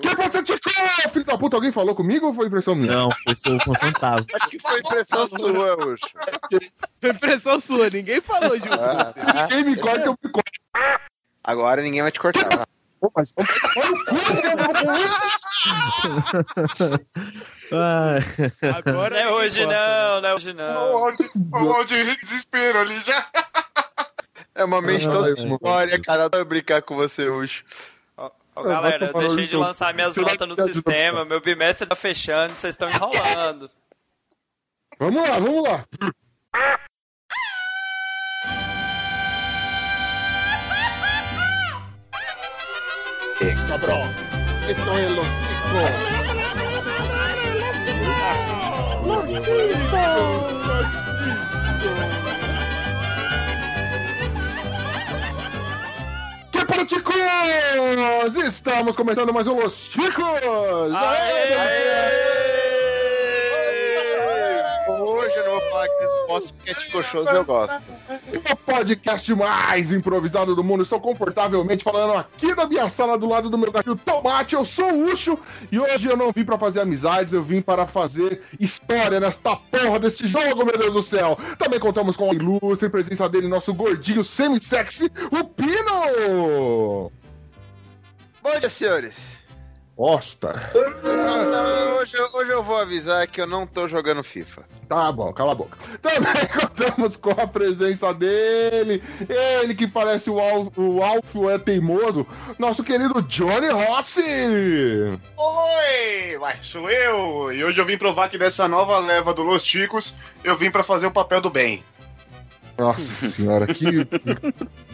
Que você ticou, filho da puta? Alguém falou comigo ou foi impressão minha? Não, foi seu fantasma. Acho que foi impressão sua, Ucho. Foi impressão sua, ninguém falou Ah, você. ah. Quem me corta, eu me corto. Agora ninguém vai te cortar. Pô, mas olha o cu, Ai, Agora Não é ninguém hoje não, não é hoje não. O Aldir desespero ali já. É uma mente toda história, cara. Adoro brincar com você, Ucho. Vai galera, eu deixei de lançar minhas notas no sistema, meu bimestre tá fechando, vocês estão enrolando. Vamos lá, vamos lá. Eh, cabrón. Esto es los chicos. Que para chicos! Estamos começando mais um Los Chicos! Hoje eu não falar que eu posso porque é eu gosto. O podcast mais improvisado do mundo. Estou confortavelmente falando aqui da minha sala do lado do meu gatinho Tomate. Eu sou o Ucho e hoje eu não vim para fazer amizades, eu vim para fazer história nesta porra deste jogo, meu Deus do céu. Também contamos com a ilustre presença dele, nosso gordinho semi-sexy, o Pino. Bom dia, senhores. Bosta. Não, não, hoje, eu- hoje eu vou avisar que eu não tô jogando FIFA. Tá bom, cala a boca. Também contamos com a presença dele, ele que parece o, Al o Alfio é teimoso, nosso querido Johnny Rossi. Oi, mas sou eu. E hoje eu vim provar que dessa nova leva do Los Chicos, eu vim pra fazer o papel do bem. Nossa senhora, que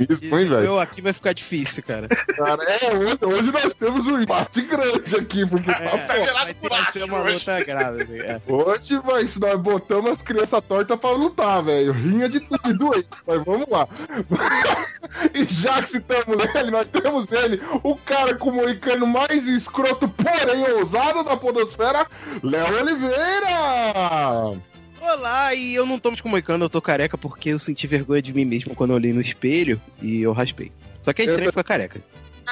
isso, hein, velho? Meu, aqui vai ficar difícil, cara. Cara, é, hoje, hoje nós temos um empate grande aqui, porque É, tá foda. vai que ser uma luta grave. né? Hoje, vai, se nós botamos as crianças tortas pra lutar, velho. Rinha de tudo doente, mas vamos lá. e já que citamos nele, nós temos nele o cara com o moicano mais escroto, porém ousado da podosfera, Léo Oliveira! Olá, e eu não tô mais comunicando, eu tô careca porque eu senti vergonha de mim mesmo quando eu olhei no espelho e eu raspei. Só que é estranho ficar careca.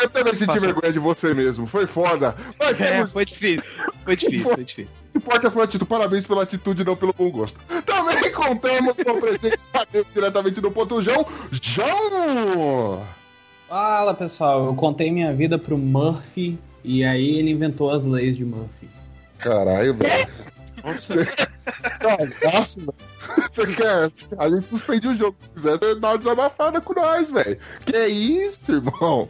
Eu também senti vergonha de você mesmo, foi foda. Mas É, temos foi difícil. Foi difícil, foi difícil. O que importa foi a atitude. Parabéns pela atitude, não pelo bom gosto. Também contamos com a presença diretamente do ponto João. João! Fala pessoal, eu contei minha vida pro Murphy e aí ele inventou as leis de Murphy. Caralho, velho. Nossa. Nossa, velho. Você quer? A gente suspende o jogo. Se quiser, você dá uma desabafada com nós, velho. Que isso, irmão?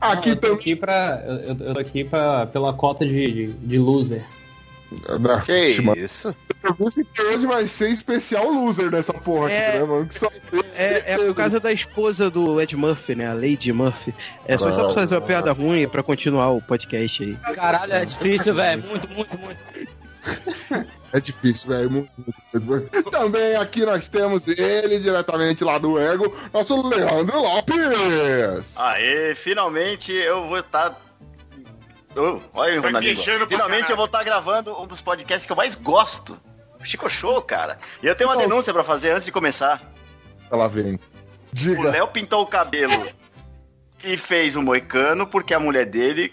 Aqui Não, eu tô aqui pra. Eu, eu- tô aqui pra, pela cota de, de, de loser. Não, Que isso? Eu disse que hoje vai ser especial loser dessa porra É. aqui, né, mano? Que só- É, é por causa da esposa do Ed Murphy, né? A Lady Murphy. É só, só pra fazer uma piada ruim pra continuar o podcast aí. Caralho, é difícil, velho. Muito, muito, muito. É difícil, velho. Também aqui nós temos ele, diretamente lá do Ego, nosso Leandro Lopes. Aê, finalmente eu vou estar. Oh, olha o. Gaguejando pra Finalmente caralho. eu vou estar gravando um dos podcasts que eu mais gosto. Chico Show, cara. E eu tenho uma denúncia pra fazer antes de começar. Ela vem. O Diga. Léo pintou o cabelo e fez um moicano porque a mulher dele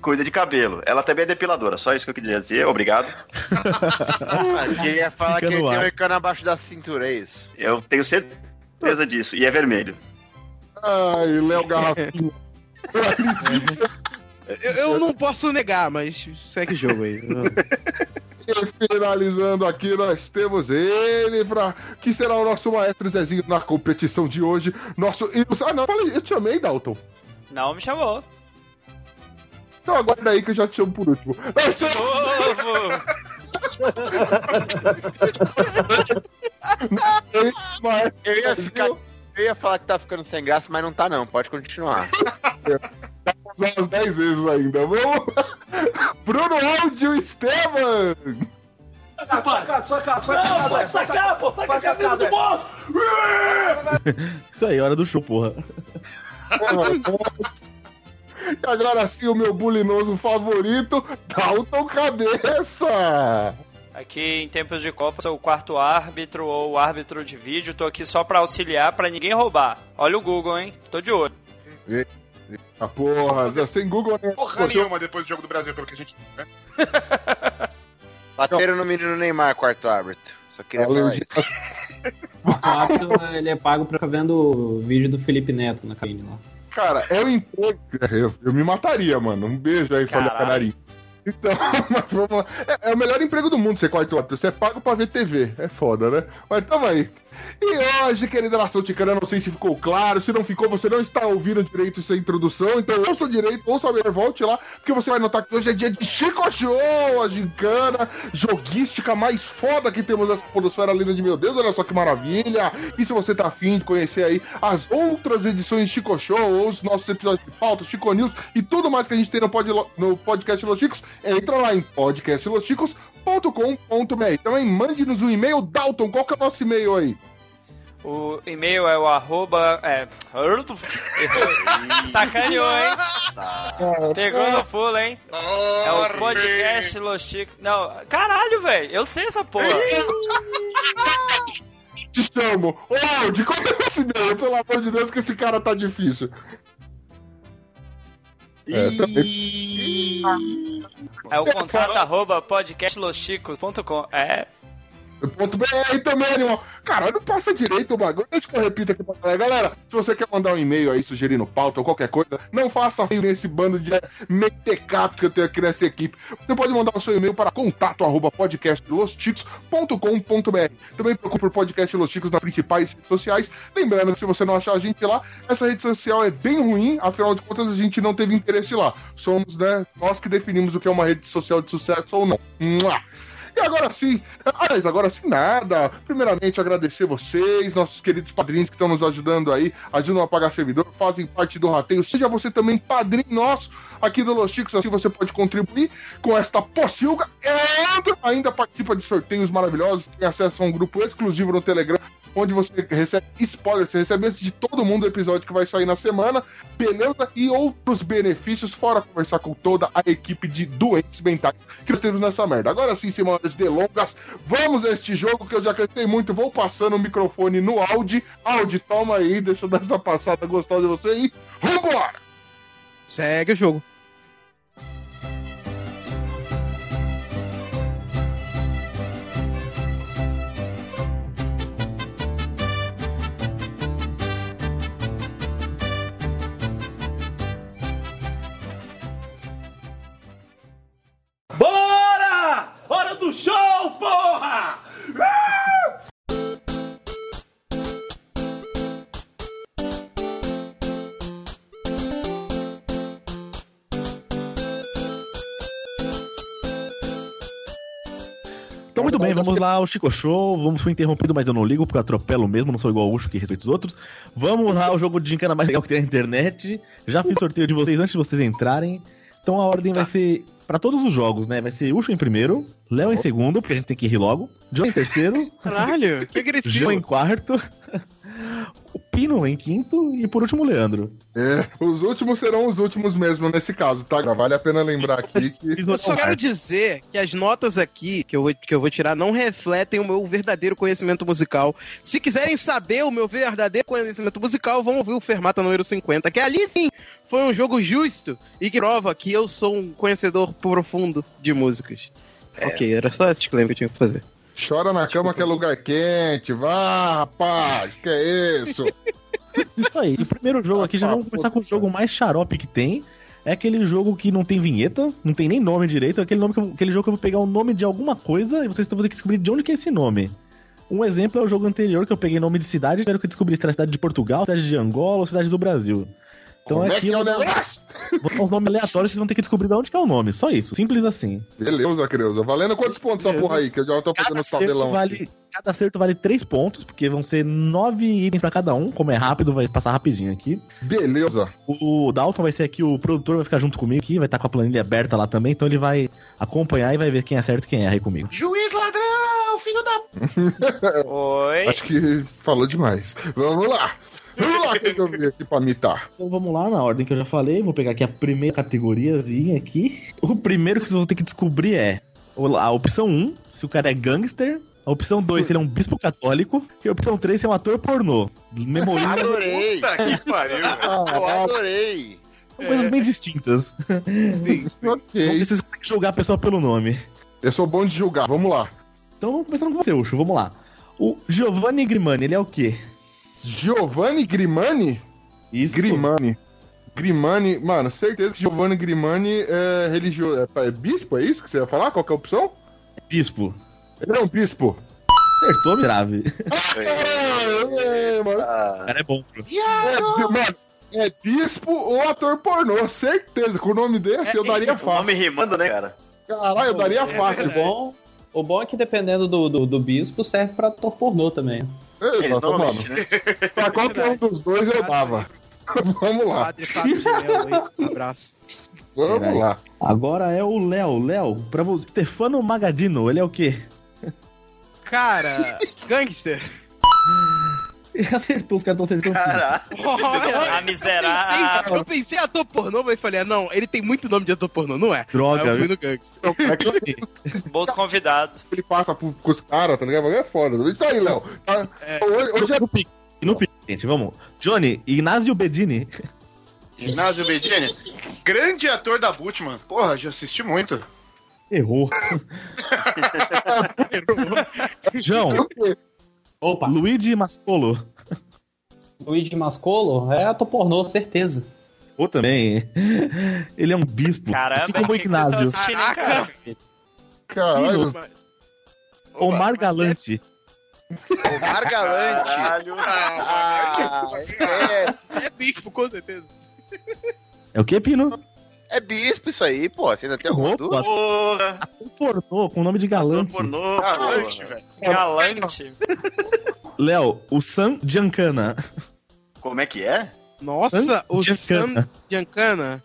cuida de cabelo. Ela também é depiladora, só isso que eu queria dizer. Obrigado. Aqui ia falar Fica que ele tem um cano abaixo da cintura, é isso? Eu tenho certeza disso. E é vermelho. Ai, Léo Garrafinha. Eu, eu não posso negar, mas segue o jogo aí. E finalizando aqui, nós temos ele, pra, que será o nosso maestro Zezinho na competição de hoje. Nosso. Ah, não, eu te chamei, Dalton. Não me chamou. Então aguarda aí que eu já te chamo por último. Temos Novo! Eu ia ficar. Eu ia falar que tá ficando sem graça, mas não tá não. Pode continuar. usar umas 10 vezes ainda. Vamos! Bruno Áudio Esteban! isso aí, hora do show, porra. E agora sim, o meu bulinoso favorito, Dalton Cabeça! Aqui em tempos de Copa, sou o quarto árbitro ou o árbitro de vídeo. Tô aqui só pra auxiliar, pra ninguém roubar. Olha o Google, hein? Tô de olho. Ah, porra, sem Google, né? Porra nenhuma depois do jogo do Brasil, pelo que a gente. Né? Bateram no menino Neymar, quarto árbitro. Só queria falar isso. O quarto, ele é pago pra ficar vendo o vídeo do Felipe Neto na cabine lá. Cara, é o emprego. Eu, eu me mataria, mano. Um beijo aí, Folha Caralho. Canarim. Então, mas vamos lá. É, é o melhor emprego do mundo ser quarto árbitro. Você é pago pra ver TV. É foda, né? Mas tamo aí. E hoje, querida nação ticana, não sei se ficou claro. Se não ficou, você não está ouvindo direito essa introdução. Então, ouça direito, ouça melhor, volte lá. Porque você vai notar que hoje é dia de Chico Show, a gincana joguística mais foda que temos nessa podosfera linda de meu Deus. Olha só que maravilha. E se você tá afim de conhecer aí as outras edições de Chico Show, os nossos episódios de pauta, Chico News e tudo mais que a gente tem no, pod, no podcast Los Chicos, entra lá em podcastloschicos.com.br. Também mande-nos um e-mail. Dalton, qual que é o nosso e-mail aí? O e-mail é o arroba. É. Sacaneou, hein? Pegou no pulo, hein? É o podcast Los Chicos. Não, caralho, velho. Eu sei essa porra. Te chamo. Ô, Aldi, qual que é esse e-mail? Pelo amor de Deus, que esse cara tá difícil. É, também. É o contato arroba podcastloschicos.com. É. Ponto .br também, animal. Caralho, passa direito o bagulho. Deixa que eu repito aqui pra galera. Galera, se você quer mandar um e-mail aí sugerindo pauta ou qualquer coisa, não faça feio nesse bando de metecato que eu tenho aqui nessa equipe. Você pode mandar o seu e-mail para contato arroba podcastlosticos.com.br. Também procure por Podcast Los Chicos nas principais redes sociais. Lembrando que se você não achar a gente lá, essa rede social é bem ruim, afinal de contas a gente não teve interesse lá. Somos, né, nós que definimos o que é uma rede social de sucesso ou não. Mua! E agora sim, aliás, agora sim nada. Primeiramente, agradecer vocês, nossos queridos padrinhos que estão nos ajudando aí, ajudam a pagar servidor, fazem parte do rateio. Seja você também padrinho nosso aqui do Los Chicos, assim você pode contribuir com esta pocilga. Entra, ainda participa de sorteios maravilhosos, tem acesso a um grupo exclusivo no Telegram, onde você recebe spoilers, você recebe antes de todo mundo o episódio que vai sair na semana, beleza? E outros benefícios, fora conversar com toda a equipe de doentes mentais que nós temos nessa merda. Agora sim, sem maiores delongas, vamos a este jogo que eu já cantei muito, vou passando o microfone no Audi. Audi, toma aí, deixa eu dar essa passada gostosa de você e vambora! Segue o jogo. Do show, porra! Então, muito bem, vamos lá ao Chico Show. Vamos fui interrompido, mas eu não ligo, porque eu atropelo mesmo, não sou igual o Ucho que respeita os outros. Vamos lá ao jogo de gincana mais legal que tem na internet. Já fiz sorteio de vocês antes de vocês entrarem. Então a ordem vai ser pra todos os jogos, né? Vai ser Ucho em primeiro, Léo em segundo, porque a gente tem que rir logo. John em terceiro, Caralho, que agressivo. João em quarto, o Pino em quinto e por último o Leandro. É, os últimos serão os últimos mesmo nesse caso, tá? Vale a pena lembrar aqui que. Eu só quero dizer que as notas aqui que eu, vou, que eu vou tirar não refletem o meu verdadeiro conhecimento musical. Se quiserem saber o meu verdadeiro conhecimento musical, vão ouvir o Fermata número 50, que ali sim foi um jogo justo e que prova que eu sou um conhecedor profundo de músicas. Ok, era só esse disclaimer que eu tinha que fazer. Chora na cama que é lugar quente. Vá, rapaz, que é isso? Isso aí. O primeiro jogo aqui, já vamos começar com o jogo mais xarope que tem. É aquele jogo que não tem vinheta, não tem nem nome direito. É aquele, nome que eu- aquele jogo que eu vou pegar o nome de alguma coisa e vocês vão ter que descobrir de onde que é esse nome. Um exemplo é o jogo anterior que eu peguei nome de cidade, espero que eu descobri se era cidade de Portugal, cidade de Angola ou cidade do Brasil. Então Como é aqui que é eu o negócio? vou dar uns nomes aleatórios, vocês vão ter que descobrir de onde que é o nome. Só isso, simples assim. Beleza, Creuza. Valendo quantos pontos essa porra aí? Que eu já tô fazendo tabelão. acerto, vale, cada acerto vale 3 pontos, porque vão ser 9 itens pra cada um. Como é rápido, vai passar rapidinho aqui. Beleza. O Dalton vai ser aqui, o produtor vai ficar junto comigo aqui, vai estar com a planilha aberta lá também, então ele vai acompanhar e vai ver quem acerta e quem erra aí comigo. Juiz ladrão, filho da. Oi. Acho que falou demais. Vamos lá. Vamos lá que eu vi aqui pra mitar. Então vamos lá, na ordem que eu já falei, vou pegar aqui a primeira categoriazinha aqui. O primeiro que vocês vão ter que descobrir é a opção 1, se o cara é gangster. A opção 2, se ele é um bispo católico. E a opção 3, se é um ator pornô. Memoriza. Adorei! Puta que pariu, velho. Eu adorei! São coisas bem distintas. Ok. Vamos ver se vocês conseguem julgar a pessoa pelo nome. Eu sou bom de julgar, vamos lá. Então vamos começando com você, Ucho. Vamos lá. O Giovanni Grimani, ele é o quê? Giovanni Grimani? Isso. Grimani. Grimani, mano, certeza que Giovanni Grimani é religioso. É, é bispo, é isso que você ia falar? Qual que é a opção? Bispo. Ele é um bispo. Acertou, grave. É, mano. Ah, O cara é bom. Pro. É, mano, é bispo ou ator pornô, certeza. Com o nome desse eu daria o nome fácil. rimando, né, cara? Caralho, eu daria fácil. O bom, o bom é que dependendo do, do, do bispo, serve pra ator pornô também. Eles normalmente, né? Pra qualquer um dos dois eu dava. Vamos lá, Padre Fábio de. Um abraço. vamos Peraí. lá. Agora é o Léo. Léo, pra você. Stefano Magadino, ele é o quê? Cara, gangster. Acertou, os caras estão acertando. Olha, A miserável. eu pensei ator pornô, mas falei, ah, não, ele tem muito nome de ator pornô, não é? Droga, Aí eu fui no gangster. É que Bons convidados. ele passa pro, com os caras, tá ligado? É foda. Isso aí, Léo. Tá- É. Hoje, hoje é No pique, no pique, gente, vamos. Johnny, Ignazio Bedini. Ginásio Bedini. Grande ator da Butman. Porra, já assisti muito. Errou. João, o quê? Opa, Luigi Mascolo. Luigi Mascolo é ator pornô, certeza. Errou também. Ele é um bispo. Caramba, assim como o Ignazio. assistindo, hein, cara? Caralho. Omar Galante. Omar Galante. Caralho. Ah, é, É bispo, com certeza. É o que, Pino? É bispo isso aí, pô. Você ainda tem alguma dúvida? Porra. Ator pornô, com o nome de galante. Pornô, Galante, velho. Galante. Léo, o Sam Giancana. Como é que é? Nossa, o Giancana. Sam Giancana.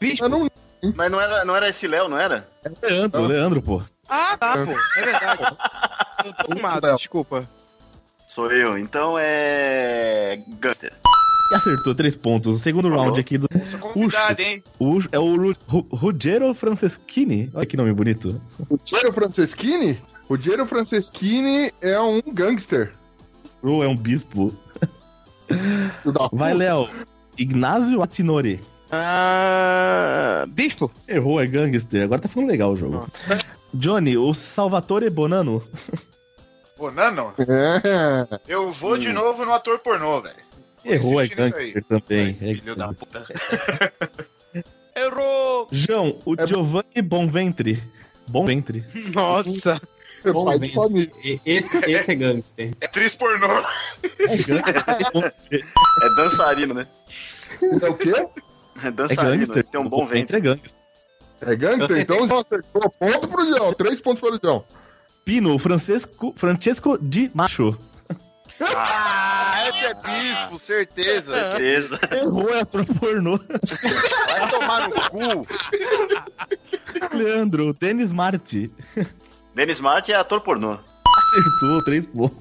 Bispo. Eu não Mas não era, não era esse Léo, não era? É o Leandro, o Leandro, pô. Ah, tá, pô. É verdade. Eu tô arrumado, desculpa. Sou eu. Então é. Gangster. E acertou três pontos. O segundo Falou. round aqui do. Convidado, hein? O, é o Ru- Ru- Ruggero Franceschini. Olha que nome bonito. O Diego Franceschini? O Diego Franceschini é um gangster. Ru é um bispo. Vai. Léo. Ignazio Atinori. Ah, bispo. Errou, é gangster. Agora tá ficando legal o jogo. Nossa. Johnny, o Salvatore Bonano. Ô, Nano, É. eu vou de novo no ator pornô, velho. Errou, é gangster também. Ai, É Filho da puta. Errou. João, o É- Giovanni Bonventre. Bonventre. Nossa. É Bom, pai de família. Esse, esse é gangster. É atriz pornô. É gangster. É dançarino, né? É o quê? É É dançarino. gangster. Tem um bom O vento. É gangster. É gangster? Então já acertou. Ponto pro João. Três pontos para o João. Pino, o Francesco, Francesco Di Macho. Ah, esse é bispo, certeza. Beleza. Errou, é ator pornô. Vai tomar no cu. Leandro, Denis Marti. Dennis Martin é ator pornô. Acertou, três pontos.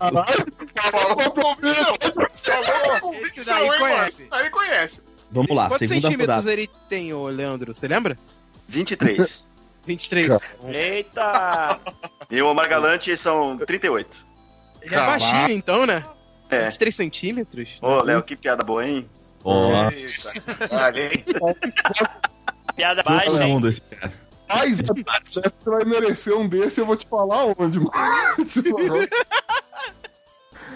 Esse daí hein, conhece. Aí conhece. Vamos lá, Quantos segunda centímetros furada. ele tem, ô Leandro? Você lembra? 23. 23. Eita. e o Omar Galante são 38. Ele é baixinho, então, né? É. 23 centímetros? Ô, Léo, que piada boa, hein? Ó, Eita. Olha, hein? Piada baixa, hein? onda esse cara. Mas você vai merecer um desse, eu vou te falar onde, mano. Se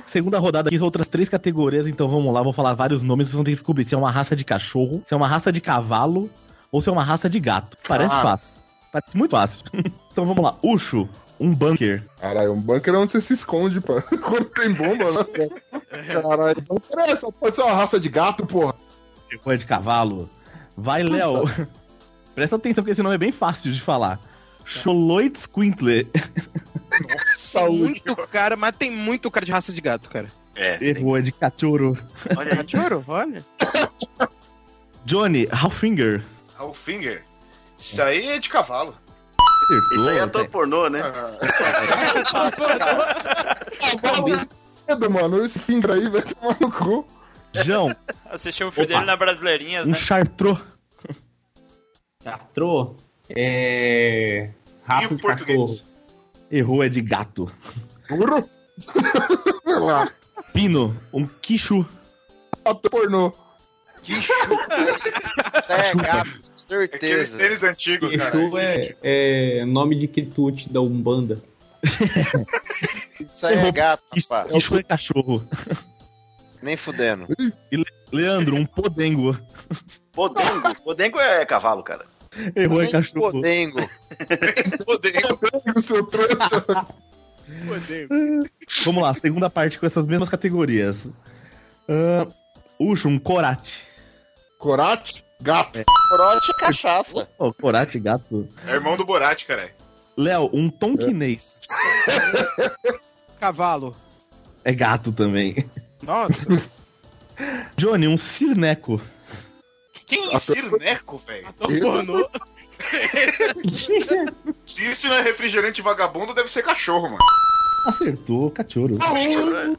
Segunda rodada aqui, outras três categorias, então vamos lá, vou falar vários nomes, vocês vão ter que descobrir se é uma raça de cachorro, se é uma raça de cavalo ou se é uma raça de gato. Parece Ah. fácil. Parece muito fácil. então vamos lá. Ucho, um bunker. Caralho, um bunker é onde você se esconde, pô. Quando tem bomba, né? Caralho, bunker é essa. Pode ser uma raça de gato, porra. Foi de cavalo. Vai, Léo. Presta atenção que esse nome é bem fácil de falar. Choloid Squintle. Saúde. Muito cara, mas tem muito cara de raça de gato, cara. É. Errou, é de cachorro. Olha. Cachorro, olha. Johnny, Halfinger. Hellfinger. Isso aí é de cavalo. Acertou, Isso aí é velho. ator pornô, né? Medo, mano. Esse finger aí vai tomar no cu. João, Assisti um filme Opa. dele na Brasileirinhas, um né? chartreux. Chartreux é. E Raça o de cachorro. Errou, é de gato. Burro. Lá. Pino, um quichu. Ator pornô. Aí é gato, Aqueles certeza. tênis antigos, cara. Exu é, é nome de quitute da Umbanda. Isso aí é gato, Isso, rapaz. isso é cachorro. Nem fudendo. Leandro, um podengo. Podengo. Podengo é cavalo, cara. Errou, é cachorro. Podengo. O seu trouxa. Vamos lá, segunda parte com essas mesmas categorias. Uh, Ucho, um corate. Corate? Gato. Corote e cachaça. Oh, corate, gato. É irmão do Borat, cara. Léo, um tonquinês. Cavalo. É gato também. Nossa. Johnny, um cirneco. Quem é Cirneco, velho? Se isso não é refrigerante vagabundo, deve ser cachorro, mano. Acertou, cachorro.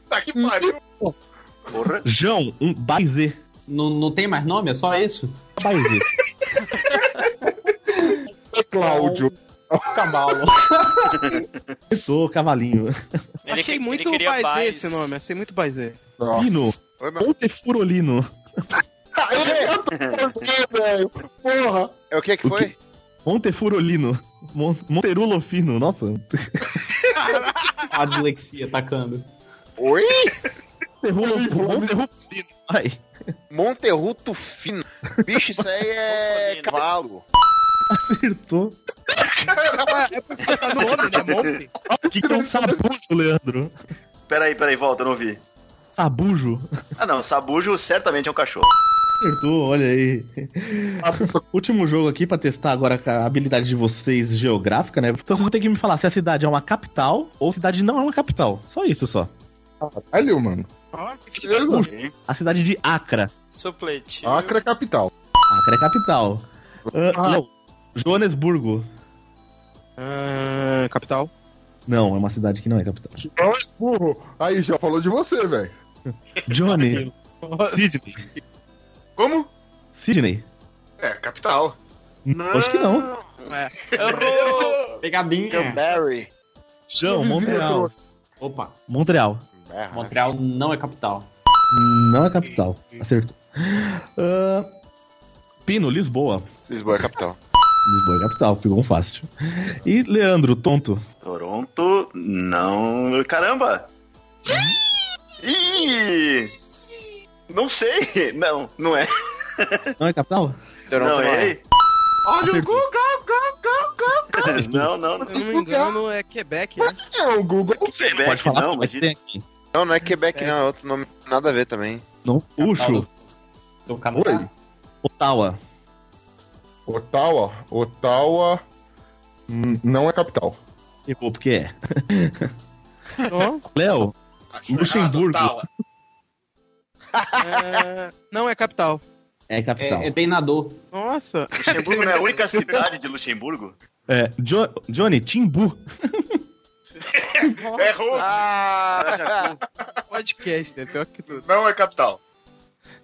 Tá que pariu. Porra. João, um baizê. Não, não tem mais nome? É só isso? Baizê. Cláudio. Cavalo. Acertou, cavalinho. Ele Achei muito baizê Baiz. esse nome. Achei muito baizê. Meu- Montefurolino. velho. Porra. É o que que foi? Montefurolino. Mon Monterulo fino. Nossa. A dislexia atacando. Oi? Monterulo, Monterulo fino. Vai. Monterruto fino. Bicho, isso aí é Fino. cavalo. Acertou. É porque tá no nome, né? Monte. O que, que é um sabujo, Leandro? Peraí, peraí, volta, eu não vi. Sabujo. Ah, não, sabujo certamente é um cachorro. Acertou, olha aí. Último jogo aqui pra testar agora a habilidade de vocês geográfica, né? Então vocês vão ter que me falar se a cidade é uma capital ou a cidade não é uma capital. Só isso só. Caralho, mano. Puxa, a cidade de Acra. Supletivo. Acre é capital. Acra é capital. Ah, Léo, Joanesburgo. Ah, capital. Não, é uma cidade que não é capital. Não é burro. Aí, já falou de você, velho. Johnny. Sydney. Como? Sydney. É, capital. Acho que não. Errou! Pegadinha. Canberry. João, Montreal. Opa, Montreal. É, Montreal não é capital. Não é capital. Acertou. Ah, Pino, Lisboa. Lisboa é capital. Lisboa é capital, pegou um fácil. E Leandro, tonto. Toronto, não. Caramba! Ih! Não sei! Não, não é. Não é capital? Toronto não, não é. errei. Olha o Acertou. Google! Não, não, não. Se não me engano, é Quebec, né? É, o Google. Quebec, Pode falar não, que imagina. Não, não é Quebec, não. É outro nome. Nada a ver também. Não, Ucho, Do Canadá. Oi. Ottawa. Ottawa. Ottawa. hum, Não é capital. Errou, porque é. Léo, Luxemburgo. É, Não é capital. é capital. É, é treinador. Nossa. Luxemburgo não é a única cidade de Luxemburgo? É, Jo- Johnny, Timbu. Tala. Errou! Ah! Podcast, é pior que tudo. Não é capital.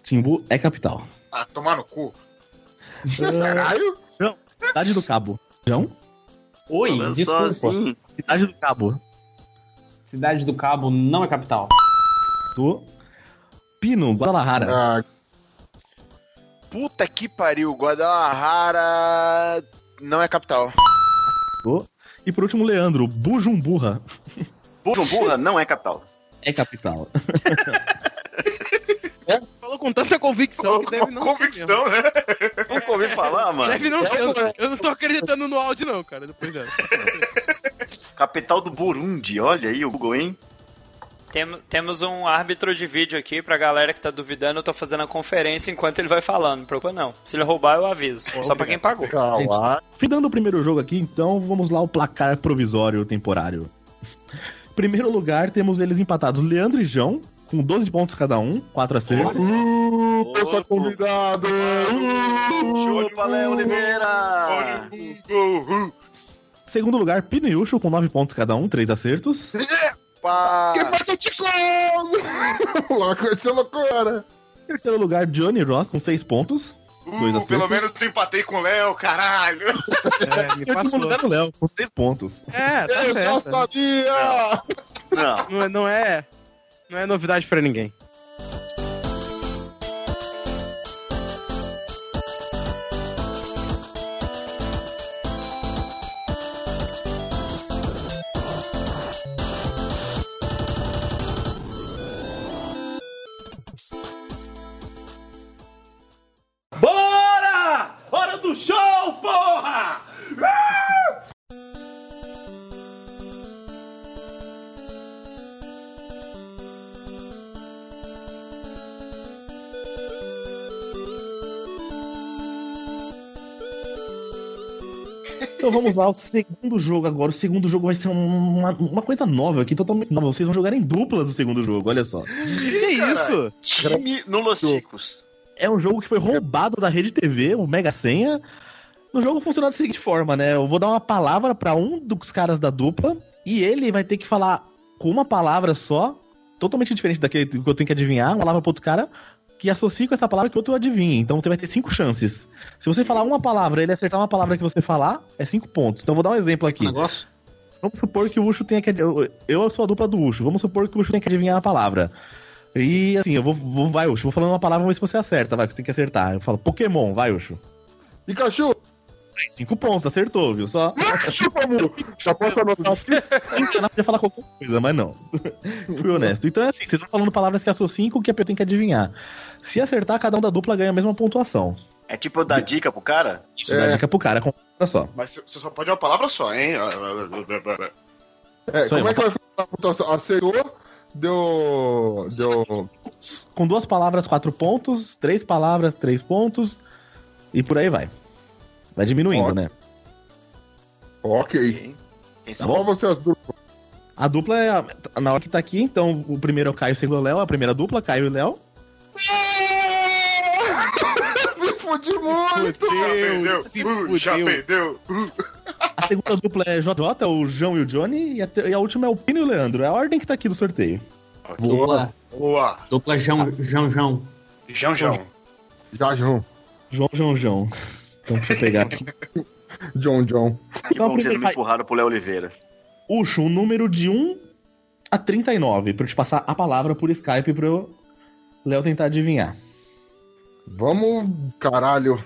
Timbu é capital. Ah, tomar no cu. Caralho. Cidade do Cabo. João? Oi, Falando desculpa. sozinho. Cidade do Cabo. Cidade do Cabo não é capital. Do Pino, Guadalajara. Ah, Puta que pariu. Guadalajara não é capital. Do- E por último, Leandro, Bujumburra. Bujumbura não é capital. É capital. Falou com tanta convicção que deve não ser. Convicção, né? Nunca ouvi falar, mano. Deve não ser. Eu, eu não tô acreditando no áudio, não, cara. Depois dessa. Capital do Burundi, olha aí o Google, hein? Tem- temos um árbitro de vídeo aqui pra galera que tá duvidando. Eu tô fazendo a conferência enquanto ele vai falando. Não preocupa não. Se ele roubar, eu aviso. Só pra quem pagou. calma. Findando o primeiro jogo aqui, então vamos lá o placar provisório temporário. Primeiro lugar, temos eles empatados Leandro e João, com 12 pontos cada um, 4 acertos. Uh, pessoal convidado. Uh, Chupa, Léo Oliveira! Olha o Google. Segundo lugar, Pino e Ucho, com 9 pontos cada um, 3 acertos. Que passa te como? Lá com essa loucura. Terceiro lugar, Johnny Ross, com 6 pontos. Uh, pelo menos eu empatei com o Léo, caralho. É, me passou. lugar, o Léo, com 3 pontos. É, tá Eu já certo. sabia. Não. Não é, não é. Não é novidade pra ninguém. Lá, o segundo jogo agora. O segundo jogo vai ser um- uma, uma coisa nova aqui, totalmente nova. Vocês vão jogar em duplas o segundo jogo, olha só. Que isso? Time no Los Ticos. É um jogo que foi roubado da rede TV, o Mega Senha. O jogo funciona da seguinte forma, né? Eu vou dar uma palavra pra um dos caras da dupla e ele vai ter que falar com uma palavra só, totalmente diferente daquele que eu tenho que adivinhar, uma palavra pro outro cara que associe com essa palavra que o outro adivinha. Então você vai ter cinco chances. Se você falar uma palavra e ele acertar uma palavra que você falar, é cinco pontos. Então eu vou dar um exemplo aqui. Negócio? Vamos supor que o Ucho tenha que. eu sou a dupla do Ucho. Vamos supor que o Ucho tenha que adivinhar a palavra. E assim, eu vou, vou vai, Ucho, vou falando uma palavra, vamos ver se você acerta, vai, que você tem que acertar. Eu falo Pokémon, vai, Ucho. Pikachu! Cinco pontos, acertou, viu? Só. Já posso anotar aqui? Eu podia falar qualquer coisa, mas não. Fui honesto. Então é assim, vocês vão falando palavras que associam com o que a pessoa tem que adivinhar. Se acertar, cada um da dupla ganha a mesma pontuação. É tipo dar dica pro cara? Isso dá dica pro cara, com uma palavra só. Mas você só pode uma palavra só, hein? É, Só como é que vai ficar a pontuação? Acertou, deu. Deu. Com duas palavras, quatro pontos. Três palavras, três pontos. E por aí vai. Vai diminuindo, Ó. né? Ok. Quem Tá Qual bom? você as duplas? A dupla é. a- Na hora que tá aqui, então o primeiro é o Caio, o segundo é o Léo. A primeira dupla, Caio e Léo. Me fudi muito! Perdeu, se uh, já fudeu. perdeu. uh. A segunda dupla é JJ, o João e o Johnny. E a, e a última é o Pino e o Leandro. É a ordem que tá aqui do sorteio. Dupla, Boa. dupla Jão, Jão. Jão, Jão. Já, João. João, João, João. Então deixa eu pegar aqui. John, John. Que Então, bom que vocês me empurraram pro Léo Oliveira. Ucho, um número de 1 a 39. Pra eu te passar a palavra por Skype pro Léo tentar adivinhar. Vamos. Caralho.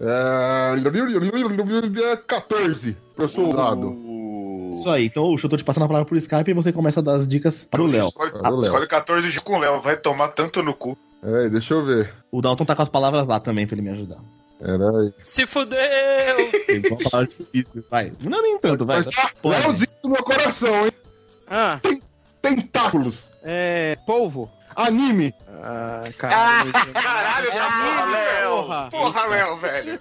É. 14. Eu sou o dado. Isso aí. Então, Ucho, eu tô te passando a palavra por Skype e você começa a dar as dicas para o Léo. Escolhe, Léo. escolhe 14 de com o Léo. Vai tomar tanto no cu. É, deixa eu ver. O Dalton tá com as palavras lá também pra ele me ajudar. Se fudeu! Vai. Não nem tanto, vai. Mas tá Pode. Léozinho do meu coração, hein? Ah, Tentáculos. é. Polvo. Anime. Ah, caralho. Caralho, De tá anime, porra, Léo. porra. Léo, velho.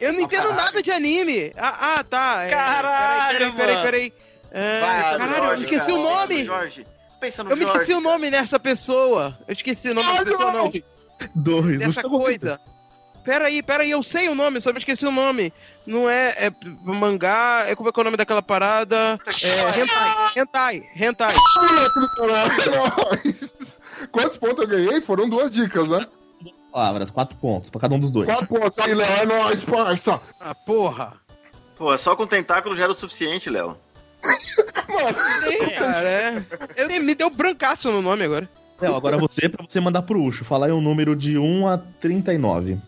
Eu não entendo nada de anime. Ah, ah, tá. É, Caralho, peraí, peraí, peraí. É, Vai, caralho, Jorge, eu esqueci cara. o nome. Jorge, pensa no Eu me Jorge, esqueci o nome nessa pessoa. Eu esqueci o nome dessa pessoa, não. Dois. Dessa coisa. Pera aí, pera aí, eu sei o nome, só me esqueci o nome. Não é, é mangá, é como é que é o nome daquela parada? É hentai, hentai, hentai. Quantos pontos eu ganhei? Foram duas dicas, né? palavras, quatro pontos pra cada um dos dois. Quatro pontos. Aí, Léo, é nóis, parça. Ah, porra. Pô, só com tentáculo já era o suficiente, Léo. Sei, cara, é. Eu, me deu brancaço no nome agora. Léo, agora você, pra você mandar pro Ucho. Falar aí um número de 1 a 39.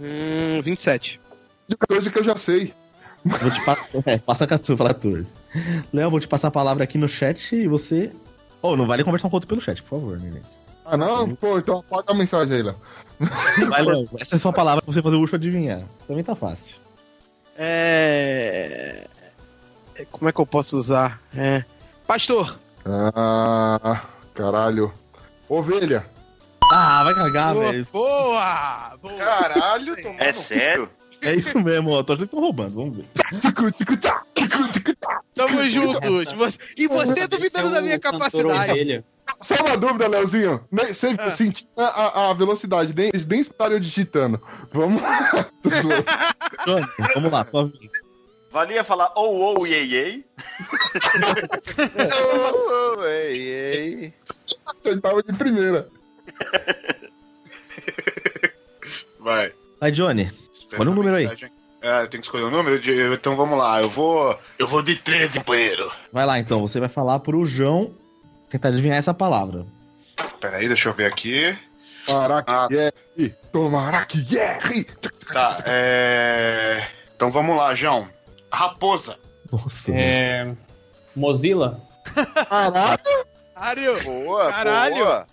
Hum, 27. De 14 que eu já sei. Vou te passar. É, passa 14, fala 14. Léo, vou te passar a palavra aqui no chat e você. Oh, não vale conversar com o outro pelo chat, por favor, né, gente? Ah, não? Pô, então apaga a mensagem aí, Léo. Vai, Léo. Essa é a sua palavra pra você fazer o Ucho adivinhar. Também tá fácil. É. é, Como é que eu posso usar? É. Pastor. Ah, caralho. Ovelha. Ah, vai cagar, velho. boa, boa. Caralho, tomando É sério? É isso mesmo, ó. Tô achando que estão roubando, vamos ver. Tamo juntos. Você- E você duvidando da minha capacidade. Só uma dúvida, Leozinho. Você Ah. sentiu a, a- a velocidade, nem, nem estaria digitando. Vamos lá. Vamos lá, sua vez. Valia falar ou ou iei iei? ei, ei. Acertava de primeira. Vai. Vai, Johnny. Escolhe um número aí. É, tem que escolher um número? De- Então vamos lá, eu vou. Eu vou de 13, companheiro. Vai lá, então. Você vai falar pro João tentar adivinhar essa palavra. Pera aí, deixa eu ver aqui. Tomara que Ah. erre. Tomara que erre. Tá, é. Então vamos lá, João. Raposa. Nossa, É. Mozilla. Caralho. Caralho. Boa, Caralho. boa.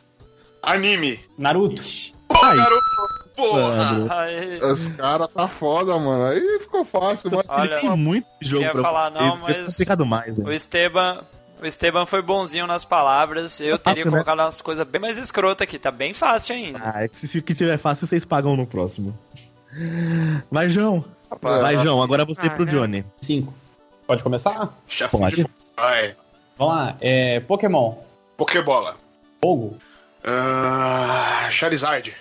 Anime. Naruto. Aí, Garoto. Porra. Sandro. Aí, Os caras tá foda, mano. Aí ficou fácil. Mas... Olha, tem muito jogo ia pra falar vocês, não, mas- complicado mais, o né? Esteban. O Esteban foi bonzinho nas palavras. Eu teria fácil, né? colocado umas coisas bem mais escrotas aqui. Tá bem fácil ainda. Ah, é que se, se que tiver fácil, vocês pagam no próximo. Vai, João. Vai, João, agora você Ah, pro é. Johnny. Cinco. Pode começar? Já Pode. Vai. Vamos lá. É, Pokémon. Pokébola. Fogo. Ah, Charizard.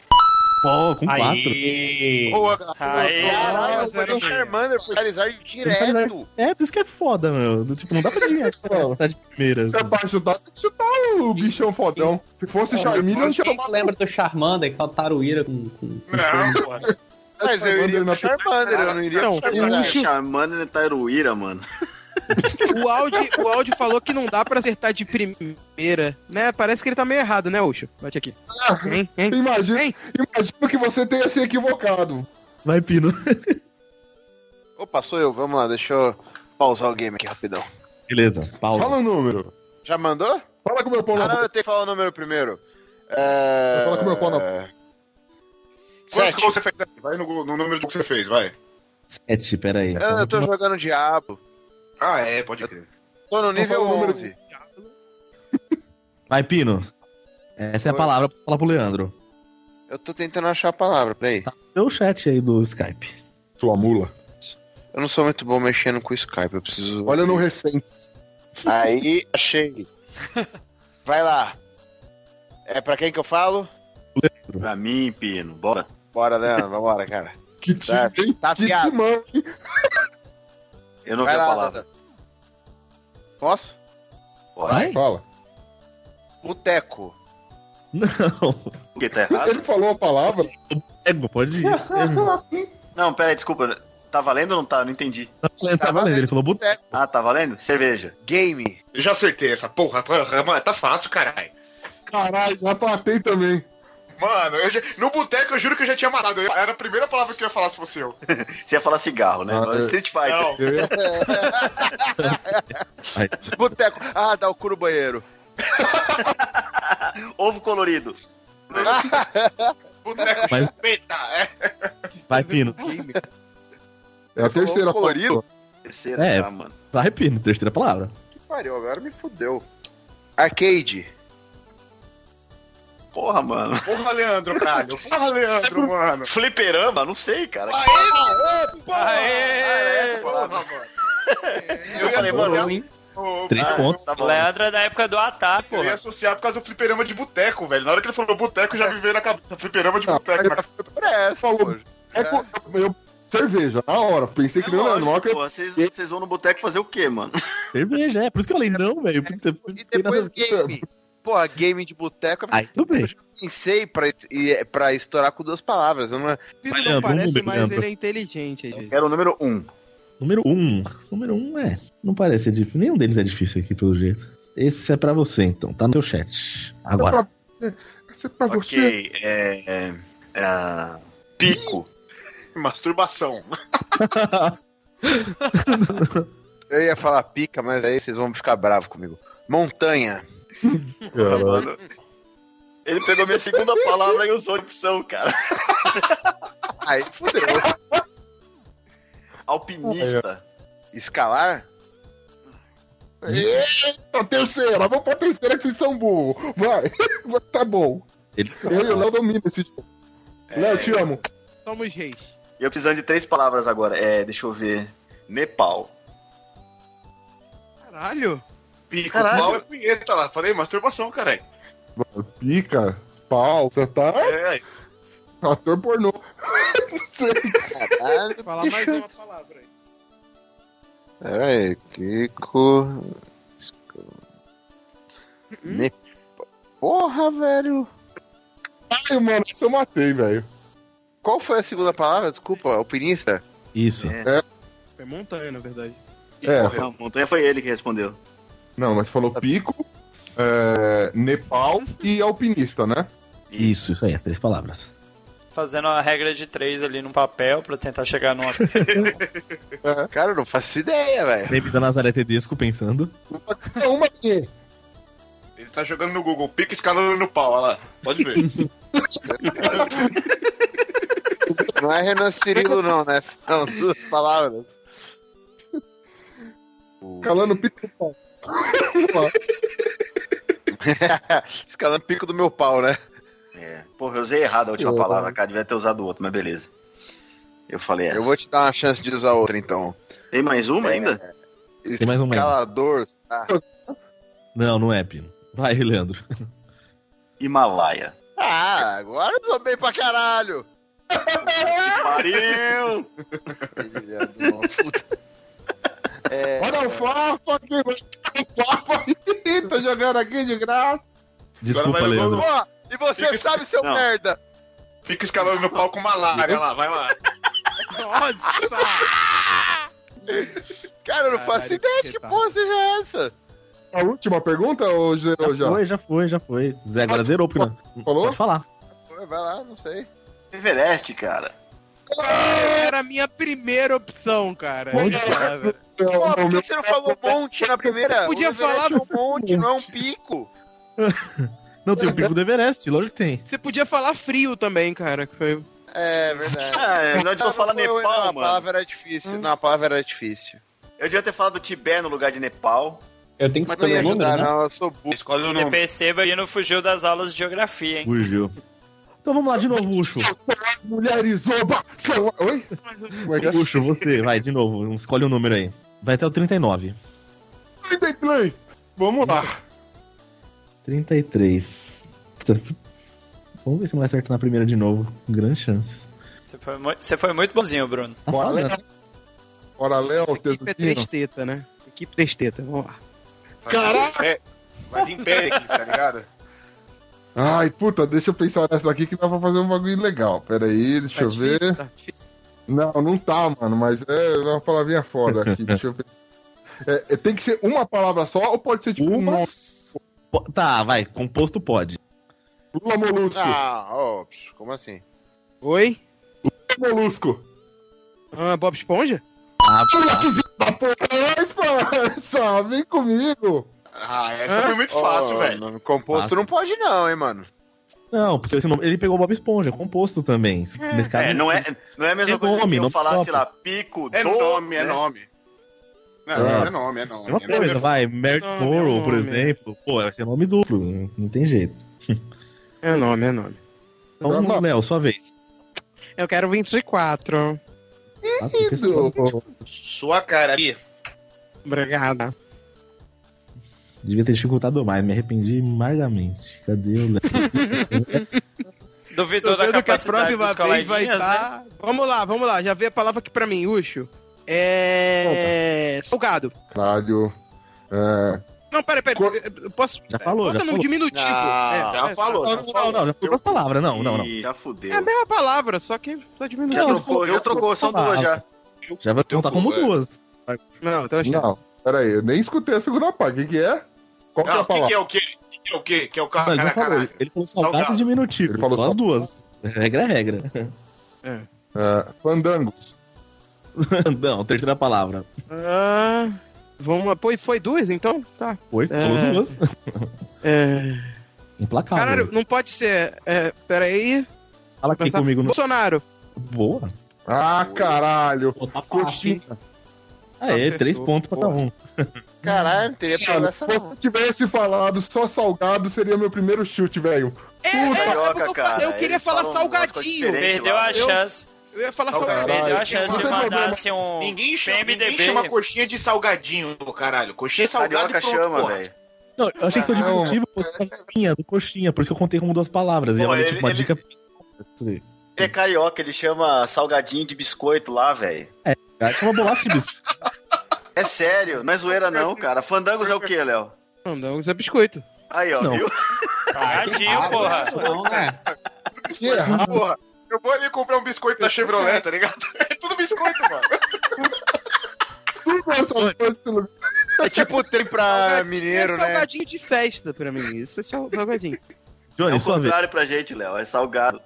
Pô, com quatro. Aí. Boa, Caralho, eu peguei Charmander pro Charizard direto. É, isso que é foda, meu. Tipo, não dá pra adivinhar que tá de primeira. Se é pra chutar, tem que chutar o bichão fodão. Se fosse Charmeleon, não tinha Quem tomado. lembra do Charmander, aquela taruíra com... com... Não, pô. Mas eu iria pro Charmander, eu não iria Não, o Charizard. Ucho- Charmander e Taruíra, mano. O Audi, o Audi falou que não dá pra acertar de primeira, né? Parece que ele tá meio errado, né, Ucho? Bate aqui. Hein? Hein? Imagina, Hein? imagina que você tenha se equivocado. Vai, Pino. Opa, sou eu. Vamos lá, deixa eu pausar o game aqui rapidão. Beleza, pausa. Fala o número. Já mandou? Fala com o meu pau Ah, na não, boca. eu tenho que falar o número primeiro. É... Fala com o meu pau na Quanto Sete. que você fez? Vai no, no número que você fez, vai. Sete, peraí. Eu, eu tô jogando Diabo. Ah, é, pode crer. Tô no nível fala o número. 11. Vai, Pino. Essa é a Oi. palavra pra falar pro Leandro. Eu tô tentando achar a palavra, peraí. Tá no seu chat aí do Skype. Sua mula. Eu não sou muito bom mexendo com o Skype, eu preciso... Olha no recente. Aí, achei. Vai lá. É pra quem que eu falo? Pra mim, Pino, bora. Bora, Leandro, vambora, cara. Que time, Tá- tá que afiado. timão, hein? Eu não Vai vi a lá, palavra. Posso? Vai? Fala. Boteco. Não. Porque tá errado? Ele falou a palavra. Ego, pode ir. Não, peraí, desculpa. Tá valendo ou não tá? Não entendi. Tá valendo, tá valendo. Ele falou boteco. Ah, tá valendo? Cerveja. Game. Eu já acertei essa porra. porra, Mano, tá fácil, caralho. Caralho, já patei também. Mano, eu já- no boteco eu juro que eu já tinha matado. Eu- Era a primeira palavra que eu ia falar se fosse eu. Você ia falar cigarro, né? Ah, eu- Street Fighter. Não. Ia- Boteco. Ah, dá o cu no banheiro. Ovo colorido. Boteco Mas- chupeta. É. Vai, Pino. É a terceira colorido? Terceira, É. tá, mano. Vai, Pino. Terceira palavra. Que pariu, agora me fudeu. Arcade. Porra, mano. Porra, Leandro, caralho. Porra, Leandro, mano. Fliperama? Não sei, cara. Aê! Porra, mano. Eu falei, mano? Ô, Três ah, pontos. Tá O bom. Leandro é da época do Atari, Eu ia associar por causa do fliperama de boteco, velho. Na hora que ele falou boteco, já me veio na cabeça. Fliperama de Não, boteco. essa, Falou. pô. É com- eu, cerveja, na hora. Pensei que É que eu- pô, Vocês vão no boteco fazer o quê, mano? Cerveja, é. Por isso que eu falei não, velho. E depois game. Pô, a game de boteco. Aí, tudo bem. Eu pensei pra, pra estourar com duas palavras. Não... Pino Vai, não Leandro, parece, número, mas Leandro. ele é inteligente. Quero o número 1. Um. Número 1. Um. Número 1 um é. Não parece ser difícil. Nenhum deles é difícil aqui, pelo jeito. Esse é pra você, então. Tá no seu chat. Agora. Esse é pra você. Ok, é. é, é, pico. Masturbação. Eu ia falar pica, mas aí vocês vão ficar bravos comigo. Montanha. Caralho. Mano, Ele pegou minha segunda palavra e usou a opção, cara. Aí fudeu. Alpinista. Escalar? Eita, terceira. Vamos pra terceira que vocês são burros. Vai. Tá bom. Ele Eu e o Léo dominam esse jogo. Léo, te amo. Somos reis. E eu precisando de três palavras agora. É, deixa eu ver. Nepal. Caralho. Pico, Caralho. pau é punheta lá. Falei, masturbação, caralho. Pica, pau, você tá É, ator pornô. Não sei. Caralho. Falar mais uma palavra aí. Pera aí. Kiko. Ne- Porra, velho. Ai, mano, isso eu matei, velho. Qual foi a segunda palavra? Desculpa, alpinista? Isso. É. É montanha, na verdade. É, Não, montanha foi ele que respondeu. Não, mas falou pico, é, Nepal e alpinista, né? Isso, isso aí, as três palavras. Fazendo a regra de três ali no papel pra tentar chegar numa. Cara, eu não faço ideia, velho. Devido a Nazaré Tedesco pensando. É uma aqui. Ele tá jogando no Google. Pica escalando no pau, olha lá. Pode ver. Não é Renan Cirilo, não, né? São duas palavras. Calando pico do pau. Escalando pico do meu pau, né? É. Porra, eu usei errado a última Eu- palavra, cara. Devia ter usado o outro, mas beleza. Eu falei essa. Eu vou te dar uma chance de usar outra, então. Tem mais uma ainda? Tem mais uma. Escalador. Tá. Não, não é, Pino. Vai, Leandro. Himalaia. Ah, agora eu sou bem pra caralho. Pariu! Filha de uma puta. É, Olha o Fafa aqui, o Fafa aí, tô jogando aqui de graça. Desculpa, Leandro. Ó, e você Fica- sabe, seu Não. merda. Fica escalando meu pau com malária lá, vai lá. Nossa! Cara, eu não faço Caralho, ideia de que que porra seja essa. A última pergunta ou zerou já? Já foi, já foi, já foi. Zé, agora zerou, Pino. Falou? Pode falar. Vai lá, não sei. Everest, cara. Era a minha primeira opção, cara. Ah, velho. Pô, Não, por que você não falou monte na primeira? Podia O Everest falar é um monte, não é um pico. Não, tem o pico do Everest, lógico que tem. Você podia falar frio também, cara. que foi- É verdade. Ah, não adianta falar foi- Nepal, não, a mano. palavra era difícil. Não, a palavra era difícil. Eu devia ter falado Tibete no lugar de Nepal. Eu tenho que escolher o número, né? não. Eu sou burro. Escolhe o Você nome. perceba que não fugiu das aulas de geografia, hein? Fugiu. Então vamos lá de novo, Ucho. Mulheres oba! Oi? Como é é? Ucho, você, vai, de novo. Escolhe um número aí. Vai até o 39. 33. Vamos lá. 33. Vamos ver se não vai acertar na primeira de novo. Grande chance. Você foi, mu- você foi muito bonzinho, Bruno. Tá Bora, Léo. Bora, Léo, Essa equipe é três teta, né? Equipe três teta, vamos lá. Caralho! Vai vir Péricles, tá ligado? Ai, puta, deixa eu pensar nessa daqui que dá pra fazer um bagulho legal. Pera aí, deixa Tá eu difícil, ver. tá. Não, não tá, mano, mas é uma palavrinha foda aqui. Deixa eu ver. É, é, tem que ser uma palavra só ou pode ser tipo um Uma. Po- Tá, vai. Composto pode. Lula Molusco. Ah, ó, como assim? Oi? Lula Molusco. Ah, Bob Esponja? Ah, filho da porra é esse, parça? Vem comigo. Ah, essa foi muito fácil, Ó, velho. Composto Fácil. não pode não, hein, mano. Não, porque esse nome, ele pegou Bob Esponja, composto também. Nesse caso, É, não é, não é a mesma É coisa nome, que eu não topa. sei lá, pico É do... nome, é né? nome. Não, Ah. é nome, é nome. É uma É nome. coisa, vai. Nome, Morrow, por nome. exemplo. Pô, vai ser nome duplo. Não tem jeito. É nome, é nome. Então, Vamos. Léo, sua vez. Eu quero 24. Tá, tu pensou. Do... Sua cara ali. Obrigada. Devia ter dificultado mais, me arrependi amargamente. Cadê o Léo? Duvidou da vendo que a capacidade próxima dos vez vai coleguinhas, né? estar. Vamos lá, vamos lá. Já veio a palavra aqui pra mim, Ucho. É. Salgado. Caralho. É... Não, peraí. Co- eu Posso. Já falou, Bota já no falou. diminutivo. Não, é, já é, falou. Não, não, não, não, já falou as palavras. Não, não, não. Já É fudeu. a mesma palavra, só que só Já diminutivo. Não, trocou, já eu- trocou, são Ah, duas já. Já vai contar como é. duas. Não, então acho que- Não, pera aí, eu nem escutei a segunda parte. O que, que é? Qual que é Não, a o que, palavra? que é o quê? O que, que é o quê? Que é o Não, carro, cara, falou. caralho. Ele falou salgado Salgado. e diminutivo. Ele falou Falou as duas. Regra é regra. É, fandangos. não, terceira palavra. Ah, vamos e foi duas, então? Tá. Foi, falou É. duas. É... Implacável. Caralho, não pode ser. É, peraí. Fala aqui Pensar- comigo no. Bolsonaro. Boa. Ah, caralho. Pô, tá fácil, Coxinha. Aê, Acertou. três pontos pra cada um. Caralho, não teria Mano, essa se você tivesse falado só salgado, seria meu primeiro chute, velho. É, é, é, Carioca, porque eu, cara, falei, eu queria falar salgadinho. Perdeu a chance. Eu ia falar salgadinho. Perdeu a chance de mandar assim um Ninguém chama, PMDB. ninguém chama coxinha de salgadinho, caralho. Coxinha é salgado Carioca e chama, velho. Não, eu achei que seu diminutivo fosse coxinha, do coxinha, por isso que eu contei como duas palavras. e Pô, ela deu ele- tipo uma ele- dica. Ele é carioca, ele chama salgadinho de biscoito lá, velho. Cara, chama bolacha de biscoito. É sério, não é zoeira não, cara. Fandangos é o quê, Léo? Não usa biscoito. Aí, ó, Não. viu? Salgadinho, porra. Não, né? Que errado. Porra, eu vou ali comprar um biscoito da Chevrolet, tá ligado? É tudo biscoito, mano. Tudo lugar. É tipo tem pra Salgadinho mineiro, é né? salgadinho de festa pra mim. Isso é sal- salgadinho. É Johnny, o sua vez. contrário pra gente, Léo. É salgado.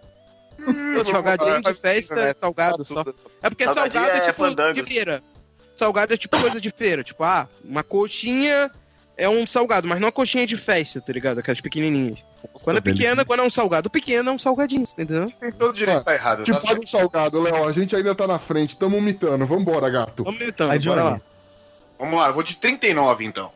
salgadinho de festa é salgado só. É porque Salgadinho salgado é, é tipo de feira. Salgado é tipo coisa de feira. Tipo, ah, uma coxinha é um salgado, mas não uma coxinha de festa, tá ligado? Aquelas pequenininhas. Quando é pequena, quando é um salgado pequeno, é um salgadinho, entendeu? Tem todo direito de tá errado. Te Tá paga um salgado, Léo. A gente ainda tá na frente, tamo mitando. Vambora, gato. Vamos então, Vai, bora lá. Vamos lá, eu vou de 39 então.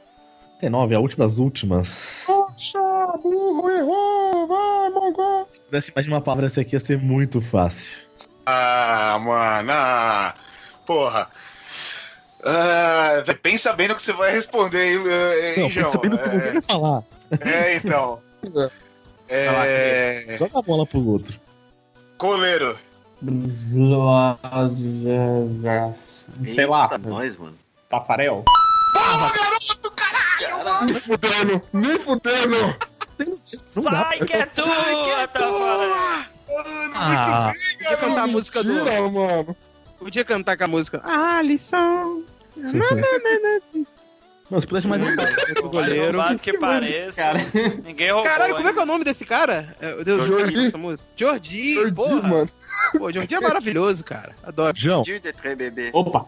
39, a última das últimas. Poxa, burro, errou. Vai, mongol. Se tivesse mais de uma palavra, essa aqui ia ser muito fácil. Ah, mano, ah, porra. Ah, pensa bem no que você vai responder, hein, eh, hein Não, João? pensa bem no que você vai falar. É, então. É. Joga a bola pro outro. Coleiro. Sei lá. nós, mano. Tafarel. Nem fudendo, nem fudendo. Sai que é tu! Ah, Podia cantar a música do. Mano. Podia cantar com a música. Ah, lição. não, se pudesse mais um cara O Mais goleiro. roubado que pareça. Cara. Ninguém roubou. Caralho, como é que é o nome desse cara? É, Deus Jordi. essa música. Jordi, porra. mano. Pô, Jordi é maravilhoso, cara. Adoro. João, Tio de três bebê. Opa.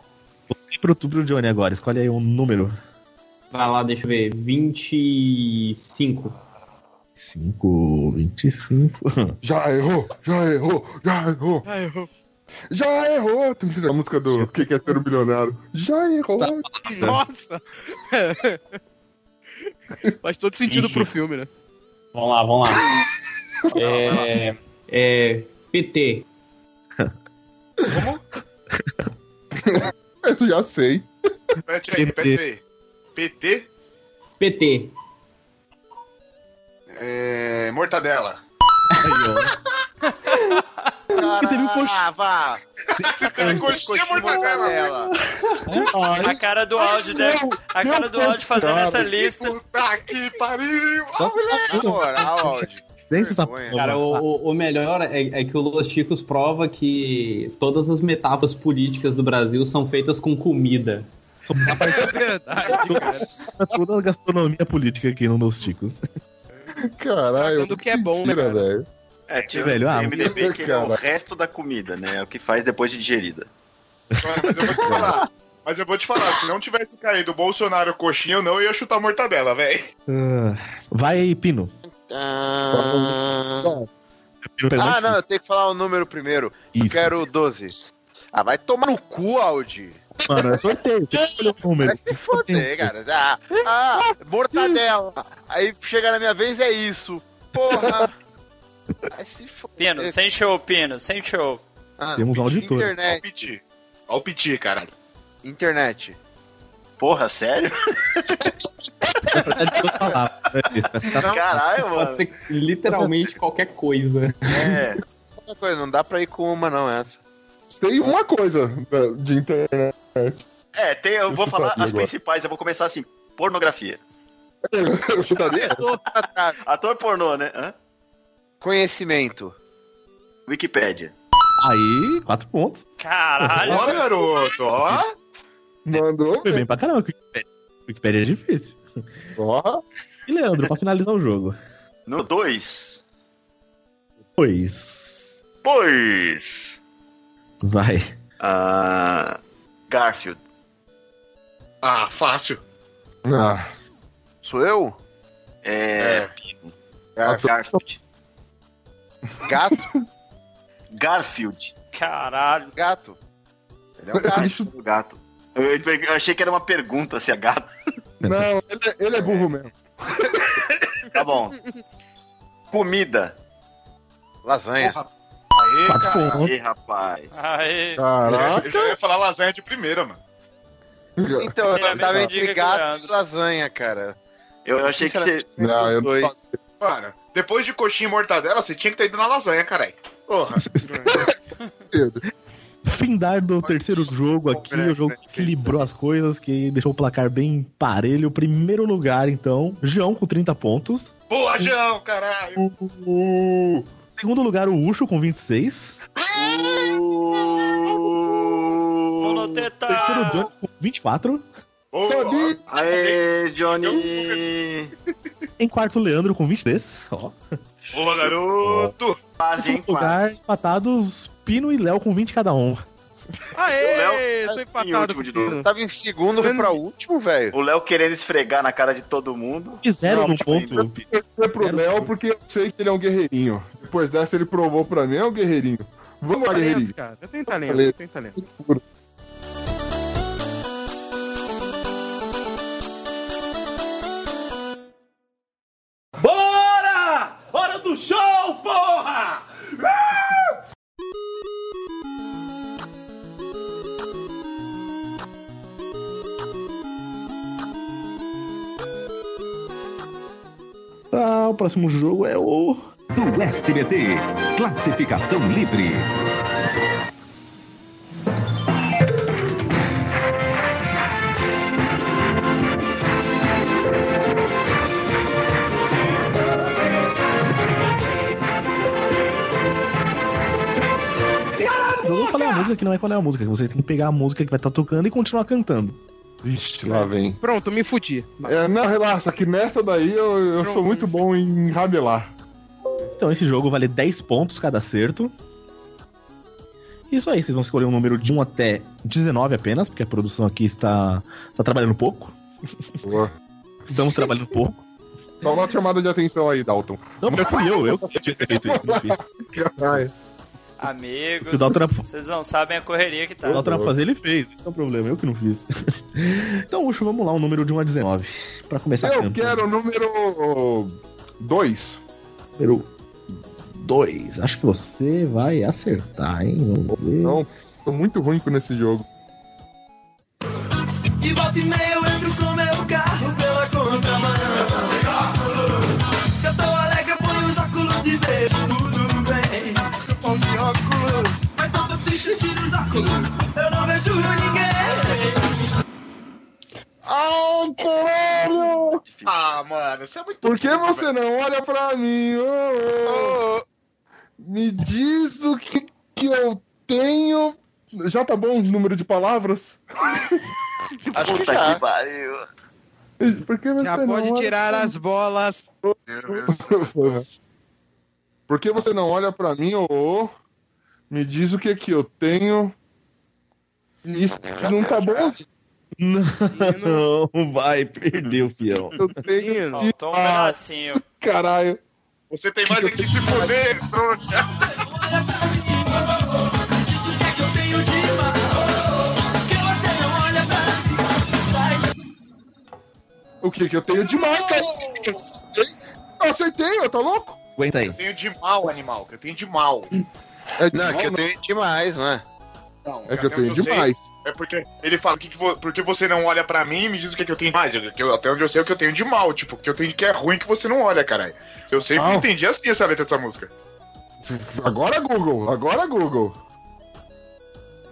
você pro tubo Johnny agora. Escolhe aí um número. Vai lá, deixa eu ver. 25. 5, 25. Já errou, já errou, já errou, Ai, eu... já errou. A música do Que Quer Ser o Bilionário? Já errou. Nossa! Faz todo sentido pro filme, né? Vamos lá, vamos lá. É. É. PT. Eu já sei. Repete aí, repete aí. PT, PT. é, mortadela. Teve um coxinha. Ah, vá. Coxinha mortadela. A cara do áudio deve. A cara do áudio fazendo essa lista. Puta que pariu. Na moral, áudio. Essa. Cara, o, o- o melhor é, é que o Los Chicos prova que todas as metáforas políticas do Brasil são feitas com comida. É verdade, cara. Toda a gastronomia política aqui no Nos Ticos. Caralho. Sacando que é bom, né, velho. É, tio, Velho, ah, MDB que é o resto da comida, né? É o que faz depois de digerida. Mas eu vou te falar. Mas eu vou te falar, se não tivesse caído o Bolsonaro coxinha, eu não ia chutar mortadela, velho. Ah, vai, Pino. Ah, Pino pegou ah não, eu tenho que falar o número primeiro. Eu Isso. quero 12. Ah, vai tomar no cu, Audi. Mano, é sorteio. Tem que escolher um número. Vai se foder, cara. Ah, ah, mortadela. Aí chega na minha vez é isso. Porra. Pino, sem show, Pino, sem show. Ah, Temos um auditor. Ó o Internet. piti. Ó o piti, caralho. Internet. Porra, sério? Caralho, Pode mano. ser literalmente qualquer coisa. É. Não dá pra ir com uma, não, essa. Sei uma coisa de internet. É, tem, eu vou falar as principais, eu vou começar assim. Pornografia. Eu chutaria? Ator pornô, né? Hã? Conhecimento. Wikipédia. Aí, quatro pontos. Caralho. Ó, garoto, ó. Mandou. Foi bem pra caramba. Wikipedia, Wikipedia é difícil. Ó. E Leandro, pra finalizar o jogo. No 2. Pois. Pois. Vai. Ah, Garfield. Ah, fácil. Ah, Sou eu? É. Garfield. Gato? Garfield. Caralho. Gato. Ele é um gato. um gato. Eu, eu achei que era uma pergunta se é gato. não, ele, é- ele é burro mesmo. Tá bom. Comida. Lasanha. Aê, Quatro cara. pontos. Ih, rapaz. Aí. Caraca. Eu já ia falar lasanha de primeira, mano. Então, Sim, é eu tava entre gato Leandro. e lasanha, cara. Eu achei que você. Não, eu não Dois. Mano, depois de coxinha e mortadela, você tinha que ter ido na lasanha, caralho. Porra. Findar do terceiro jogo aqui, o jogo que equilibrou as coisas, que deixou o placar bem parelho. Primeiro lugar, então, João com 30 pontos. Boa, João, caralho. Uh, Segundo lugar, o Ucho com 26. Monoteta. Terceiro, Johnny com 24. Boa. Sabia? Aê, Johnny! Em quarto, Leandro com 23. Ó. Boa, garoto. Quase, hein? Segundo lugar, empatados Pino e Léo com 20 cada um. Aê, tô Em empatado último com de o. Pino. Tava em segundo, foi pra último, velho. O Léo querendo esfregar na cara de todo mundo. Fizeram no ponto. torcer pro Léo porque eu sei que ele é um guerreirinho. Depois dessa ele provou pra mim, é um guerreirinho. Vamos lá, guerreirinho. cara. Eu tenho Talento. eu tenho talento. Próximo jogo é o. Do SBT, classificação livre. Eu vou falar a música que não é qual é a música, que você tem que pegar a música que vai estar tocando e continuar cantando. Vixe, lá vem. Pronto, me fudi. É, não, relaxa, que nessa daí eu, eu sou muito bom em ramelar. Então esse jogo vale 10 pontos cada acerto. Isso aí, vocês vão escolher um número de 1 até 19 apenas, porque a produção aqui está, está trabalhando pouco. Boa. Estamos trabalhando pouco. Dá uma chamada de atenção aí, Dalton. Não, mas fui eu, eu que tinha feito isso, não fiz. Caralho. Amigos, O vocês não sabem a correria que tá. O Dalton era pra fazer, ele fez. Esse é o problema, eu que não fiz. então, Ucho, vamos lá, um número de 1 a 19. Pra começar Eu quero o número 2. Número 2. Acho que você vai acertar, hein? Vamos ver. Não, tô muito ruim com esse jogo. E volta e meia eu entro com óculos. Eu não vejo ninguém. Ai, caralho! Ah, mano, você é muito Por que você velho. não olha pra mim? Ô, ô. Me diz o que, que eu tenho. Já tá bom o número de palavras? Acho que que pariu. Por que você Já não pode olha tirar pra as bolas. Por que você não olha pra mim, ô? ô? Me diz o que que eu tenho. Isso não tá bom. Não, vai, perdeu, fião. Eu tenho. Faltou um pedacinho. Caralho. Você tem mais é que se foder, trouxa. O que que eu tenho demais? Eu acertei, eu tá louco? Aguenta aí. Eu tenho de mal, animal. que Eu tenho de mal. É de Não, mal, que eu tenho demais, né? Não, É que eu tenho sei, demais. É porque ele fala, que que vo- por que você não olha pra mim e me diz o que, que eu tenho mais? Eu- que eu- até onde eu sei o que eu tenho de mal, tipo, o que eu tenho que é ruim que você não olha, caralho. Eu sempre Ah. entendi assim essa letra dessa música. Agora Google, agora Google.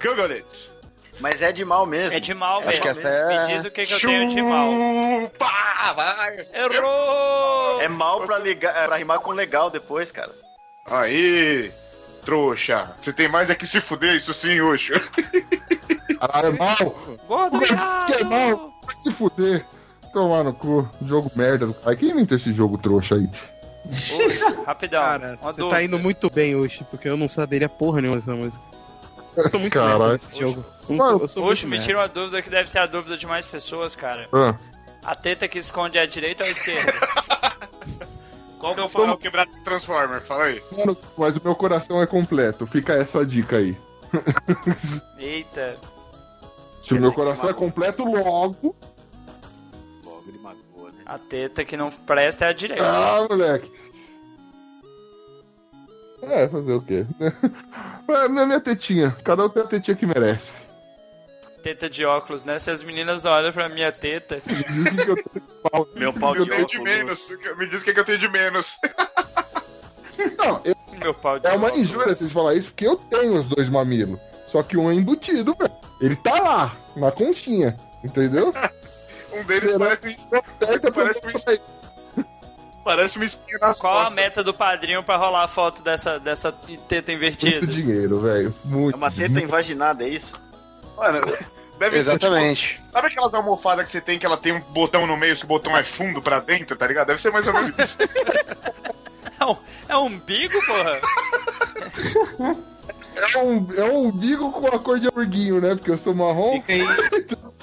Google it. Mas é de mal mesmo. É de mal Acho mesmo. que essa é- Me diz o que, que eu tenho de mal. Vai. Errou! É mal pra, ligar, é pra rimar com legal depois, cara. Aí, trouxa. Você tem mais é que se fuder, isso sim, Ucho. Caralho, é mal. Gordo Eu disse que é mal. Vai se fuder. Tomar no cu. Jogo merda do cara. Quem inventou esse jogo trouxa aí? Oxe, rapidão. Cara, você dúvida. tá indo muito bem hoje, porque eu não saberia porra nenhuma dessa música. Eu sou muito Caralho. nesse jogo. Eu Mano, sou, eu sou me tira uma dúvida que deve ser a dúvida de mais pessoas, cara. Ah, A teta que esconde é a direita ou a esquerda? Qual que é o farol quebrado do Transformer? Fala aí. mano, mas o meu coração é completo. Fica essa dica aí. Eita. Se o meu coração é completo, logo. Logo ele magoou, né? A teta que não presta é a direita. Ah, moleque. É, fazer o quê? É minha, minha tetinha. Cada um tem a tetinha que merece. Teta de óculos, né? Se as meninas olham pra minha teta. Diz que eu tenho pau. Meu pau Eu de tenho de óculos. menos. Me diz o que, que eu tenho de menos. Não, eu- Meu pau de é uma óculos. injúria vocês falar isso, porque eu tenho os dois mamilos. Só que um é embutido, velho. Ele tá lá, na conchinha. Entendeu? Um deles Será? parece, Certo, Parece um parece uma espinha nas Qual a costas. meta do padrinho pra rolar a foto dessa, dessa teta invertida? Muito dinheiro, velho. Muito. É uma teta invaginada, é isso? Mano, deve Exatamente. ser. Tipo, sabe aquelas almofadas que você tem que ela tem um botão no meio, que o botão é fundo pra dentro, tá ligado? Deve ser mais ou menos isso. É um, é um umbigo, porra? É um, é um umbigo com a cor de amorguinho, né? Porque eu sou marrom. Fica aí,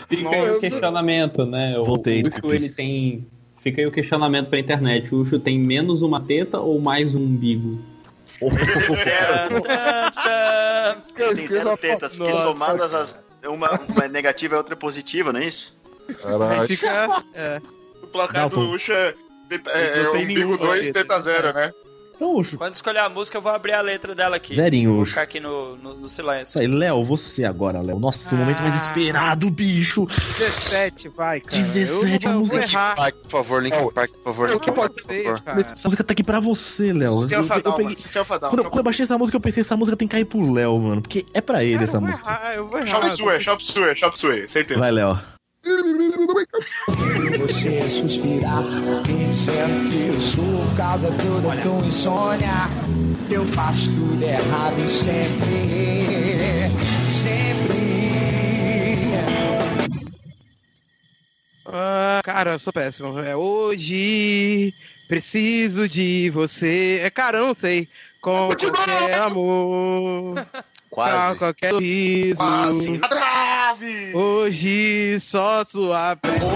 fica aí o questionamento, né? O, Voltei, o Ucho, ele tem. Fica aí o questionamento pra internet. O Ucho tem menos uma teta ou mais um umbigo? Tan. Tem zero tetas, porque somadas as. Uma, uma é negativa e a outra é positiva, não é isso? Aí Caralho. fica. É. O placar Não, do Ucha é, é, é nenhuma 2, teta. teta 0, né? Então, Ucho. Quando escolher a música, eu vou abrir a letra dela aqui. Zerinho, Vou Ucho. ficar aqui no, no, no silêncio. Isso aí, Léo, você agora, Léo. Nossa, o momento mais esperado, bicho. 17, vai, cara. 17, eu eu vou música errar. Park, por favor, Linkin Park, por favor, Eu Linkin vou Park, por ver, favor. cara. Essa música tá aqui pra você, Léo. Eu, eu Down, peguei... Quando, eu- quando eu baixei essa música, eu pensei, essa música tem que cair pro Léo, mano. Porque é pra ele Cara, essa eu música. errar, eu vou errar. Chop Suey, Chop Suey, Chop Suey, certeza. Vai, Léo. Você suspirar, pensando que eu sou causa toda tua insônia. Eu faço tudo errado e sempre, sempre. Ah, cara, eu sou péssimo. É hoje preciso de você. É cara, eu não sei. Com qualquer amor. Quase. qualquer sorriso. Quase. Na trave! Hoje só sua presença.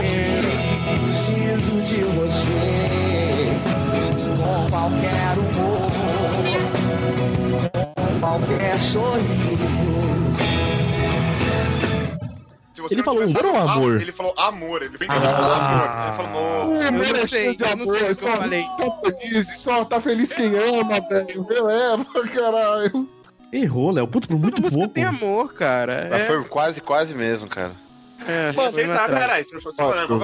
Preciso de você com qualquer humor, com qualquer sorriso. Ele não falou humor ou amor? Ele falou amor, ele bem Ah. amor. Ele falou, O Eu amor não é sei, cheio de eu não amor, sei o que eu só falei. tá feliz, só tá feliz quem ama, velho. Beleza, caralho. Errou, Léo. Puta, por muito Toda música pouco. tem amor, cara. Mas É, foi quase, quase mesmo, cara. É, tá, caralho. Você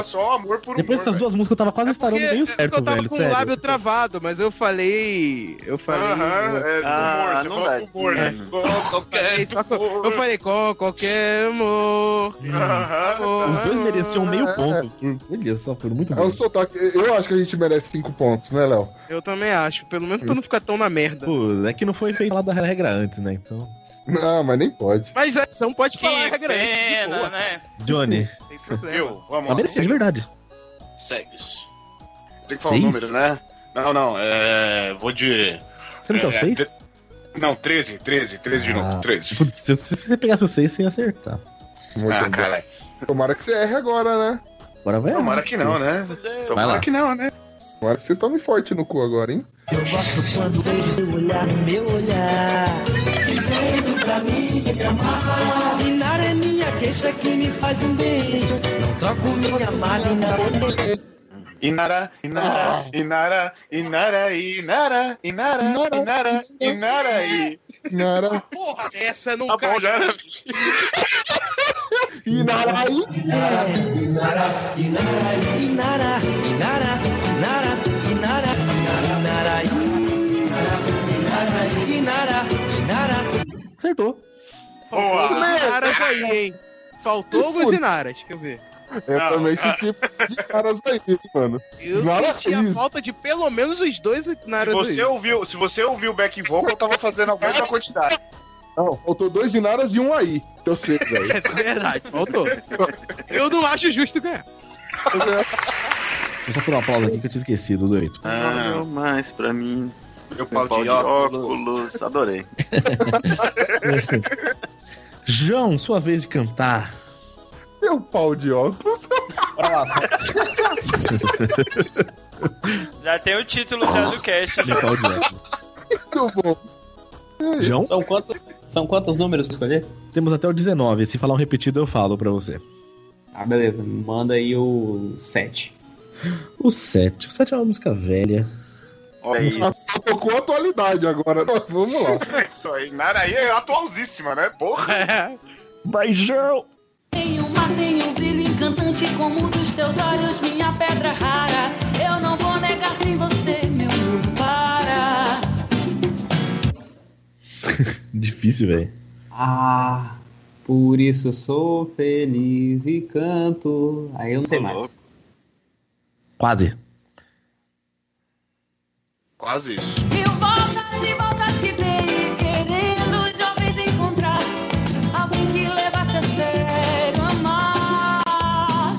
só amor por Depois dessas duas músicas eu tava quase É porque- meio é porque certo, eu tava velho. com sério. o lábio travado, mas eu falei. Eu falei. Aham, é, Ah, humor, você humor, né? Hum. Qualquer falei, só com- humor. eu falei com qualquer amor. Aham. Os dois mereciam meio É. ponto. Por... Olha só, por muito É bom. o sotaque. Eu acho que a gente merece cinco pontos, né, Léo? Eu também acho, pelo menos pra não ficar tão na merda. Pô, é que não foi feito lá da regra antes, né? Então. Não, mas nem pode. Mas a edição pode falar a Que regra antes, de pena, boa. né? Johnny. Tem problema. Eu, vamos Tá lá. merecia, de verdade. Segues. Tem que falar o Seis? número, né? Não, não, é. Vou de. Você não quer o É, 6? tre- Não, 13, 13, 13 de Ah. novo, 13. Putz, se, você pegasse o 6, você ia acertar. Muito Ah, caralho. Tomara que você erre agora, né? Agora vai. Tomara que não, né? Tomara que não, né? Tomara que você tome forte no cu agora, hein? Eu gosto quando vejo seu olhar no meu olhar. Dizendo pra me amar. Inar é minha queixa que me faz um beijo. Não troco minha mala e não Inara, Inara, Inara, Inara, Inara, Inara, Inara, Inara, e. Nara. Porra, essa não Tá cai. bom, já era. Inaraí. Inara, Inara, Inara, Inara, Inara, Inara, Inara, Inara. Acertou. Faltou Boa. alguns inaras aí, hein? Faltou alguns inaras, deixa eu ver. Eu Não, também senti de caras aí, mano. Eu Nada senti a isso. falta de pelo menos os dois Se inaras aí. você ouviu, se você ouviu o back vocal, eu tava fazendo a mesma quantidade. Não, faltou dois Inaras e um aí. Que eu sei, velho. É verdade, faltou. Eu não acho justo ganhar. Deixa eu pôr um aplauso aqui que eu tinha esquecido do 8. Ah, não mais pra mim. Meu Meu pau pau de de óculos. óculos. Adorei. João, sua vez de cantar. Meu pau de óculos. Já tem o título já do cast. De Já. pau de óculos. Muito bom. João, São quantos, são quantos números pra escolher? temos até o 19. Se falar um repetido, eu falo pra você. Ah, beleza. Manda aí o 7. O 7. O 7 é uma música velha. Olha. Ah, Tocou atualidade agora. Vamos lá. Inara aí é atualzíssima, né? Porra. É. Vai, João! Tem um mar, tem um brilho encantante como o dos teus olhos, minha pedra rara. Eu não vou negar sem você, meu mundo para. Difícil, velho. Ah, por isso sou feliz e canto. Aí eu não sei mais. Quase. Quase isso. Mil voltas e voltas que dei, querendo de uma vez encontrar alguém que levasse a sério amar.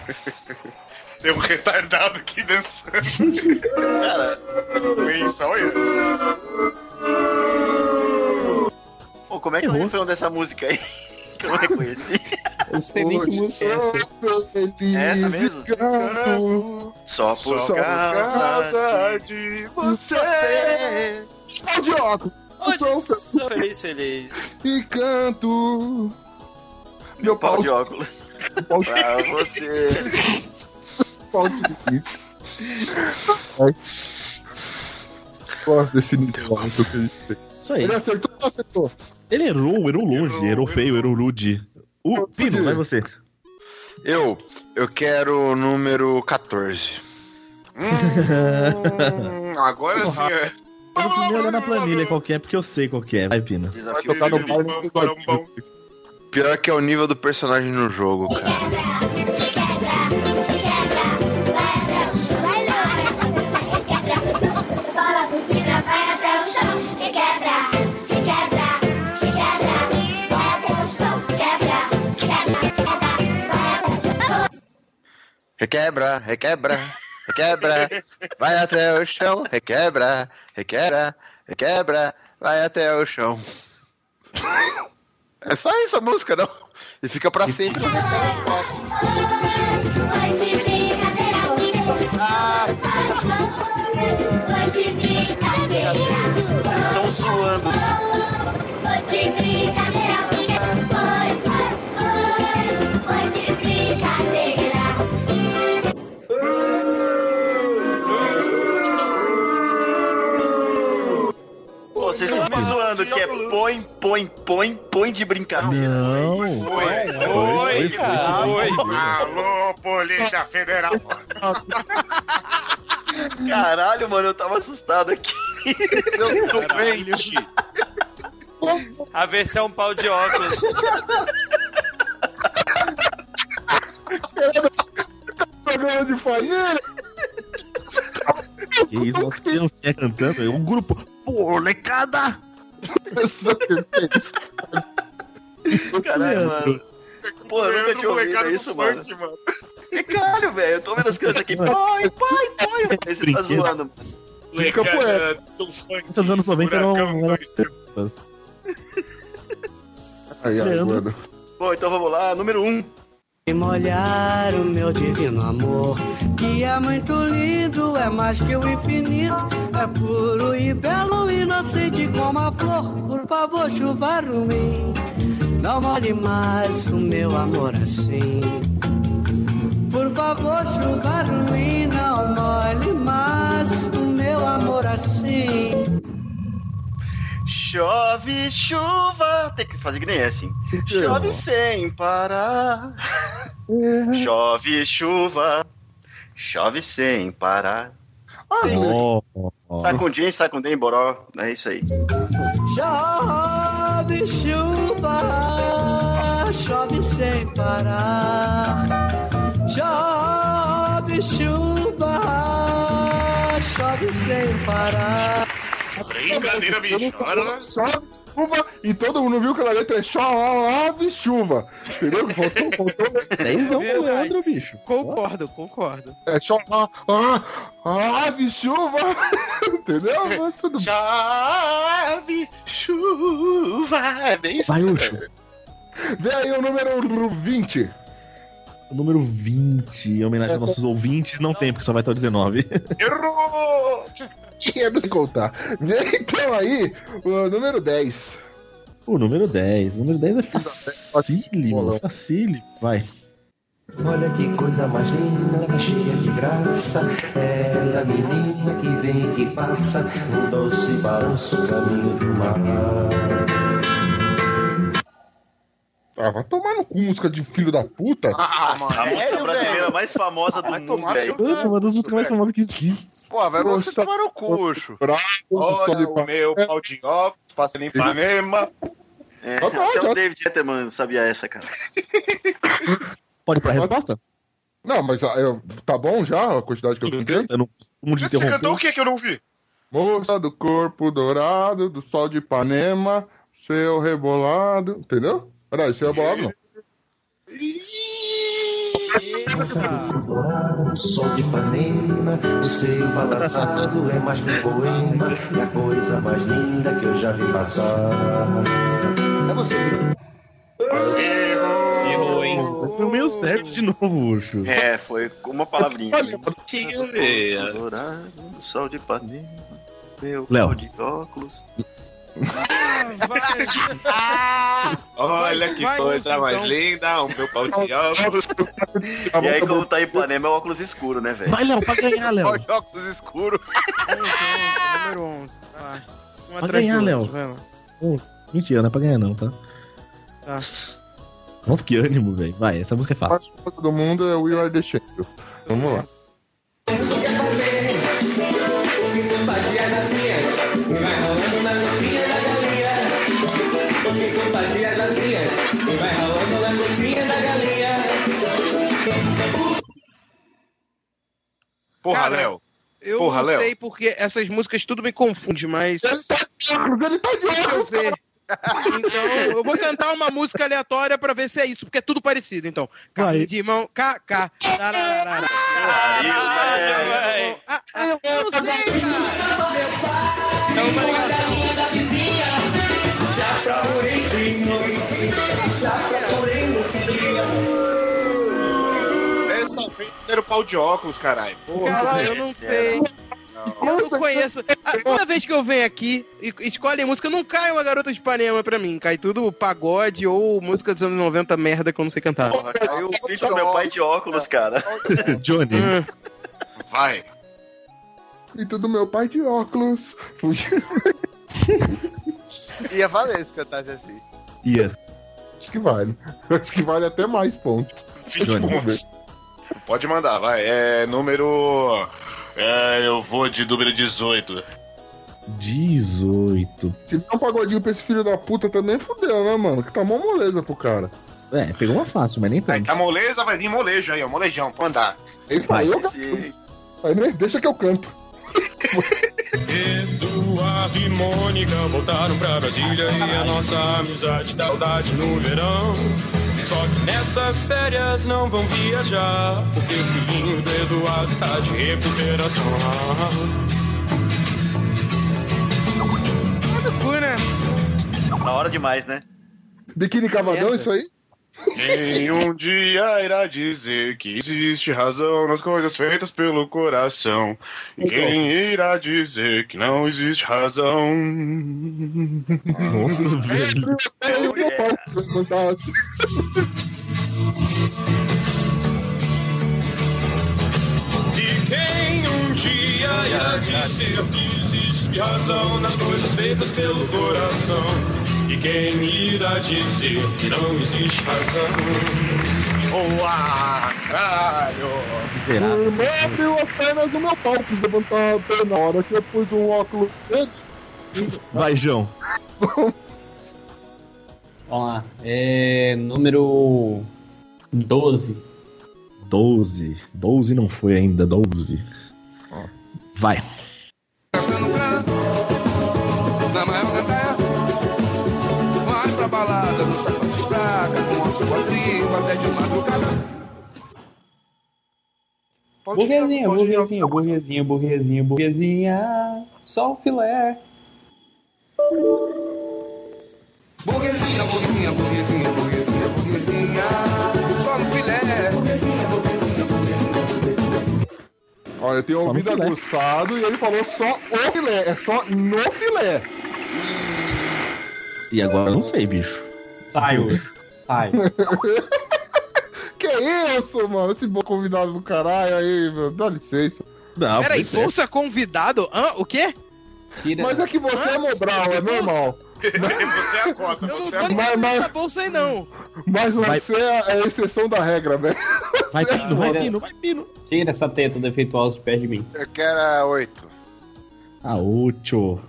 Tem um retardado aqui dançando. Cara, Isso, olha. pô, como é que eu Errou. refrão dessa música aí? Que eu não reconheci. Eu sei nem que música é essa. essa e mesmo? canto. Só por Só por causa causa de você. Pau de óculos. Hoje sou feliz, feliz. E canto. meu pau de óculos. Pau de Pra você. pau de isso. gosto desse nível alto que a gente tem. Isso aí. Ele acertou ou não acertou? Ele errou, errou longe, errou feio, errou rude. O Pino, vai você. Eu, eu quero o número 14. Hum, agora sim é. Eu vou primeiro olhar na planilha qual que é, porque eu sei qual que é. Vai, Pino. Vai tocar no doidinho. Pior que é o nível do personagem no jogo, cara. Requebra, requebra, requebra, vai até o chão, requebra, requebra, requebra, vai até o chão. É só isso a música, não? E fica pra sempre. Vocês estão zoando. Me zoando que é põe, põe, põe, põe de brincadeira. Não. Oi, Oi, cara, oi. Alô, Polícia Federal. Caralho, mano, eu tava assustado aqui. Eu tô doente. A versão pau de óculos. Programa de família. Que isso, umas criancinhas cantando. é Um grupo. Molecada! É. Caralho, mano. Pô, eu nunca tinha ouvido isso, mano. Funk, mano. Que caralho, velho. Eu tô vendo as crianças aqui. Pai, pai, pai. Aí você tá Brinquedo. zoando. mano. Funk. Isso dos anos 90 eram. Dois, Aí, mano. Bom, então vamos lá. Número 1. Um. E molhar o meu divino amor, que é muito lindo, é mais que o infinito, é puro e belo, inocente como a flor. Por favor, chuva ruim, não molhe mais o meu amor assim. Por favor, chuva ruim, não molhe mais o meu amor assim. Chove chuva. Tem que fazer que nem é assim. Chove sem parar. Chove chuva. Chove sem parar. Ó. Tá com jeans, tá com dem, boró. É isso aí. Chove chuva, chove sem parar. Chove chuva, chove sem parar. Brincadeira, bicho. Olha lá. Chove chuva e todo mundo viu que a letra é chove chuva. Entendeu? Faltou, faltou. Dezão pro Verdade. Leandro, bicho. Concordo, concordo. É chove ave chuva. Entendeu? Mas tudo bem. Chave, chuva. É bem isso. Vai, Ucho. Vem aí o número 20. O número 20, em homenagem aos nossos ouvintes, não tem, porque só vai até o 19. Errou! Dinheiro sem contar. Vem então aí o número 10. O número 10. O número 10 é facílimo. Facílimo. Vai. Olha que coisa mais linda, cheia de graça. Ela, menina que vem e que passa, um doce balanço, caminho do mar. Ah, vai tomar no cu música de filho da puta. Ah, A música brasileira mais famosa do Vai mundo, tomar velho. Ah, uma das músicas mais famosas que existe. Pô, vai você Nossa. tomar no cu, só Olha o meu pau de óculos, passando em Ipanema. É, Tá até já. o David Letterman sabia essa, cara. Pode ir pra resposta? Não, mas ah, eu- tá bom já a quantidade que eu cantei? Eu não costumo de Você cantou o que que eu não vi? Moça do corpo dourado, do sol de Ipanema, seu rebolado. Entendeu? Peraí, seu rebolado não. O sol de Ipanema, o seu balançado é mais que um poema, é a coisa mais linda que eu já vi passar. É você, Errou, hein? Foi meio certo de novo, Ucho. É, foi com uma palavrinha. Dourado, sol de Ipanema, meu Léo. de óculos. Olha que vai, coisa então. mais linda, o meu pau de óculos. E aí, como tá em Ipanema, é o óculos escuro, né, velho? Vai, Léo, pra ganhar, Léo. Olha óculos escuros. Número 11. Vai. Um Pra ganhar, Léo. lá. Mentira, não é pra ganhar não, tá? Tá. Nossa, que ânimo, velho. Vai, essa música é fácil. Todo mundo é We Are The Champions. Vamos lá. Porra, Cara, Léo. Eu Porra, não Léo. sei porque essas músicas tudo me confunde, mas. Ele tá de óculos, ele tá de eu ver. Então, eu vou cantar uma música aleatória pra ver se é isso, porque é tudo parecido. Então, Vai. de mão, KK. tararara. Ah, ah, eu não sei, cara. É uma ligação. Era o pau de óculos, caralho. Porra. Caralho, eu não sei. Eu não conheço. A- Toda vez que eu venho aqui e escolhem música, não cai uma garota de Ipanema pra mim. Cai tudo pagode ou música dos anos 90 merda que eu não sei cantar. Porra, caiu o vídeo do meu pai de óculos, cara. Johnny. Hum. Vai. Grito do meu pai de óculos. Ia valer se cantasse assim. Ia. Acho que vale. Acho que vale até mais pontos. 20 Johnny. pontos. Pode mandar, vai. É número. É, eu vou de número 18. 18. Se der um pagodinho pra esse filho da puta também, fudeu, né, mano? Que tá mó moleza pro cara. É, pegou uma fácil, mas nem Aí tanto. tá moleza, vai vir molejo aí, ó. Molejão, pode andar. Aí vai, eu Esse- aí, né, deixa que eu canto. Eduardo e Mônica voltaram pra Brasília e a nossa amizade dá saudade no verão. Só que nessas férias não vão viajar, porque o filhinho do Eduardo tá de recuperação. Cu, né? Na hora demais, né? Biquíni cavadão, isso aí? Quem um dia irá dizer que existe razão nas coisas feitas pelo coração? E quem irá dizer que não existe razão? Nossa, velho. Eu cantasse. E quem um dia irá dizer que existe razão nas coisas feitas pelo coração? E quem irá dizer que não existe razão? Boa! Caralho! O irmão abriu as pernas do meu pau, quis levantar a perna na hora que eu pus um óculos dele. Vai, João. Vamos lá. É. Número 12. 12. 12 não foi ainda, 12. Vai. Na maior gandaia Vai pra balada no sapato Com a sua prima até de madrugada Burguesinha, burguesinha, burguesinha, burguesinha, burguesinha. Só o filé. Burguesinha, burguesinha, burguesinha, burguesinha, burguesinha Olha, eu tenho Só ouvido aguçado e ele falou só o filé, é só no filé. E agora eu não sei, bicho. Sai hoje. Sai. Que isso, mano? Esse bom convidado do caralho aí, meu. Dá licença. Não, Peraí, é. bolsa convidado? Hã? O quê? Tira. Mas é que você é Mobral, é normal. Você é a cota, Eu não você tô é a Mas- bolsa aí, não. Mas Vai. você é a exceção da regra, velho. Vai pino, vai pino, vai pino. Tira essa teta defeituosa de perto de mim. Eu quero a 8. Ah, útil.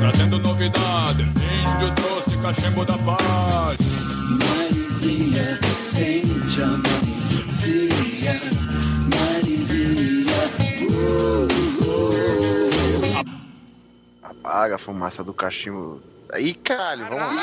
Trazendo novidade Índio trouxe cachimbo da paz Marizinha, Apaga a fumaça do cachimbo. Aí, caralho, vamos lá.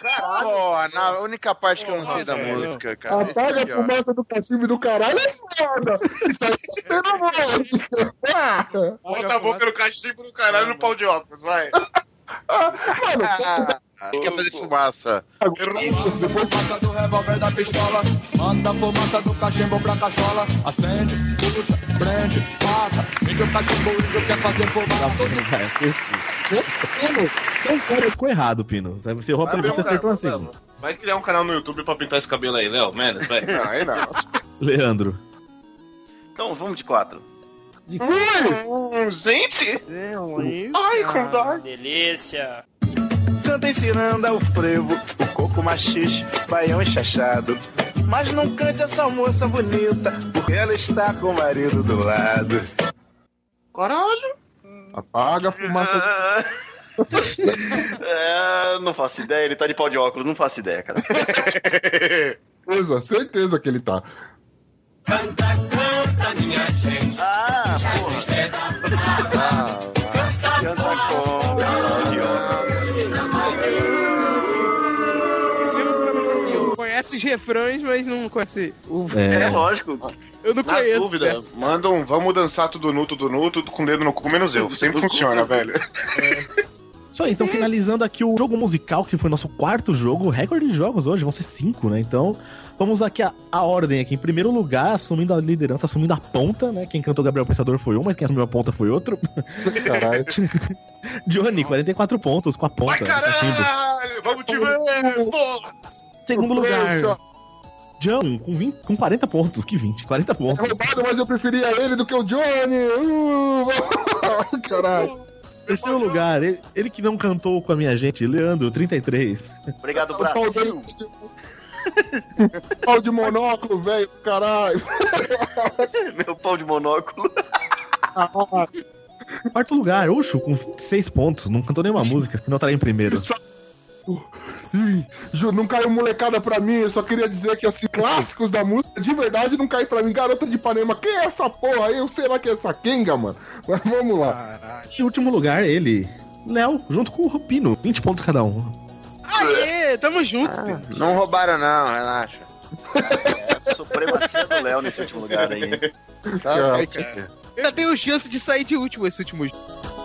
Caralho. Pô, na única parte que eu não sei da música, cara. Apaga a ó. fumaça do cachimbo do caralho é foda. Isso aí te tem na música. Ah, Bota a boca no cachimbo do caralho no pau de óculos, vai. Mano, Ah, quer fazer fumaça. Fumaça do revólver da pistola Manda fumaça do cachimbo pra cachola Acende, puxa, prende, passa Índio cachimbo, índio quer fazer fumaça Então, cara, ficou errado, Pino. Você errou a primeira, você acertou a segunda. Vai criar um canal no YouTube pra pintar esse cabelo aí, Léo, menos, vai. Não, aí não. Leandro. Então vamos de quatro. Hum, gente! Ai, com dó. Delícia. Canta ensinando o frevo, o coco machixe, baião enxachado. Mas não cante essa moça bonita, porque ela está com o marido do lado. Caralho! Apaga a fumaça. É, não faço ideia, ele tá de pau de óculos, não faço ideia, cara. Certeza, certeza que ele tá. Ah, porra. Ah, refrões, mas não conhece o. É. É lógico. Eu não Na conheço. dúvida, dessa. manda um vamos dançar tudo nu, tudo nu, tudo com o dedo no cu, menos eu. Sempre funciona, velho. Isso aí, então finalizando aqui o jogo musical, que foi nosso quarto jogo, recorde de jogos hoje, vão ser cinco, né? Então, vamos aqui a, a ordem aqui. Em primeiro lugar, assumindo a liderança, assumindo a ponta, né? Quem cantou Gabriel Pensador foi um, mas quem assumiu a ponta foi outro. Caralho. Johnny, 44 pontos com a ponta. Vai, né, cachimbo. caralho! Vamos te ver! Porra! Segundo lugar. John, com, 20, com 40 pontos. Que 20? 40 É pontos. roubado, mas eu preferia ele do que o Johnny. Uh, caralho. Terceiro lugar, ele, ele que não cantou com a minha gente, Leandro, 33. Obrigado, Brasil. pau de monóculo, velho, caralho. Meu pau de monóculo. Quarto lugar, Ucho, com 26 pontos. Não cantou nenhuma música, senão estaria em primeiro. Ih, Ju, não caiu molecada pra mim, eu só queria dizer que, assim, clássicos da música, de verdade, não cai pra mim. Garota de Ipanema, quem é essa porra aí? Eu sei lá que é essa Kenga, mano. Mas vamos lá. Em último lugar, ele, Léo, junto com o Rupino, 20 pontos cada um. Aê, tamo junto, Ah, Pedro. Não roubaram, não, relaxa. É, supremacia do Léo nesse último lugar aí. Tá ainda tenho chance de sair de último esse último jogo.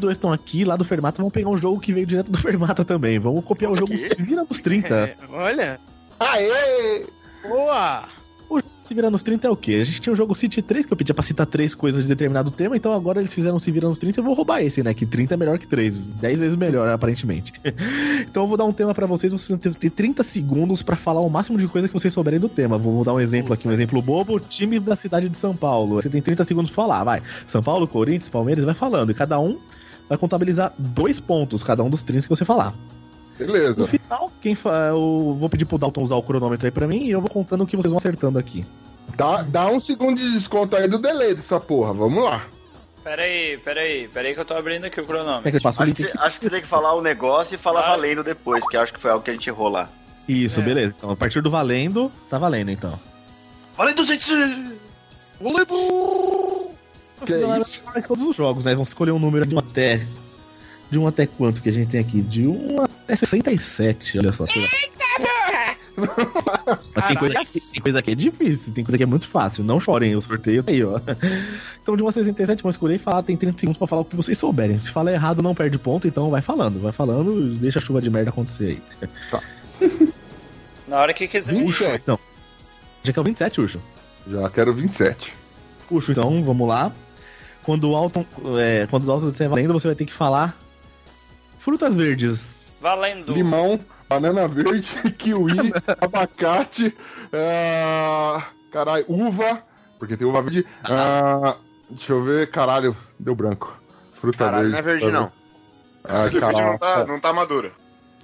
Dois estão aqui, lá do Fermata, vamos pegar um jogo que veio direto do Fermata também. Vamos copiar o jogo Se Vira nos 30. É, olha. Aê! Boa! O jogo Se Vira nos 30 é o quê? A gente tinha o jogo City 3, que eu pedia pra citar três coisas de determinado tema, então agora eles fizeram Se Vira nos 30, eu vou roubar esse, né? Que 30 é melhor que 3. 10 vezes melhor, aparentemente. então eu vou dar um tema pra vocês, vocês vão ter 30 segundos pra falar o máximo de coisa que vocês souberem do tema. Vou dar um exemplo aqui, um exemplo bobo. Times da cidade de São Paulo. Você tem 30 segundos pra falar, vai. São Paulo, Corinthians, Palmeiras, vai falando. E cada um vai contabilizar dois pontos, cada um dos 30 que você falar. Beleza. No final, quem fa... eu vou pedir pro Dalton usar o cronômetro aí pra mim e eu vou contando o que vocês vão acertando aqui. Dá, dá um segundo de desconto aí do delay dessa porra, vamos lá. Peraí, peraí, peraí que eu tô abrindo aqui o cronômetro. É que eu faço o Acho que, você, acho que você tem que falar o negócio e falar valendo depois, que acho que foi algo que a gente errou lá. Isso, beleza. Então, a partir do valendo, tá valendo então. Valendo, gente! Valendo! Que Galera, isso? todos os jogos, né? Vamos escolher um número de um até. De um até quanto que a gente tem aqui? De 1 até 67, olha só. Mas tem coisa, que, tem coisa que é difícil, tem coisa que é muito fácil. Não chorem, o sorteio tá aí, ó. Então, de 1 a 67, vamos escolher e falar. Tem 30 segundos pra falar o que vocês souberem. Se falar errado, não perde ponto, então vai falando, vai falando, deixa a chuva de merda acontecer aí. Na hora que quiser. 27. Então, já que é o 27, Ucho. Já quero 27. Puxo, então, vamos lá. Quando o Alton, é, quando o Alton disser valendo, você vai ter que falar frutas verdes. Valendo. Limão, banana verde, kiwi, abacate, caralho, uva, porque tem uva verde. ah, deixa eu ver, caralho, deu branco. Fruta Caralho, verde. não é verde, não. Ah, vídeo não tá, caralho. não tá madura.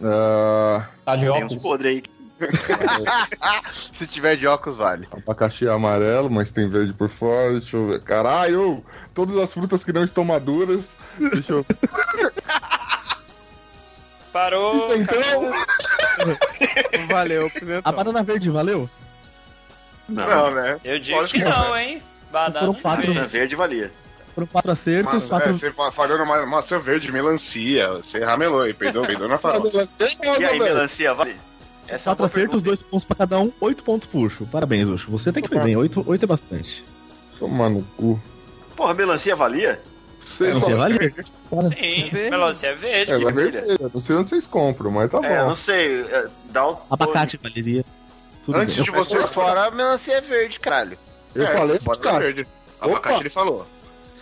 Ah, Tá de Tem uns óculos. podres aí. Se tiver de óculos, vale. Abacaxi é amarelo, mas tem verde por fora. Deixa eu ver. Caralho, todas as frutas que não estão maduras. Deixa eu Parou. Então, Valeu, A banana verde valeu? Não, né? Eu digo Lógico que não, não, hein? Banana Foram não quatro. Maçã verde valia. Foram quatro acertos, Mas, quatro. é, você fa- falando ma- maçã verde, melancia, você ramelou aí, perdão, perdão na fala. E aí, melancia, vale? Essa é Quatro boa acertos, dois pontos pra cada um, oito pontos puxo. Parabéns, Luxo. Você tem que foi bem, oito, oito é bastante. Toma no cu. Porra, melancia valia? Sei lá. vale? Sim, melancia é verde. É, vai ver. Não sei onde vocês compram, mas tá É, bom. não sei. é, Dá o... Abacate valeria. Tudo Antes bem. de você fora, a melancia é verde, caralho. Eu É, falei, pode cara. verde. Abacate ele falou.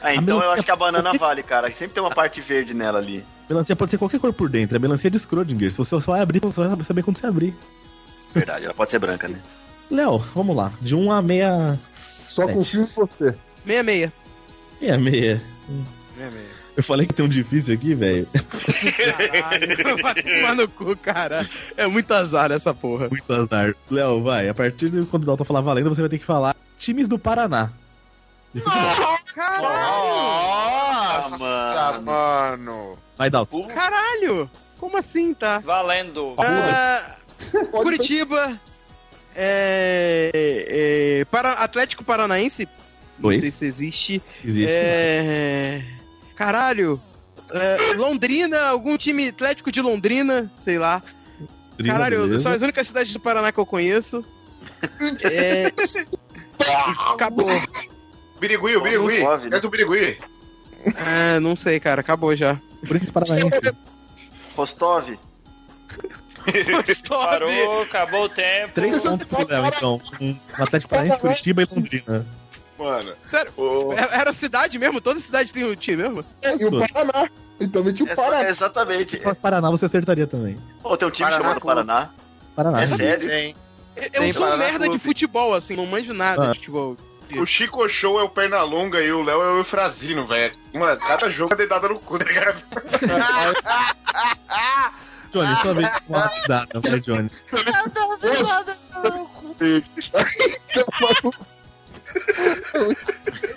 Ah, então eu melancia- acho que a banana vale, cara. Sempre tem uma parte verde nela ali. Melancia pode ser qualquer cor por dentro. É melancia de Schrödinger. Se você só vai abrir, você vai saber quando você abrir. Verdade, ela pode ser branca, né? Léo, vamos lá. De 1 a meia. Só confio em você. Meia meia. Meia meia. Meia meia. Eu falei que tem um difícil aqui, velho. Caralho, no cu, cara. É muito azar essa porra. Muito azar. Léo, vai. A partir de quando o Dalton falar valendo, você vai ter que falar times do Paraná. Futebol. Ah, Nossa, mano. mano. Vai, Dalton. Caralho! Como assim, tá? Valendo. Ah, Curitiba. É, é, para, Atlético Paranaense. Não Oi? sei se existe. Existe. É, caralho. É, Londrina, algum time Atlético de Londrina, sei lá. Londrina, Caralho, beleza. são as únicas cidades do Paraná que eu conheço. É, acabou. Birigui, o Birigui. É do Birigui. Ah, não sei, cara, acabou já. Isso Paranaense. Rostov. Parou, acabou o tempo. Três pontos pro Léo, então. Um Atlético Paranaense, Curitiba e Londrina. Mano. Sério, o- era era cidade mesmo? Toda cidade tem um time mesmo? E o Paraná. Então meti o Essa- Paraná. exatamente. Se fosse Paraná, você acertaria também. Pô, tem um time Paraná chamado com- Paraná. Paraná. É sério? Tem. Eu Tem sou Paraná merda de Clube. futebol, assim, não manjo nada Ah. de futebol. O Chico Show é o Pernalonga e o Léo é o Eufrazino, velho. Mano, cada jogo é dedada no cu, tá ligado? Johnny, sua vez com uma data, vai, Johnny.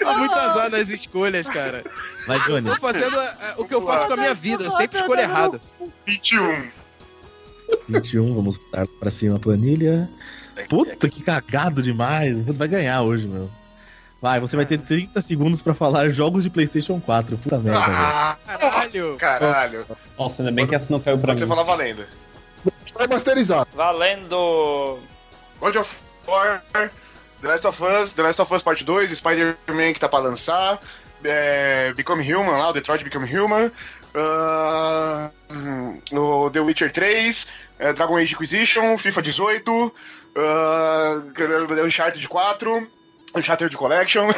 Há muito azar nas escolhas, cara. Vai, Johnny. Tô fazendo é, o que eu faço com a minha vida, eu sempre escolho errado. 21. 21, vamos botar pra cima a planilha. Puta, que cagado demais. Vai ganhar hoje, meu. Vai, você vai ter 30 segundos pra falar jogos de PlayStation 4. Puta merda. Ah, Caralho. caralho. Nossa, ainda bem que essa não caiu pra Pode você mim. falar valendo. Remasterizado. Valendo. God of War, The Last of Us, The Last of Us Part 2, Spider-Man que tá pra lançar, é, Become Human lá, o Detroit Become Human, hum, o The Witcher 3, é, Dragon Age Inquisition, FIFA 18, ah, Uncharted 4, Uncharted Collection,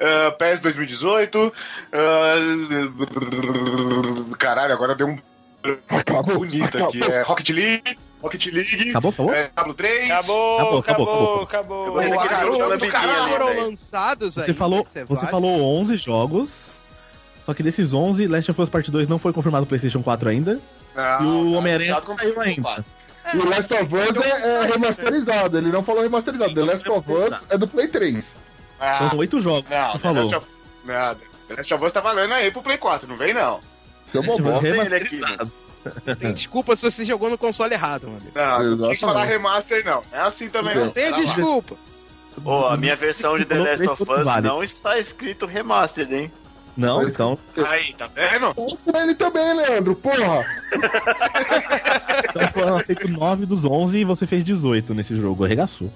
ah, PES 2018, ah, caralho, agora deu um Acabou. bonito aqui, é Rocket League, Rocket League, Acabou, acabou? é, Diablo 3, Acabou, Acabou, acabou, acabou, acabou. acabou. Lambidinho caralho, ali, Foram lançados Você aí. falou, você válido. falou 11 jogos. Só que desses 11, Last of Us Part 2 não foi confirmado no PlayStation 4 ainda. Não, e o Homem-Aranha saiu ainda. E o Last of Us é, é remasterizado. Ele não falou remasterizado. The Last of Us é do Play 3. Ah, Então são 8 jogos. não, você The falou. Last of- Nada. The Last of Us tá valendo aí pro Play 4, não vem não. Seu bobão. Tem ele remasterizado. Tem desculpa se você jogou no console errado, mano. Não, não tem que falar remaster não. É assim também Então. não. Tem lá. desculpa. Ô, a minha versão de The Last of Us não está escrito remastered, hein? Não, então. Aí, tá vendo? Ele também, Leandro. Porra. Então foram aceitos 9 dos 11 e você fez 18 nesse jogo. Arregaçou.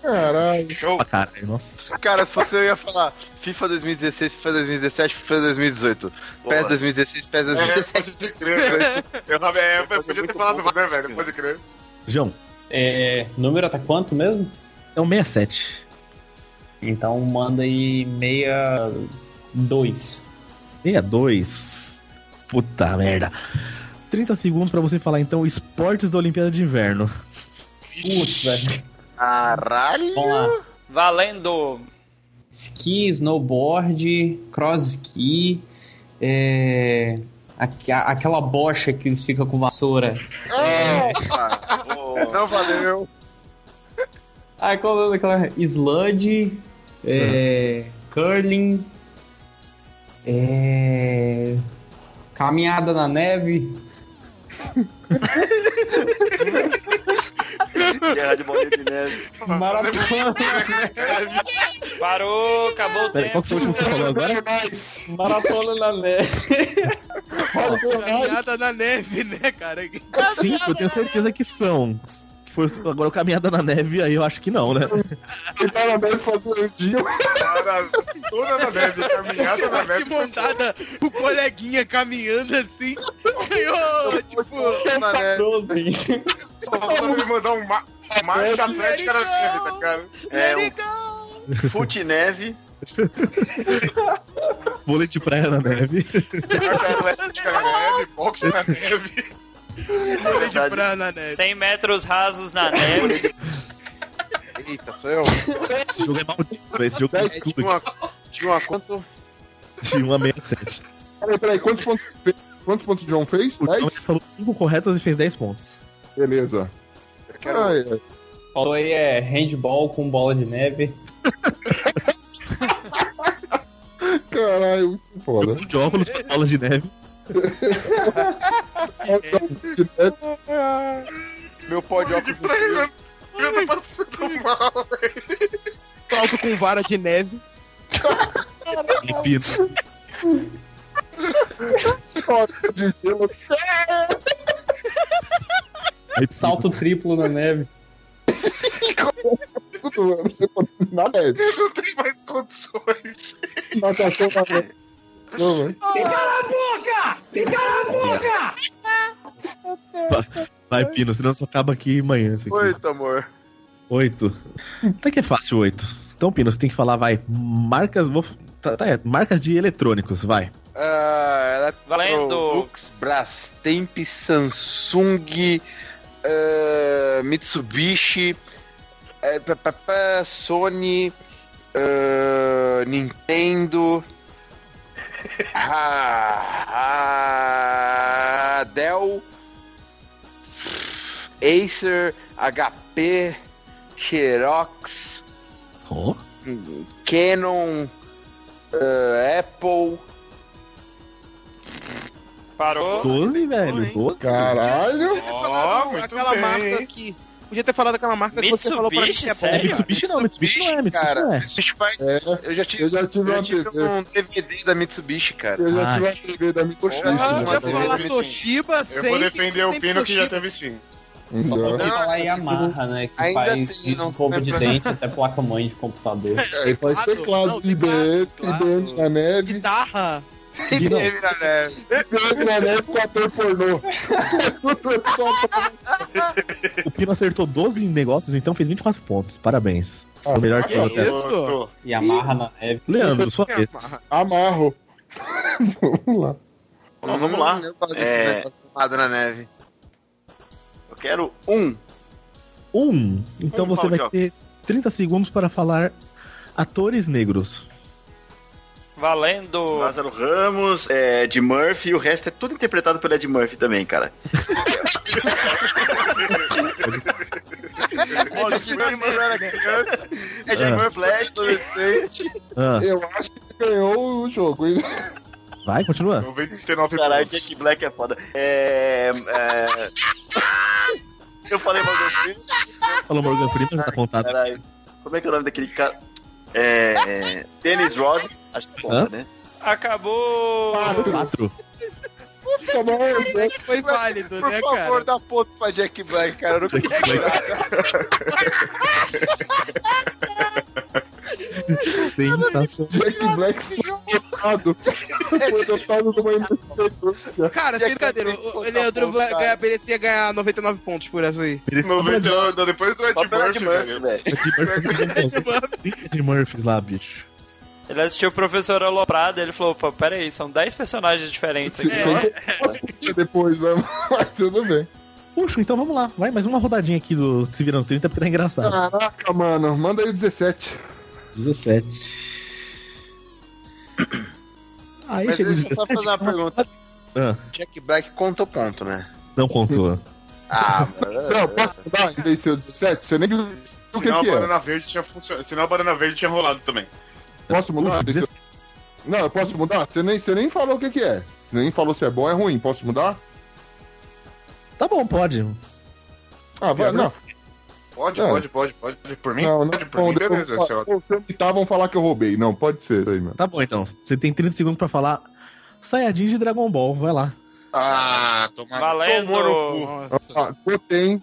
Caralho. Show. Pra caralho, nossa. Cara, se fosse eu ia falar FIFA 2016, FIFA 2017, FIFA 2018. Boa. PES 2016, PES É, 2017. pode crer. Eu, eu, é, eu podia ter falado, né, velho? Pode crer. João, É, número tá quanto mesmo? é um 67. Então manda aí 62. 62. Puta merda. 30 segundos pra você falar então esportes da Olimpíada de Inverno. Putz, velho. Caralho! Vamos lá. Valendo. Ski, snowboard, cross ski, é, aque- aquela bocha que eles ficam com vassoura. Ô, Não valeu. Ah, qual é daquela? Sludge, é, Curling, é, Caminhada na Neve. Guerra de bolinha de neve. Maratona. Parou, acabou o qual tempo. que foi o último que você falou agora? Maratona na Neve. Caminhada na neve, né, cara? Sim, eu tenho certeza que são. Foi agora Caminhada na Neve, aí eu acho que não, né? Tá na neve fazendinho. Toda na neve, caminhada na De neve. montada, o coleguinha caminhando assim. Ganhou, tipo. Na neve. Só falta ele mandar um ma marcha atlética na neve, tá cara? É, Let it go! um fute neve. Vôlei de praia na neve. Marcha atlética na neve, boxe na neve. Vôlei de praia na neve. 100 metros rasos na neve. Eita, sou eu. Esse jogo é maldito, esse jogo é Tinha tudo uma, tinha uma quanto? de 1 a 67. Peraí, peraí, quantos pontos fez? Quantos pontos o John fez? O John 10? falou 5 corretas e fez 10 pontos. Beleza. Eu quero. Ai, ai. Falou aí é handball com bola de neve. Caralho, muito foda. De óculos com bolas de neve. Meu pó de óculos. Eu tô passando mal, velho. Salto com vara de neve. E pino. de gelo. Salto triplo na neve. Mano. Na neve. Eu não tenho mais condições. Natação na neve. Não, velho. Vai, vai, Pino, senão só acaba aqui amanhã. Aqui. Oito, amor. Oito. Até que é fácil, oito. Então, Pino, você tem que falar, vai, marcas. Vou, tá, tá, é, marcas de eletrônicos, vai. Ah, Valendo. Electrolux, Brastemp, Samsung, ah, Mitsubishi, pá, Sony, ah, Nintendo, ah, ah, Dell, Acer, HP, Xerox, Ó. Canon, ah, Apple. Parou. 12, velho. 12. Caralho. Muito aquela bem. marca que. Podia ter falado aquela marca que você falou pra mim que é Mitsubishi, sério? Mitsubishi não, Mitsubishi não é, Mitsubishi cara. não é. Mitsubishi faz. É, Eu já tive, eu já tive eu uma tive TV. um DVD da Mitsubishi, cara. Eu já Ai. tive uma TV da Mitsubishi. Poxa, Podia Uma falar Toshiba Eu sempre. vou defender o Pino que já teve sim. Só Não, falar tipo, Yamaha, né? Que ainda faz tem, não escova de dente até placa-mãe de computador. Aí faz Teclado, teclado, não, IBM, IBM na neve, Guitarra. Teve na neve. IBM na neve com ator pornô. O Pino acertou 12 negócios, então fez 24 pontos. Parabéns. Foi o melhor que eu até. Isso. Yamaha na neve. Leandro, sua vez. Amarro. Vamos lá. Então, vamos lá. Eu gosto desse É. na neve. Quero um. Um. Então Um você vai ter 30 segundos para falar atores negros. Valendo. Lázaro Ramos, é, Ed Murphy, e o resto é tudo interpretado pelo Ed Murphy também, cara. Eu era criança. Ed Ah. Murphy, adolescente. Ah, Eu acho que ganhou o jogo, hein? Vai, continua. 99 Caralho, pontos. Jack Black é foda. É. é... Eu falei Morgan Freeman. Falou Morgan Freeman, já tá contado. Caralho. Como é que é o nome daquele cara? É. Dennis Rod. Acho que Hã? conta, né? Acabou. 4. Bom, né? Foi válido, Por né, favor, cara? dá ponto pra Jack Black, cara. Eu não consigo Black. Sensacional. Jack Black foi dotado. Foi dotado de uma independência. Cara, sem brincadeira, o, Leandro ganha- merecia ganhar 99 pontos por essa aí. 99, depois do Ed Ed Murphy, Murphy, velho. de Murphys lá, bicho. Ele assistiu o professor Aloprado ele falou, pô, peraí, são 10 personagens diferentes aqui. se- Depois, né? Mas tudo bem. Puxa, então vamos lá. Vai, mais uma rodadinha aqui do Se Viram nos 30, porque tá engraçado. Caraca, mano. Manda aí o 17. 17. Aí Mas chega o deixa eu só 17. fazer uma pergunta. Ah, Jack Black conta o ponto, né? não contou. Ah, Não, posso mudar em vez de ser o 17? Você nem viu o que, Senão a que é. banana verde tinha funcionado. Senão a banana verde tinha rolado também. Posso mudar? Puxa, Não, eu posso mudar? Você nem, você nem falou o que, que é. Você nem falou se é bom ou é ruim. Posso mudar? Tá bom, pode. Ah, vai, não. Pode, É. pode, pode, pode. Por mim, Não, não. pode, por mim, Não, beleza. não, seu- não, Se eu falar que eu roubei. Não, pode ser aí, mano. Tá bom, então. Você tem 30 segundos pra falar Saiyajin de Dragon Ball. Vai lá. Ah, tomar Valendo. tomou. Ah, Goten,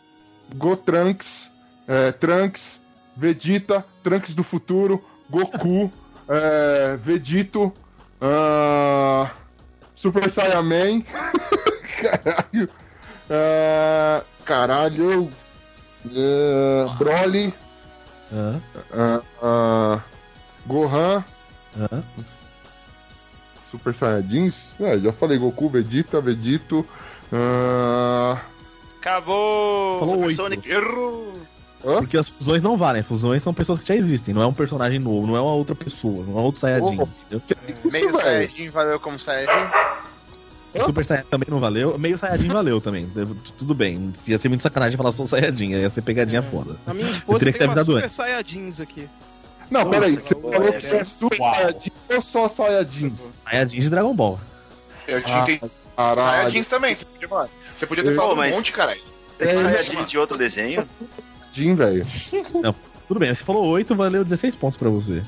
Gotrunks, é, Trunks, Vegeta, Trunks do futuro, Goku, é, Vegito, ah, Super Saiyaman, caralho, é, caralho, é, Broly, ah, ah, Gohan, Hã? Super Saiyajins, é, já falei Goku, Vegeta, Vegito, ah, Acabou! Falou oito. Sonic. Errou. hã? Porque as fusões não valem. Fusões são pessoas que já existem. Não é um personagem novo, não é uma outra pessoa, não é outro Saiyajin. Oh. entendeu? Meio. Saiyajin valeu como Saiyajin. Super Saiyajin também não valeu. Meio Saiyajin valeu também. Tudo bem. Ia ser muito sacanagem falar sou Saiyajin. Ia ser pegadinha foda. A minha esposa teria que tem ter avisado super antes. Saiyajins aqui. Não, peraí, Nossa, você que falou é. que é Super. Saiyajin ou só Saiyajins? Saiyajin de Dragon Ball. Eu tinha Ah. Saiyajins também. Você podia, você podia ter falado mas- um monte, caralho. Tem É, Saiyajin de outro desenho? Saiyajin, velho. Tudo bem, você falou 8, valeu 16 pontos pra você.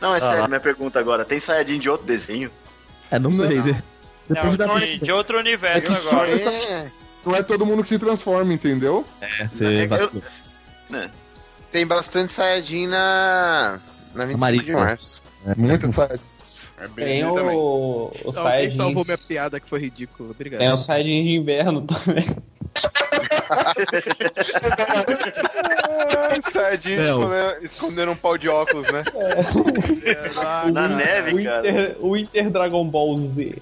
Não, é Ah. sério, minha pergunta agora. Tem Saiyajin de outro desenho? É, não sei. Não. De- Depois Não, da de, de outro universo É agora. só- Não é todo mundo que se transforma, entendeu? É, É, você eu- vacilou. Tem bastante Saiyajin na. Na 25 Amarillo. de março. É, Muito Saiyajins. É bem Tem também. o, o Alguém Saiyajin. salvou minha piada que foi ridículo. Obrigado. Tem o Saiyajin de inverno também. Saiyajin escondendo, um pau de óculos, né? Na O neve, cara. O Inter Dragon Ball Z.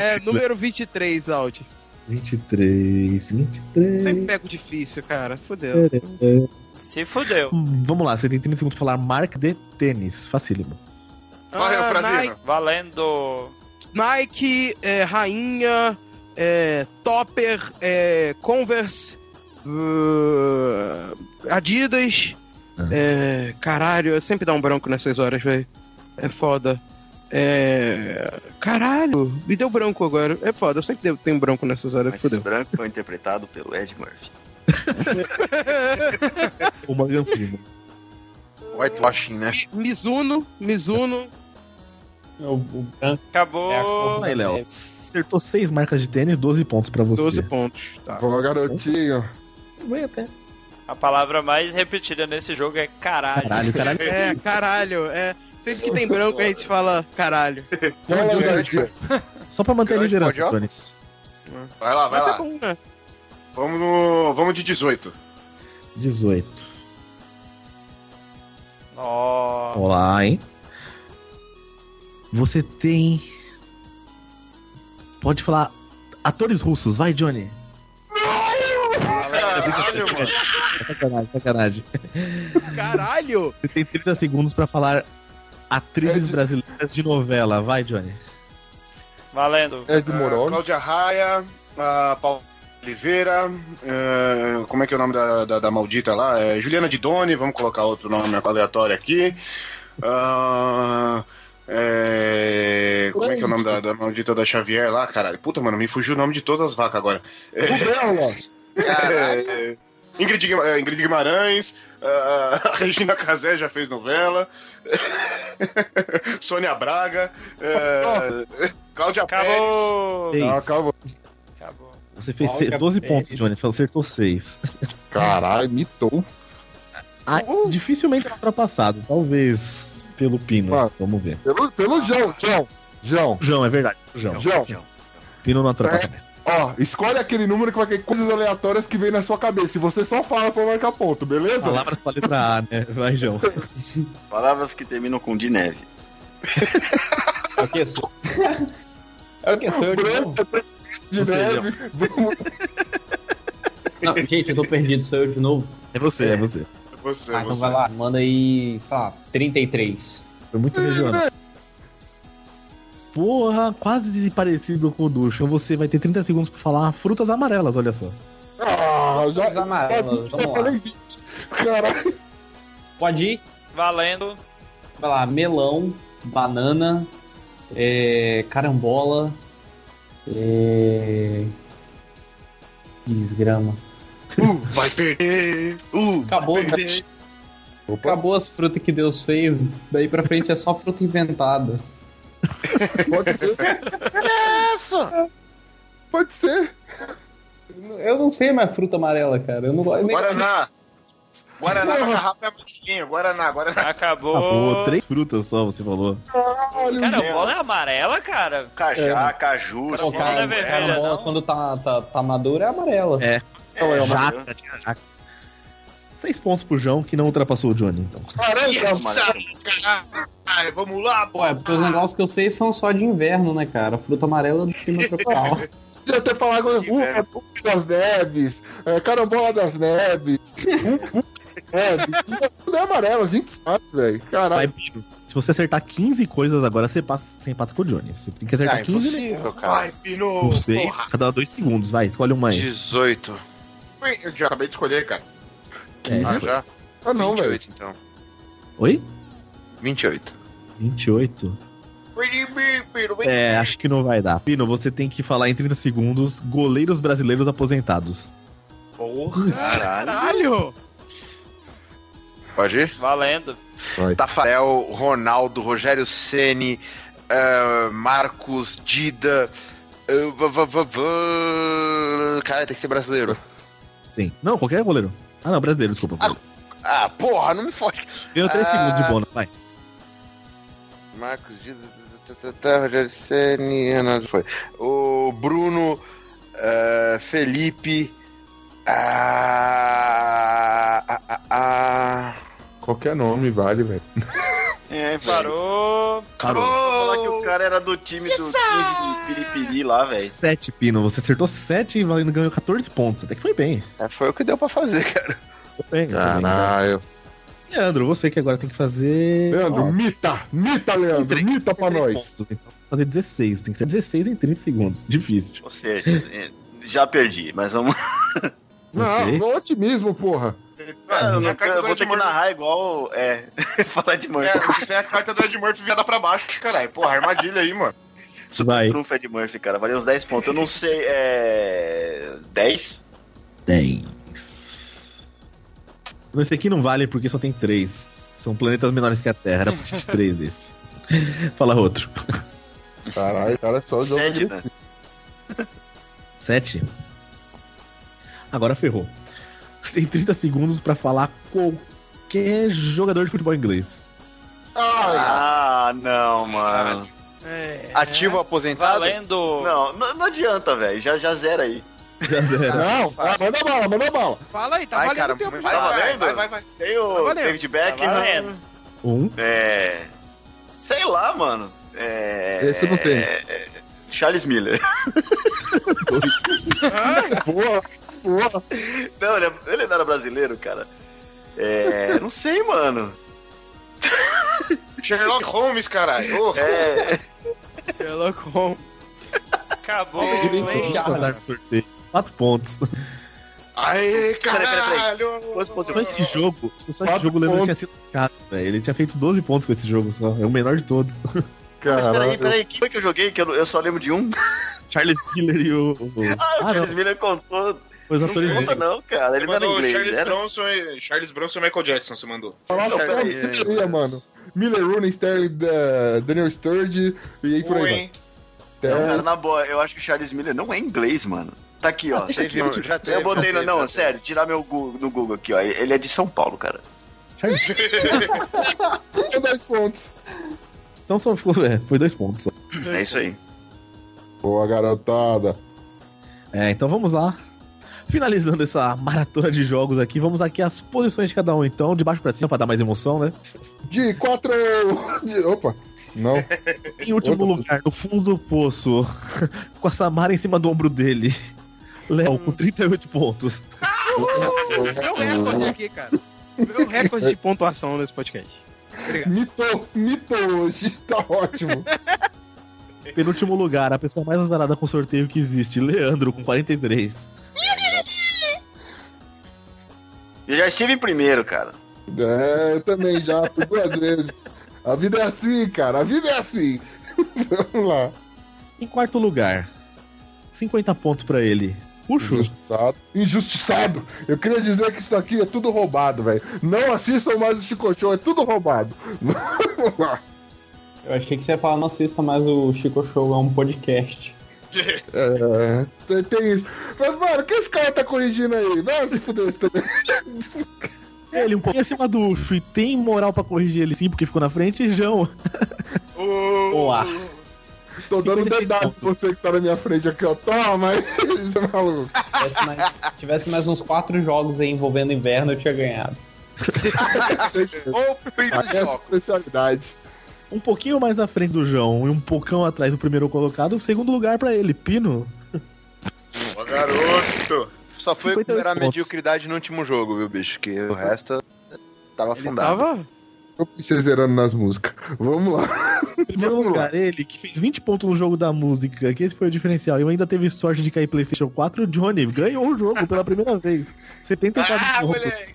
É, número 23, Audi. 23, 23. Sempre pego difícil, cara. Fudeu. Se fudeu. Hum, Vamos lá, você tem 30 segundos pra falar marca de tênis. Facílimo. Valeu, Ah. Nike, Valendo. Nike, é, Rainha, é, Topper, é, Converse, uh, Adidas. Ah. É, caralho, sempre dá um branco nessas horas, velho. É foda. É, caralho, me deu branco agora. É foda, eu sempre tenho branco nessas horas. Mas Fudeu. branco foi interpretado pelo Ed Murphy. O Morgan Freeman. Whitewashing, né? Mizuno, Mizuno. O, o branco Acabou. é cor Aí, Léo. Acertou 6 marcas de tênis, 12 pontos pra você. 12 pontos. Tá. Boa, garotinho. Vai até. A palavra mais repetida nesse jogo é caralho. Caralho, caralho. É, caralho. É, sempre que tem branco a gente fala caralho. Fala, garotinho. Só pra manter a liderança, Tony. Vai lá, vai Mas é lá. bom, né? Vamos, no... Vamos de 18. 18. Ó. Vamos lá, hein? Você tem. Pode falar. Atores russos, vai, Johnny. Caralho, mano. Sacanagem, sacanagem. Caralho! Você tem 30 segundos pra falar atrizes É de- brasileiras de novela, vai, Johnny. Valendo. É de Moroni. Cláudia Raia, a Paula Oliveira, eh, como é que é o nome da, da, da maldita lá? É Juliana Didoni, vamos colocar outro nome aleatório aqui. Ah, é, como é que é o nome da, da maldita da Xavier lá, caralho? Puta, mano, me fugiu o nome de todas as vacas agora. É, é, Ingrid, Ingrid Guimarães, a Regina Casé já fez novela, Sônia Braga, é, Cláudia Pérez. Acabou. Seis. Ah, calma. Acabou. Você fez Cláudia se- 12 Pérez. pontos, Johnny. Você acertou 6. Caralho, mitou. Ah, dificilmente é ultrapassado. Talvez pelo Pino. Ah. Vamos ver. Pelo, pelo João, João. João. João, é verdade. João. João. Pino não ultrapassa. Ó, escolhe aquele número que vai ter coisas aleatórias que vem na sua cabeça. E você só fala pra marcar ponto, beleza? Palavras com a letra A, né? Vai, João. Palavras que terminam com de neve. É o que? Sou... É o que? Sou eu de novo? De neve. Vamos- Não, gente, eu tô perdido. Sou eu de novo. É você, é você. Você, Ah, então você. vai lá. Manda aí, sei lá, 33. Foi muito regional. Porra, quase parecido com o do Chão. Você vai ter 30 segundos pra falar frutas amarelas, olha só. Ah, já. Frutas amarelas, já vamos lá. falei 20. Caralho. Pode ir? Valendo. Vai lá, melão, banana, é, carambola, é... Desgrama. Uh, vai perder. Uh, Acabou, vai perder. acabou as frutas que Deus fez. Daí pra frente é só fruta inventada. Pode ser. Isso! Pode ser. Eu não sei mais fruta amarela, cara. Eu não gosto nem. Guaraná. Guaraná na garrafa é amarelinho. Guaraná, Guaraná. Acabou. Acabou, três frutas só, você falou. Caralho, Cara, a bola é amarela, cara. Cajá, caju, Pô, Não cara, é vermelha, carambola, não. quando tá, tá, tá madura é amarela. É. É, jaca, tinha jaca. Seis pontos pro João, que não ultrapassou o Johnny, então. Laranja, Ai, vamos lá, Pô, é porque os negócios que eu sei são só de inverno, né, cara? Fruta amarela do clima tropical. podia até falar agora. Uh, uh, das neves, é, carambola das neves. Uh, uh, neves. Tudo é amarelo, a gente sabe, velho. Vai, Caralho. Pino. Se você acertar 15 coisas agora, você, passa, você empata com o Johnny. Você tem que acertar Ah, 15 impossível, cara. Vai, Pino. Não sei, Porra. cada dois segundos. Vai, escolhe uma aí. 18. Ui, Eu já acabei de escolher, cara. É, Ah, já? Ah, não, velho. 28, então. Oi? 28. 28? Vem de mim, Pino. Vem É, acho que não vai dar. Pino, você tem que falar em 30 segundos goleiros brasileiros aposentados. Porra. Caralho! Pode ir? Valendo. Tafarel, Ronaldo, Rogério Ceni, eh, Marcos, Dida. vá, vá, vá, vá. Cara, tem que ser brasileiro. Sim. Não, qualquer goleiro. Ah, não, brasileiro, desculpa. Ah, porra, não me fode. Ganhou 3 Ah. segundos de bônus, vai. Marcos, tá, tá, tá, Rogério Ceni, Ronaldo foi. O Bruno, eh, Felipe. Ah, ah, ah, ah. Qualquer nome vale, velho. É. Parou. Parou. Falar que o cara era do time do 15 de Piripiri lá, velho. 7, Pino. Você acertou 7 e valendo ganhou 14 pontos. Até que foi bem. É, foi o que deu pra fazer, cara. Foi bem. foi bem. Caralho. Leandro, você que agora tem que fazer. Leandro, Ó, mita! Mita, Leandro! Mita pra nós! pontos, então. Fazer 16. Tem que ser 16 em 30 segundos. Difícil. Ou seja, é, já perdi, mas vamos. Não, no otimismo, porra. Ah, eu, Tem a não- carta eu do vou ter que narrar igual. É. falar de É, Murphy. você tem a carta do Ed Murphy virada pra baixo, caralho. Porra, armadilha aí, mano. Vai. Trunfo Ed Murphy, cara. Valeu uns 10 pontos. Eu não sei. É. 10? 10. Esse aqui não vale porque só tem 3. São planetas menores que a Terra. Era preciso de 3 esse. Fala outro. Caralho, cara, é só o jogo. 7, de- né? 7. Agora ferrou. Você tem 30 segundos pra falar qualquer jogador de futebol inglês. Ah, não, mano. É. Ativo aposentado? Valendo. Não, não, não adianta, velho. Já, já zera aí. Já zero. Não, ah, manda bala, manda bala. Fala aí, tá Vai, valendo cara, o tempo vai. Tá Vai, vai, vai, vai. Tem o Tá. David Beckham. Tá valendo. Um. É. Sei lá, mano. É. Esse não tem. é, Charles Miller. Porra, porra. Não, ele, é- ele não era brasileiro, cara. É. Não sei, mano. Sherlock Holmes, caralho. Ô, É. Sherlock Holmes. Acabou. Azar do sorteio. 4 pontos. Aê, Peraí, peraí, peraí. caralho. Fosse- fosse- Só esse jogo, se fosse esse Quatro jogo, o Leandro tinha sido cara, velho. Ele tinha feito 12 pontos com esse jogo só. É o menor de todos. Mas peraí, Caralho. peraí. Quem foi que eu joguei? Que eu, eu só lembro de um. Charles Miller e o. o- Ah, o Ah, Charles não. Miller contou. Foi os Não atores conta, dele. não, cara. Ele não mandou inglês. Charles Era... Bronson, e, Charles Bronson e Michael Jackson, você mandou. Falar Não, só seria, mano. Miller Rooney, Ster- da- Daniel Sturge e aí por aí vai. Oi. Não, É, cara, na boa, eu acho que o Charles Miller não é inglês, mano. Tá aqui, ó. Tá aqui, já teve, eu botei no. Não, sério, tirar meu Google, no Google aqui, ó. Ele é de São Paulo, cara. Só 10 pontos. Então só ficou. É, foi dois pontos só. É isso aí. Boa, garotada. É, então vamos lá. Finalizando essa maratona de jogos aqui, vamos aqui às posições de cada um, então, de baixo pra cima, pra dar mais emoção, né? De 4. De... Opa. Não. Em último Outra lugar, no fundo do poço, com a Samara em cima do ombro dele. Léo, com 38 pontos. Meu recorde aqui, cara. Meu recorde de pontuação nesse podcast. Obrigado. Mitou, mitou hoje. Tá ótimo. Penúltimo lugar, a pessoa mais azarada com sorteio que existe, Leandro, com 43. Eu já estive em primeiro, cara. É, eu também já, por duas vezes. A vida é assim, cara, a vida é assim. Vamos lá. Em quarto lugar, 50 pontos pra ele. Puxo. Injustiçado. Injustiçado. Eu queria dizer que isso daqui é tudo roubado, velho. Não assistam mais o Chico Show, é tudo roubado. Vamos lá. Eu achei que você ia falar, não assista mais o Chico Show, é um podcast. É, tem, isso. Mas, mano, o que esse cara tá corrigindo aí? Vai se fuder isso também. Ele um pouquinho acima do Ucho e tem moral pra corrigir ele sim, porque ficou na frente, João. Boa. Tô dando dedado pra você que tá na minha frente aqui, ó. Toma você é maluco. Tivesse mais, tivesse mais uns quatro jogos aí envolvendo inverno, eu tinha ganhado. Ou é a especialidade. Um pouquinho mais à frente do João e um poucão atrás do primeiro colocado, o segundo lugar pra ele, Pino. Ô, garoto. Só foi 58 a mediocridade no último jogo, viu, bicho? Que o resto tava afundado. Tava? Eu pensei zerando nas músicas. Vamos lá. Primeiro Vamos lá. lugar, ele que fez 20 pontos no jogo da música, que esse foi o diferencial. E ainda teve sorte de cair PlayStation 4. O Johnny ganhou o jogo pela primeira vez. 74 Ah, pontos. moleque.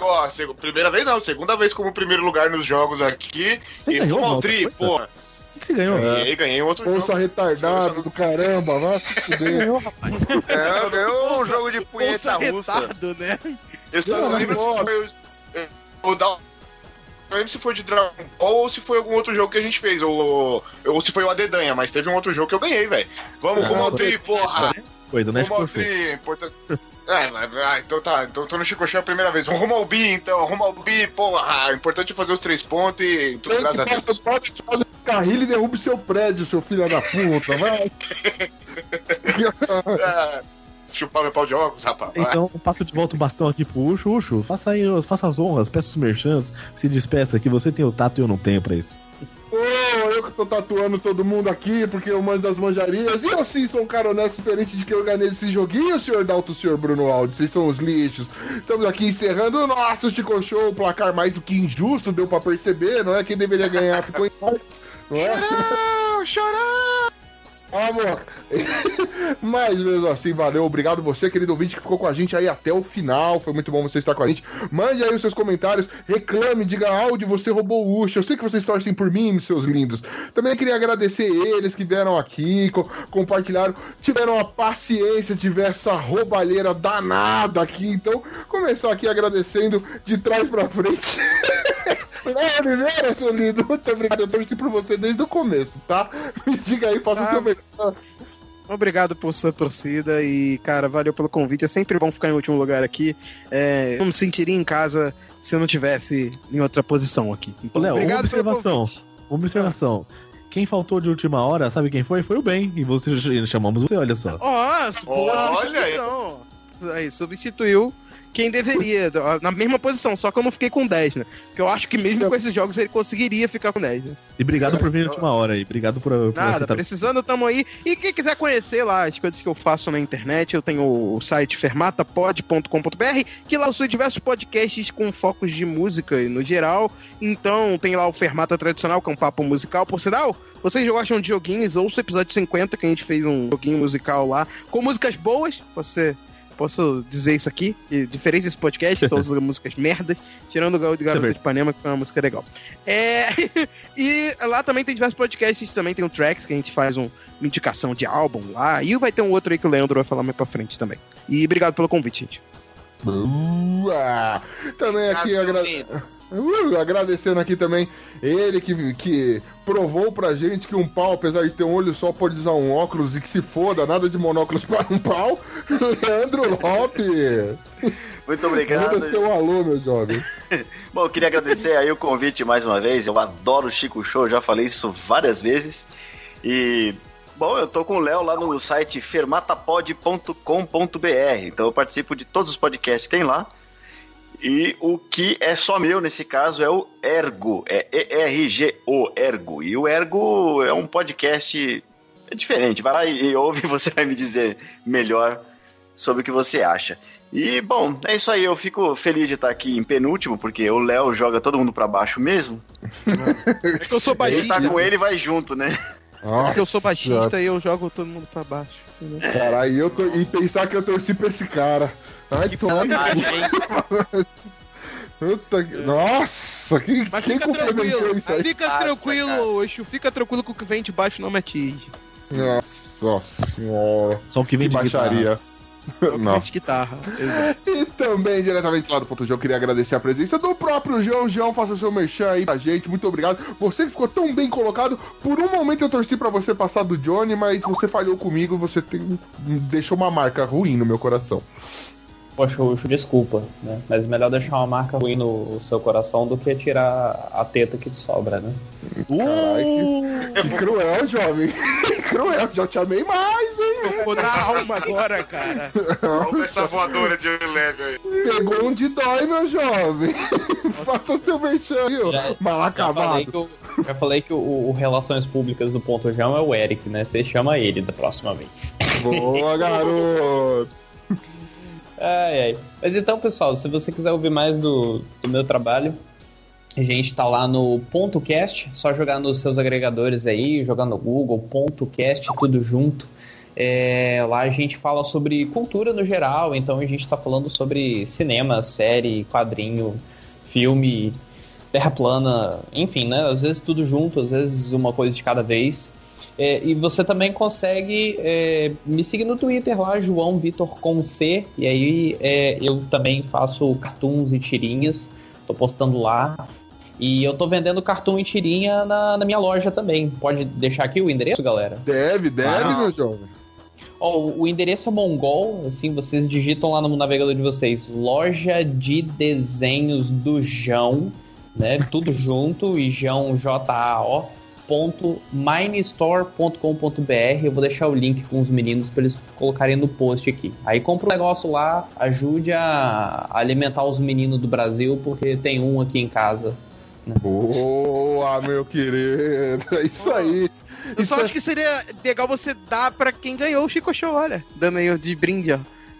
Ó, segu- primeira vez não, segunda vez como primeiro lugar nos jogos aqui. Você e ganhou fumo uma ao tri, outra coisa? porra. O que você ganhou? Ganhei, ganhei um outro Bolsa jogo. retardado do caramba, vai se. Ganhou, rapaz. É, ganhou um jogo de punheta Bolsa russa. né? Eu só Não, não lembro se foi o. o da- Eu lembro se foi de Dragon Ball ou se foi algum outro jogo que a gente fez, ou, ou se foi o Adedanha, mas teve um outro jogo que eu ganhei, velho. Vamos, rumo ao tri, porra! Coisa, né? Rumo ao tri, importante. É, mas- ah, então tá, então tô no Chico Show a primeira vez. Rumo ao bi, então, rumo ao bi, porra! Importante é fazer os três pontos e tudo Tem graças a que Deus. fazer pode fazer carrilho e derrube seu prédio, seu filho da puta. Vai. É, chupar meu pau de óculos, rapaz. Então, eu passo de volta o bastão aqui pro Ucho. Ucho, faça aí, faça as honras, peça os merchants, se despeça que você tem o tato e eu não tenho pra isso. Ô, eu que tô tatuando todo mundo aqui porque eu manjo das manjarias. E eu sim sou um cara honesto, diferente de quem organiza esse joguinho, senhor Dalto, senhor Bruno Aldi. Vocês são os lixos. Estamos aqui encerrando o nosso Chico Show. O placar mais do que injusto, deu pra perceber, não é? Quem deveria ganhar ficou em não é? Chorão, chorão! Amor. Mas mesmo assim, valeu. Obrigado você, querido ouvinte, que ficou com a gente aí até o final. Foi muito bom você estar com a gente. Mande aí os seus comentários, reclame, diga áudio, você roubou o Ucho. Eu sei que vocês torcem por mim, seus lindos. Também queria agradecer eles que vieram aqui, co- compartilharam, tiveram a paciência de ver essa roubalheira danada aqui. Então, começar aqui agradecendo de trás pra frente. É, Oliveira, seu lindo, muito obrigado. Eu torci por você desde o começo, tá? Me diga aí, faça o Ah, seu melhor. Obrigado por sua torcida e, cara, valeu pelo convite. É sempre bom ficar em último lugar aqui. É, eu me sentiria em casa se eu não tivesse em outra posição aqui. Então, Léo, uma obrigado pelo observação. Uma observação. Quem faltou de última hora, sabe quem foi? Foi o Ben. E você chamamos você, olha só. Ó, boa Olha substituição. Aí, substituiu quem deveria, na mesma posição, só que eu não fiquei com 10, né? Porque eu acho que mesmo com esses jogos ele conseguiria ficar com 10, né? E obrigado por vir na última hora aí. Obrigado por, por Nada, aceitar. precisando, tamo aí. E quem quiser conhecer lá as coisas que eu faço na internet, eu tenho o site fermatapod.com.br, que lá eu sou diversos podcasts com focos de música e no geral. Então tem lá o Fermata Tradicional, que é um papo musical. Por sinal, vocês gostam de joguinhos, ouça o episódio 50, que a gente fez um joguinho musical lá, com músicas boas, você... Posso dizer isso aqui? Que diferente desse podcast, são as músicas merdas, tirando o Garota de Ipanema, que foi uma música legal. É, e lá também tem diversos podcasts, também tem o Tracks, que a gente faz um, uma indicação de álbum lá. E vai ter um outro aí que o Leandro vai falar mais pra frente também. E obrigado pelo convite, gente. Boa! Também aqui agra... Uh, agradecendo aqui também ele que, que provou pra gente que um pau, apesar de ter um olho só, pode usar um óculos e que se foda, nada de monóculos para um pau. Leandro Lopes! Muito obrigado. Manda seu alô, meu jovem. Bom, eu queria agradecer aí o convite mais uma vez. Eu adoro o Chico Show, já falei isso várias vezes. E, bom, eu tô com o Léo lá no site fermatapod.com.br. Então eu participo de todos os podcasts que tem lá. E o que é só meu nesse caso é o Ergo, é E-R-G-O, Ergo. E o Ergo é um podcast diferente. Vai lá e, ouve você vai me dizer melhor sobre o que você acha. E, bom, é isso aí. Eu fico feliz de estar aqui em penúltimo, porque o Léo joga todo mundo pra baixo mesmo. É que eu sou Ele tá baixista. com ele vai junto, né? Porque eu sou Nossa. baixista e eu jogo todo mundo pra baixo. entendeu? Caralho, e eu tô- e pensar que eu torci pra esse cara. Ai, toma no cu. Puta que- Nossa, quem, Mas quem fica tranquilo, isso aí? fica tranquilo, Oxo, fica tranquilo que o que vem de baixo não me atinge. Nossa senhora. Só o que vem de baixaria. Não. de guitarra, exato. E também, diretamente lá do Ponto eu queria agradecer a presença do próprio João. João, faça seu merchan aí pra gente. Muito obrigado. Você que ficou tão bem colocado. Por um momento eu torci pra você passar do Johnny, mas você falhou comigo. Você tem... deixou uma marca ruim no meu coração. Poxa, Ucho, desculpa, né? Mas melhor deixar uma marca ruim no seu coração do que tirar a teta que te sobra, né? Caralho, que, que cruel, jovem. Que cruel, já te amei mais, hein? Vou dar alma agora, cara. Olha essa voadora de leve aí. Pegou onde dói, meu jovem. Faça seu merchan aí, ó. Mal Já falei acabado. que, o, já falei que o, o Relações Públicas do Ponto G é o Eric, né? Você chama ele da próxima vez. Boa, garoto. Ai, ai. Mas então, pessoal, se você quiser ouvir mais do, do meu trabalho, a gente tá lá no Ponto Cast, só jogar nos seus agregadores aí, jogar no Google, Ponto Cast, tudo junto. É, lá a gente fala sobre cultura no geral, então a gente tá falando sobre cinema, série, quadrinho, filme, terra plana, enfim, né? Às vezes tudo junto, às vezes uma coisa de cada vez. É, e você também consegue é, me seguir no Twitter lá, João Vitor com C. E aí é, eu também faço cartoons e tirinhas. Tô postando lá. E eu tô vendendo cartoon e tirinha na, na minha loja também. Pode deixar aqui o endereço, galera? Deve, deve, Ah. meu jovem. Ó, o endereço é mongol, assim, vocês digitam lá no navegador de vocês, loja de desenhos do Jão, né? Tudo junto, e Jão, J-A-O, ponto minestore.com.br. Eu vou deixar o link com os meninos para eles colocarem no post aqui. Aí compra um negócio lá, ajude a alimentar os meninos do Brasil, porque tem um aqui em casa. né? Boa, meu querido. É isso aí. Eu só acho que seria legal você dar pra quem ganhou o Chico Show, olha. Dando aí de brinde, ó.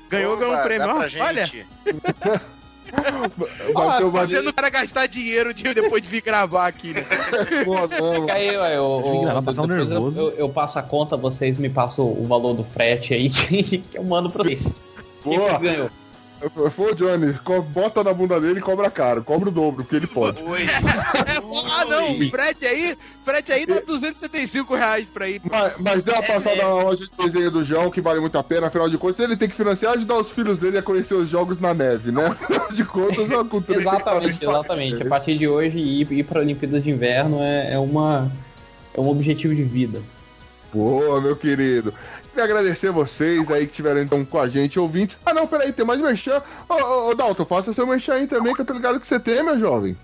Ganhou, Opa, ganhou um prêmio, ó. pra gente. Olha. Vai ter uma- Fazendo o cara gastar dinheiro de, depois de vir gravar aqui, né? Fica aí, ué, gravar, passar um eu- nervoso. Eu, eu passo a conta, vocês me passam o valor do frete aí que, eu mando pra vocês. Quem Boa. que ganhou? Foi o Johnny, bota na bunda dele e cobra caro. Cobra o dobro, porque ele pode. ah, não, frete aí, frete aí dá 275 reais pra ir. Mas, mas dê uma passada na loja de desenho do João, que vale muito a pena, afinal de contas, ele tem que financiar e ajudar os filhos dele a conhecer os jogos na neve, né? Afinal de contas, é uma cultura Exatamente, exatamente. A partir de hoje, ir, ir pra Olimpíadas de Inverno é, é, uma, é um objetivo de vida. Boa, meu querido. Queria agradecer vocês aí que estiveram então com a gente, ouvintes. Ah, não, peraí, tem mais merchan. Ô, ô, ô Dalton, faça seu merchan aí também, que eu tô ligado que você tem, meu jovem.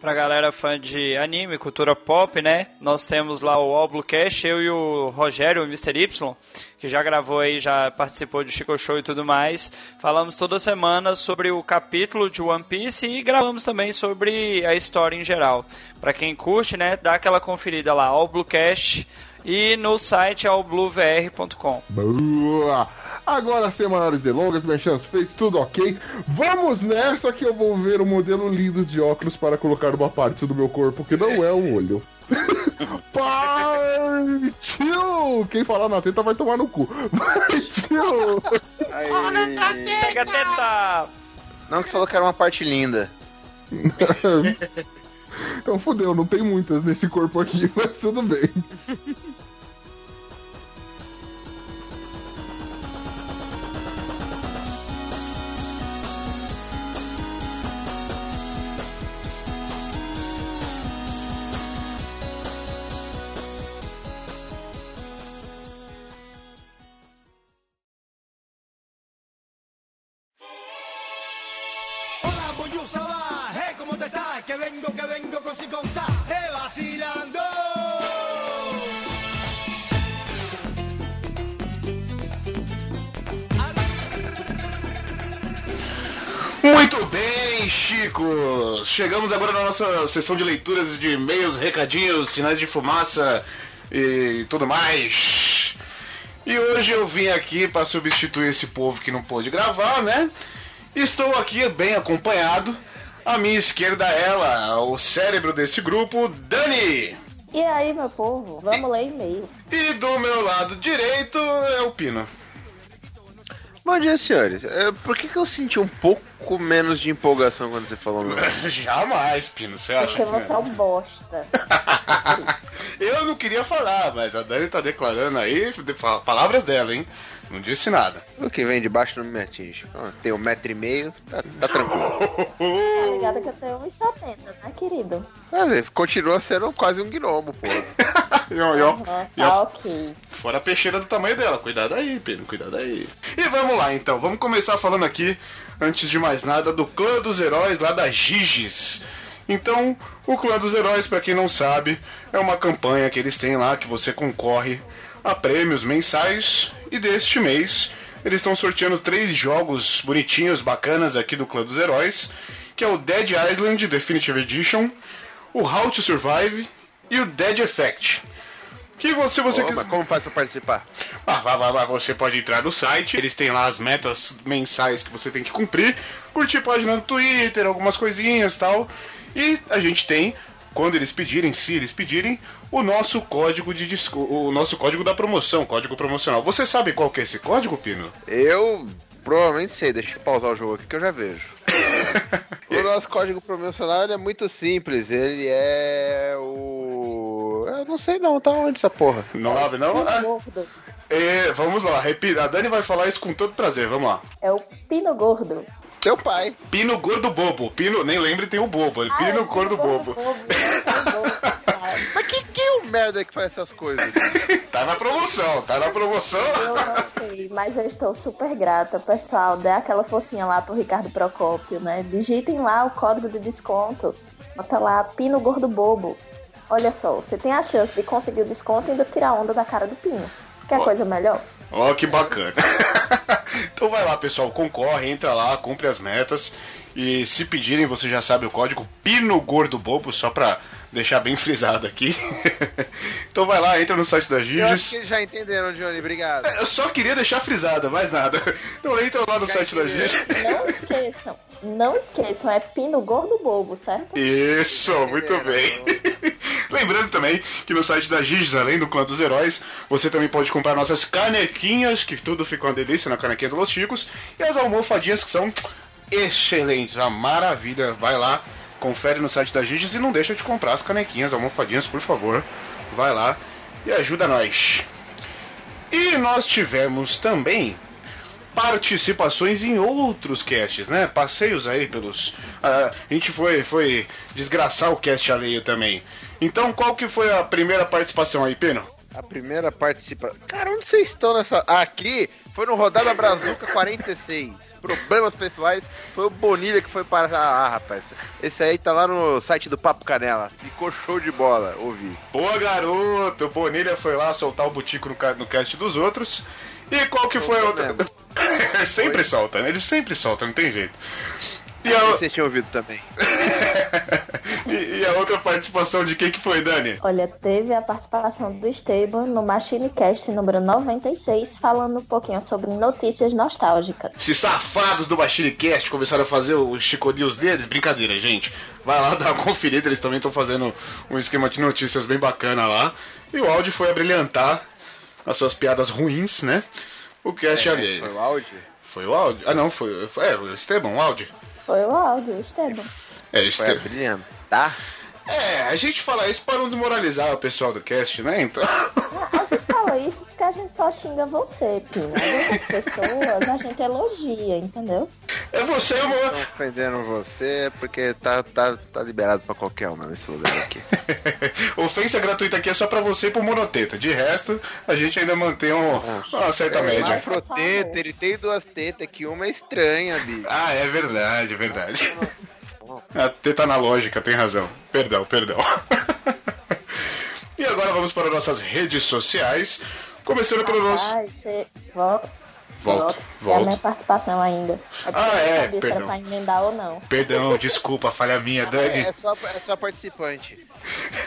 Pra galera fã de anime, cultura pop, né? Nós temos lá o Oblocast, eu e o Rogério, o Mr. Y, que já gravou aí, já participou de Chico Show e tudo mais. Falamos toda semana sobre o capítulo de One Piece e gravamos também sobre a história em geral. Pra quem curte, né, dá aquela conferida lá, Oblocast e no site é o bluevr.com. Boa! Agora, sem maiores delongas, merchans feitos, tudo ok. Vamos nessa que eu vou ver o modelo lindo de óculos para colocar uma parte do meu corpo que não é o olho. Partiu! Quem falar na teta vai tomar no cu. Partiu! Segue a teta! Não que falou que era uma parte linda. então fodeu, não tem muitas nesse corpo aqui, mas tudo bem. Chegamos agora na nossa sessão de leituras de e-mails, recadinhos, sinais de fumaça e tudo mais. E hoje eu vim aqui para substituir esse povo que não pôde gravar, né? Estou aqui bem acompanhado. À minha esquerda, ela, o cérebro desse grupo, Dani! E aí, meu povo, vamos ler e-mail. E do meu lado direito é o Pino. Bom dia, senhores. É, por que, que eu senti um pouco menos de empolgação quando você falou meu nome? Jamais, Pino, você acha Porque que você é um bosta. Eu não queria falar, mas a Dani tá declarando aí palavras dela, hein? Não disse nada. O que vem de baixo não me atinge. Tem um metro e meio, tá, tá tranquilo. Tá ligado que eu tenho 1,70, né, querido? Mas, continua sendo quase um gnomo, pô. E, ó, e, e, ó, tá ok. Fora a peixeira do tamanho dela. Cuidado aí, Pino, cuidado aí. E vamos lá, então. Vamos começar falando aqui, antes de mais nada, do Clã dos Heróis lá da Giges. Então, o Clã dos Heróis, pra quem não sabe, é uma campanha que eles têm lá que você concorre a prêmios mensais. E deste mês, eles estão sorteando três jogos bonitinhos, bacanas aqui do Clã dos Heróis, que é o Dead Island Definitive Edition, o How to Survive e o Dead Effect. Que você, você mas como faz pra participar? ah, vai, vai, vai, você pode entrar no site, eles têm lá as metas mensais que você tem que cumprir, curtir página no Twitter, algumas coisinhas e tal. E a gente tem, quando eles pedirem, se eles pedirem, o nosso código de disco, o nosso código da promoção, código promocional. Você sabe qual que é esse código, Pino? Eu provavelmente sei, deixa eu pausar o jogo aqui que eu já vejo. o nosso código promocional ele é muito simples, ele é o. Eu não sei não, tá onde essa porra? Não sabe não? Ah, Gordo. é, vamos lá, repita. A Dani vai falar isso com todo prazer, vamos lá. É o Pino Gordo. Teu pai. Pino Gordo Bobo. Pino, nem lembre, tem o Bobo. Ele Ah, Pino é o Gordo Bobo. Mas que que é o merda que faz essas coisas? Tá na promoção, tá na promoção. Eu não sei, mas eu estou super grata. Pessoal, dê aquela forcinha lá pro Ricardo Procópio, né? Digitem lá o código de desconto. Bota lá, Pino Gordo Bobo. Olha só, você tem a chance de conseguir o desconto e ainda tirar onda da cara do Pino. Quer Ó. coisa melhor? Ó, que bacana. então vai lá, pessoal, concorre, entra lá, cumpre as metas. E se pedirem, você já sabe o código Pino Gordo Bobo, só pra deixar bem frisado aqui. então vai lá, entra no site da Eu acho Giges. que já entenderam, Johnny, obrigado. Eu só queria deixar frisado, mais nada. Então entra lá no site da Giges. Não esqueçam, não esqueçam, é Pino Gordo Bobo, certo? Isso, muito bem. Lembrando também que no site da Giges, além do Clã dos Heróis, você também pode comprar nossas canequinhas, que tudo ficou uma delícia na canequinha dos Chicos, e as almofadinhas que são excelentes, uma maravilha. Vai lá, confere no site da Giges e não deixa de comprar as canequinhas, almofadinhas, por favor. Vai lá e ajuda nós. E nós tivemos também participações em outros casts, né? Passeios aí pelos. ah, a gente foi, foi desgraçar o cast alheio também. Então, qual que foi a primeira participação aí, Peno? A primeira participa. Cara, onde vocês estão nessa. Aqui foi no Rodada Brazuca 46. Problemas pessoais. Foi o Bonilha que foi para. Ah, rapaz. Esse aí tá lá no site do Papo Canela. Ficou show de bola, ouvi. Boa, garoto! O Bonilha foi lá soltar o butico no, ca- no cast dos outros. E qual que foi a outra? sempre solta, né? Ele sempre solta, não tem jeito. E a, Vocês tinham ouvido também. e- e a outra participação de quem que foi, Dani? Olha, teve a participação do Esteban no MachineCast número 96, falando um pouquinho sobre notícias nostálgicas. Esses safados do Bashinicast começaram a fazer o Chico News deles? Brincadeira, gente. Vai lá dar uma conferida, eles também estão fazendo um esquema de notícias bem bacana lá. E o áudio foi a brilhantar as suas piadas ruins, né? O cast É, alheio. Foi o áudio? Foi o áudio? Ah, não, foi, foi é, o Esteban, o áudio. Foi o áudio, Esteban. É, Foi Esteban. brilhante, tá? É, a gente fala isso para não desmoralizar o pessoal do cast, né? Então. A gente fala isso porque a gente só xinga você, Pino. As pessoas a gente elogia, entendeu? É você, Tô ofendendo você porque tá, tá, tá liberado pra qualquer um nesse lugar aqui. Ofensa gratuita aqui é só pra você e pro Monoteta. De resto, a gente ainda mantém um- uma certa média. Afroteta, ele tem duas tetas que uma é estranha, bicho. Ah, é verdade, é verdade. A teta analógica, tem razão. Perdão, perdão. e agora vamos para nossas redes sociais. Começando pelo nosso. Você volta. Volta, É a minha participação ainda. É Ah, é, sabia se era perdão. pra emendar ou não. Perdão, desculpa, falha minha, Dani. É só, é só participante.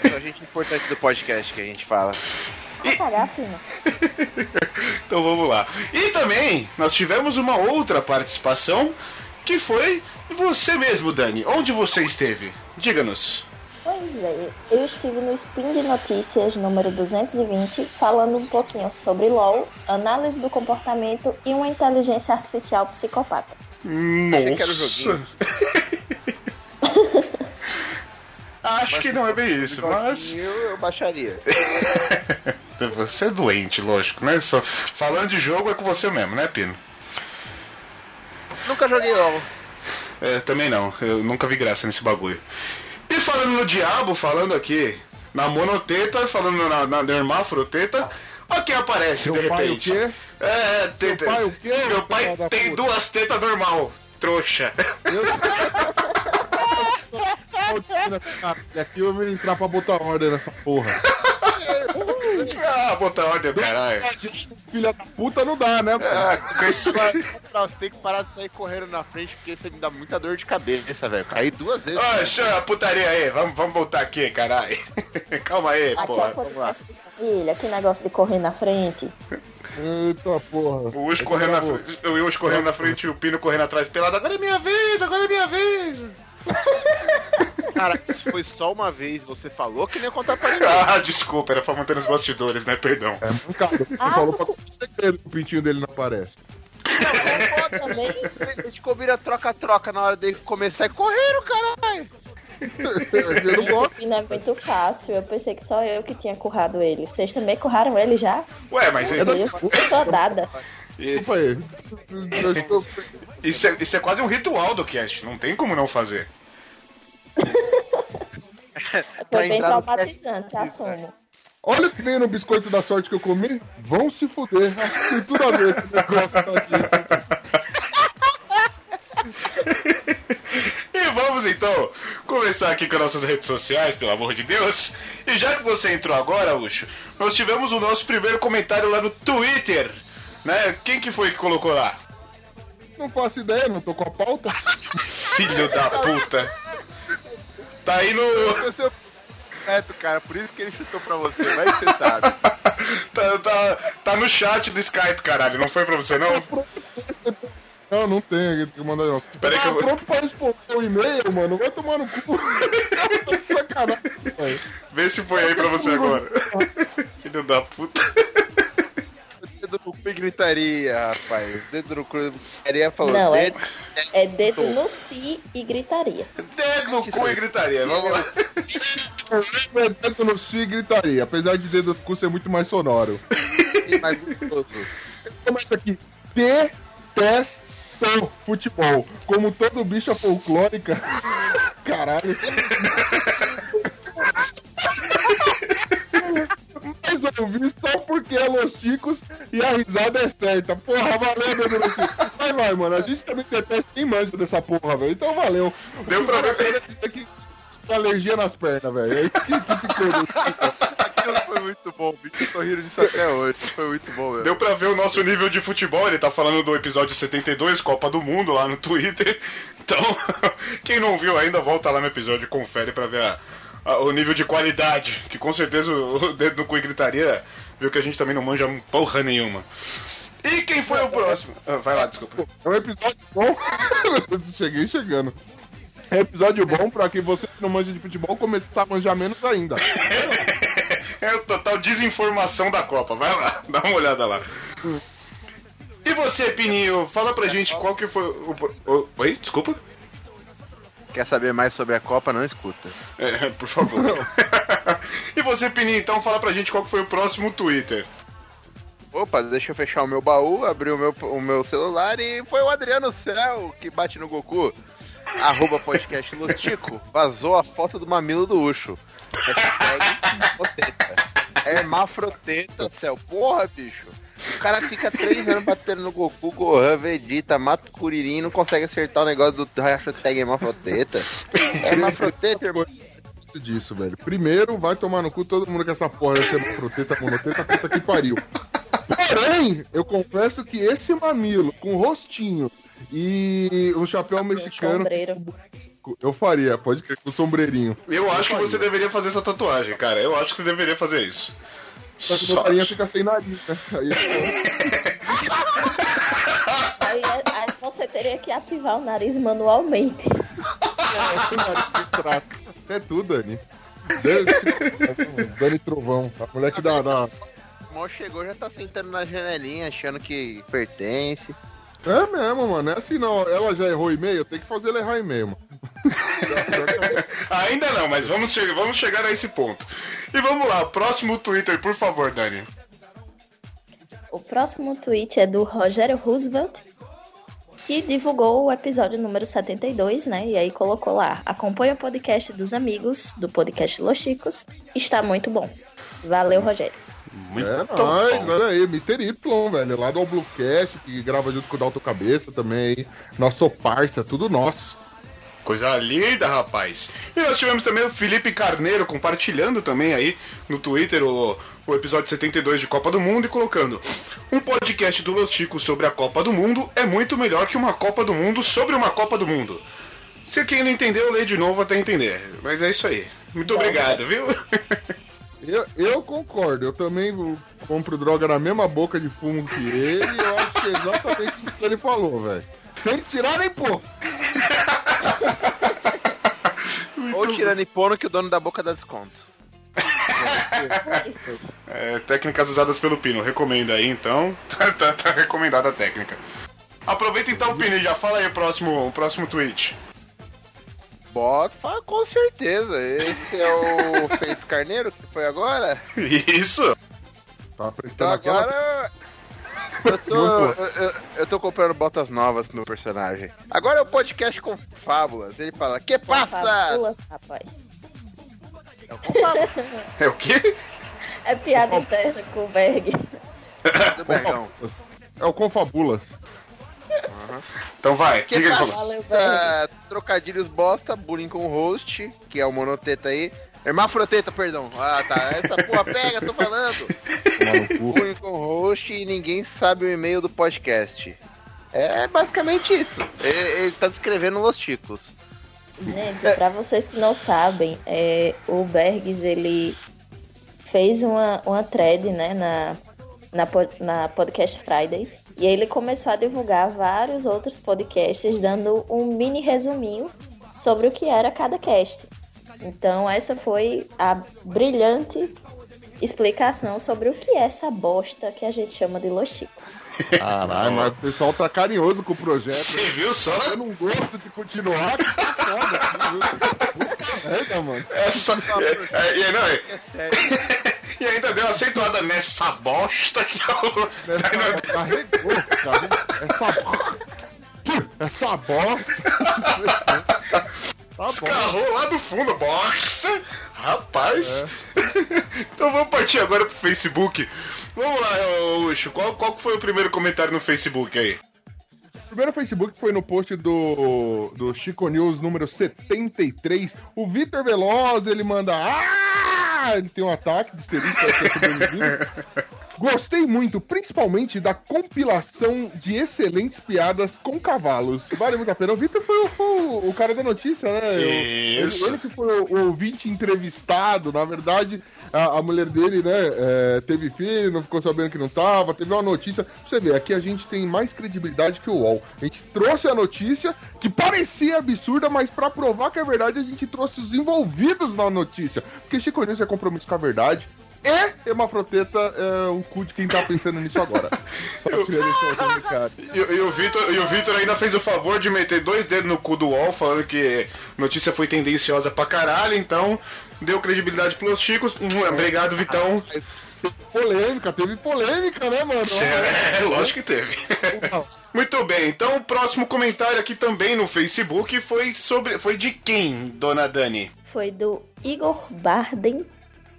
É só gente importante do podcast que a gente fala. Pino. Então vamos lá. E também nós tivemos uma outra participação que foi você mesmo, Dani. Onde você esteve? Diga-nos. Pois é, eu estive no Spin de Notícias número 220 falando um pouquinho sobre LOL, análise do comportamento e uma inteligência artificial psicopata. Nossa. Acho que não é bem isso, mas. Eu, eu baixaria. Você é doente, lógico, né? Só... Falando de jogo é com você mesmo, né, Pino? Nunca joguei LOL. É, também não. Eu nunca vi graça nesse bagulho. E falando no diabo, falando aqui na monoteta, falando na, na, na hermafroteta, olha quem aparece Seu de pai o repente. quê? É, tem, Seu pai o quê, Meu pai tem puta? duas tetas normal, trouxa. E aqui eu vim entrar pra botar ordem nessa porra. ah, botar ordem, caralho. Filha da puta não dá, né? pô? Ah, com esse... Você tem que parar de sair correndo na frente, porque você me dá muita dor de cabeça, velho. Caí duas vezes. Ó, deixa a putaria aí, vamos, vamos voltar aqui, caralho. Calma aí, Aqui é porra. de família, que negócio de correr na frente. Eita porra. O Ucho correndo, na frente, o Ucho correndo na frente e o Pino correndo atrás pelado. Agora é minha vez, agora é minha vez. Cara, isso foi só uma vez, você falou que nem ia contar pra ninguém. Ah, desculpa, era pra manter nos bastidores, né? Perdão. É mancada. Você falou pra segredo que o pintinho dele não aparece. Eu também. A gente combina troca-troca na hora dele começar e correram, caralho. Eu não gosto. E não é muito fácil. Eu pensei que só eu que tinha currado ele. Vocês também curraram ele já? Ué, mas Meu Deus, eu sou dada. Desculpa aí. Isso, é, isso é quase um ritual do cast, não tem como não fazer. Foi bem traumatizante, assumo. Olha que nem no biscoito da sorte que eu comi. Vão se fuder. Acho que tem tudo a ver com o negócio tá aqui. E vamos então começar aqui com as nossas redes sociais, pelo amor de Deus. E já que você entrou agora, Ucho, nós tivemos o nosso primeiro comentário lá no Twitter. Né? Quem que foi que colocou lá? Não faço ideia, não tô com a pauta. Filho da puta. Tá aí no. Certo, cara, por isso que ele chutou pra você, vai que você sabe. Tá, tá, tá no chat do Skype, caralho. Não foi pra você, não? Não, não tem, tem que mandar não. Peraí que ah, eu vou- pronto pra responder o e-mail, mano. Vai tomar no cu. tá de sacanagem. Vê se foi aí pra você agora. Filho da puta. Dedo no cu e gritaria, rapaz. Dedo no cu e gritaria falou. Não, é, dedo, é dedo no si e gritaria. Dedo no cu e gritaria. Vamos lá. É dedo no si e gritaria. Apesar de dedo no cu ser muito mais sonoro. e mais gostoso. Começa aqui. Detesto futebol. Como todo bicha folclórica. Caralho. Mas ouvi só porque é Los Chicos e a risada é certa. Porra, valeu, dedo no si. Vai, vai, mano. A gente também detesta quem manja dessa porra, velho. Então valeu. Deu pra ver. Que alergia nas pernas, velho. É isso que, que ficou. Aquilo foi muito bom, bicho. Eu tô rindo disso até hoje. Foi muito bom, meu. Deu pra ver o nosso nível de futebol. Ele tá falando do episódio 72, Copa do Mundo, lá no Twitter. Então, quem não viu ainda, volta lá no episódio e confere pra ver a- o nível de qualidade. Que com certeza o dedo no cu e gritaria viu que a gente também não manja porra nenhuma. E quem foi o próximo? Ah, vai lá, desculpa. É um episódio bom. Cheguei chegando. É um episódio bom pra quem você que não manja de futebol começar a manjar menos ainda. É o total desinformação da Copa. Vai lá, dá uma olhada lá. E você, Pininho, fala pra gente qual que foi o- Oi, desculpa? Quer saber mais sobre a Copa? Não escuta. É, por favor. e você, Pininho, então fala pra gente qual que foi o próximo Twitter. Opa, deixa eu fechar o meu baú, abrir o meu, o meu celular e foi o Adriano Céu que bate no Goku. Arroba podcast Lotico, vazou a foto do mamilo do Ucho. Hashtag. É hermafroteta, céu. Porra, bicho. O cara fica três anos batendo no Goku, Gohan, Vegeta, mata o Kuririn e não consegue acertar o negócio do hashtag hermafroteta. Hermafroteta, irmão. Muito disso, velho. Primeiro, vai tomar no cu todo mundo com essa porra dessa fruteta, monoteta, puta que pariu. Porém, eu confesso que esse mamilo com rostinho e o chapéu mexicano, eu faria, pode crer, com o sombreirinho. Eu acho que você deveria fazer essa tatuagem, cara. Eu acho que você deveria fazer isso. Só que o Só carinha fica sem nariz, né? Aí, Aí, aí você teria que ativar o nariz manualmente. o nariz até tu, Dani. Dani, Dani Trovão. A mulher que dá, dá. O mal chegou, já tá sentando na janelinha, achando que pertence. É mesmo, mano. É assim não. Ela já errou e-mail, tem que fazer ela errar e-mail, mano. Ainda não, mas vamos, che vamos chegar a esse ponto. E vamos lá, próximo Twitter, por favor, Dani. O próximo tweet é do Rogério Roosevelt, que divulgou o episódio número 72, né? E aí colocou lá: acompanha o podcast dos amigos, do podcast Los Chicos, está muito bom. Valeu, Rogério. Muito é bom. nóis, olha aí, Mr. Y, velho. Lá do Bluecast, que grava junto com o Dalto Cabeça também aí. Nosso parça, tudo nosso. Coisa linda, rapaz. E nós tivemos também o Felipe Carneiro compartilhando também aí no Twitter o, o episódio 72 de Copa do Mundo e colocando: Um podcast do Los Chicos sobre a Copa do Mundo é muito melhor que uma Copa do Mundo sobre uma Copa do Mundo. Se quem não entendeu, lê de novo até entender. Mas é isso aí. Muito obrigado, viu? Eu, eu concordo, eu também compro droga na mesma boca de fumo que ele e eu acho que é exatamente isso que ele falou, velho. Sem tirar nem pôr. Ou tirando e pondo que o dono da boca dá desconto. É, técnicas usadas pelo Pino, recomenda aí então. Tá, tá- tá recomendada a técnica. Aproveita então, Pino, e já fala aí o próximo, o próximo tweet. Bota, com certeza. Esse é o Felipe Carneiro, que foi agora? Isso! Tá Então prestando aquela. agora. Eu tô, eu, eu- eu tô comprando botas novas pro meu personagem. Agora é o podcast com fábulas. Ele fala: Que passa? Fabulas, rapaz. É o quê? É piada interna com o Berg. Do Bergão. É o Confabulas. Então vai, Que diga Berg. Trocadilhos bosta, bullying com o host, que é o monoteta aí. Hermafroteta, perdão. Ah, tá. Essa porra pega, tô falando. bullying com o host e ninguém sabe o e-mail do podcast. É basicamente isso. Ele, ele tá descrevendo Los Ticos. Gente, pra vocês que não sabem, é, o Bergs, ele fez uma, uma thread, né, na, na, na Podcast Friday. E aí ele começou a divulgar vários outros podcasts, dando um mini resuminho sobre o que era cada cast. Então essa foi a brilhante explicação sobre o que é essa bosta que a gente chama de Los Chicos. Caralho, mas o pessoal tá carinhoso com o projeto. Você viu só? Eu não gosto de continuar. que tá foda, assim? Puta merda, mano. Essa, é, é, e, não, é- e ainda deu acentuada nessa bosta que é o. Nessa, carregou, carregou. Essa, essa bosta. Tá. Escarrou lá do fundo, bosta! Rapaz! então vamos partir agora pro Facebook. Vamos lá, Ucho, qual, qual foi o primeiro comentário no Facebook aí? O primeiro Facebook foi no post do, do Chico News número 73. O Vitor Veloz, ele manda. Ah! Ele tem um ataque de sobrevivido. Gostei muito, principalmente da compilação de excelentes piadas com cavalos. Vale muito a pena. O Vitor foi, o- foi o, o cara da notícia, né? Ele, Isso. ele que foi o, o ouvinte entrevistado. Na verdade, a, a mulher dele, né, é, teve filho, não ficou sabendo que não tava. Teve uma notícia. Você ver, aqui a gente tem mais credibilidade que o UOL. A gente trouxe a notícia que parecia absurda, mas pra provar que é verdade, a gente trouxe os envolvidos na notícia. Porque Chico News é compromisso com a verdade. E Hemafroteta é o cu de quem tá pensando nisso agora. Só queria deixar outro recado. E, e o Vitor, e o Vitor ainda fez o favor de meter dois dedos no cu do UOL, falando que a notícia foi tendenciosa pra caralho, então deu credibilidade pros chicos. Hum, Obrigado, Vitão. Polêmica, teve polêmica, né, mano? É, lógico que teve. Muito bem, então o próximo comentário aqui também no Facebook foi sobre. Foi de quem, dona Dani? Foi do Igor Barden.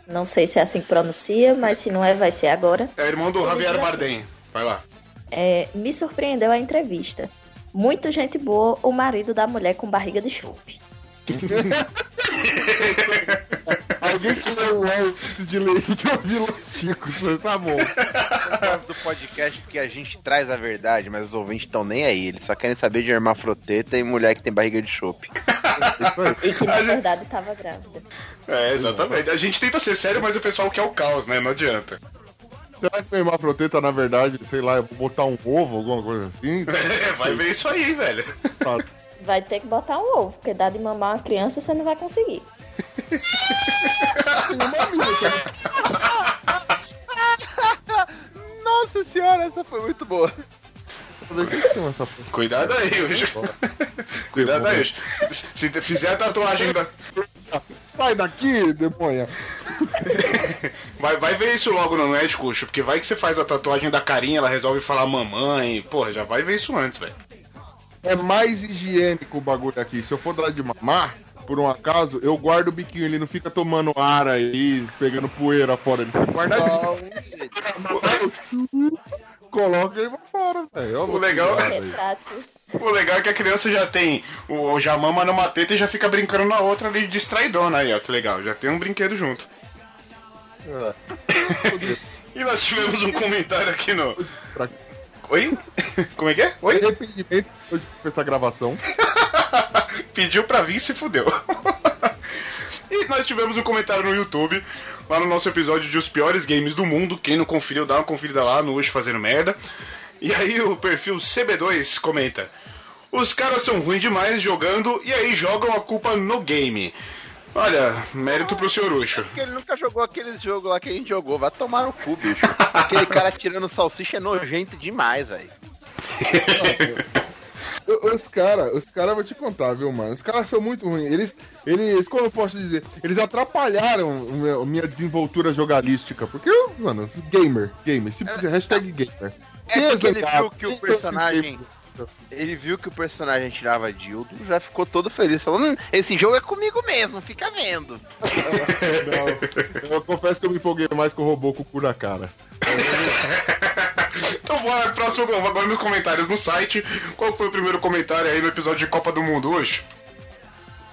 Não sei se é assim que pronuncia, mas se não é, vai ser agora. É irmão do Javier assim, Bardem. Vai lá. É, me surpreendeu a entrevista. Muito gente boa, o marido da mulher com barriga de chope. Alguém que leu o antes de ler de ouvir os chicos, tá bom. Gosto do podcast porque a gente traz a verdade, mas os ouvintes estão nem aí. Eles só querem saber de hermafroteta e mulher que tem barriga de chope. E que na verdade estava grávida. É, exatamente. A gente tenta ser sério, mas o pessoal quer o caos, né? Não adianta. Será que o Hemafroteta, na verdade, sei lá, eu vou botar um ovo, alguma coisa assim? É, vai ver isso aí, velho. Vai ter que botar um ovo, porque dar de mamar uma criança você não vai conseguir. Nossa senhora, essa foi muito boa. Cuidado aí, hoje. Cuidado aí. hoje. Se fizer a tatuagem da. Sai daqui, demônia. Vai, vai ver isso logo no médico, Ucho, porque vai que você faz a tatuagem da carinha, ela resolve falar mamãe. Porra, já vai ver isso antes, velho. É mais higiênico o bagulho aqui. Se eu for dar de mamar, por um acaso, eu guardo o biquinho, ele não fica tomando ar aí, pegando poeira fora. Ele fica guardadinho. Coloca ele pra fora, velho. O legal, o legal é que a criança já tem. O, já mama numa teta e já fica brincando na outra ali, distraidona aí, ó. Que legal. Já tem um brinquedo junto. e nós tivemos um comentário aqui no. Oi? Como é que é? Oi? Arrependimento de essa gravação. Pediu pra vir e se fudeu. e nós tivemos um comentário no YouTube, lá no nosso episódio de Os Piores Games do Mundo. Quem não conferiu, dá uma conferida lá no Ush Fazendo Merda. E aí o perfil CB2 comenta: Os caras são ruins demais jogando e aí jogam a culpa no game. Olha, mérito pro senhor Ucho. Porque ele nunca jogou aqueles jogos lá que a gente jogou. Vai tomar no cu, bicho. Aquele cara tirando salsicha é nojento demais, velho. Os caras, os caras, vou te contar, viu, mano? Os caras são muito ruins. Eles, eles, como eu posso dizer, eles atrapalharam meu- minha desenvoltura jogalística. Porque eu, mano, gamer, gamer, simples, hashtag gamer. É porque ele Legal, viu que o quem personagem. Ele viu que o personagem tirava dildo, já ficou todo feliz, falando: hum, esse jogo é comigo mesmo, fica vendo. Não, eu confesso que eu me empolguei mais com o robô com o cu na cara. Então bora, próximo, agora nos comentários no site. Qual foi o primeiro comentário aí no episódio de Copa do Mundo hoje?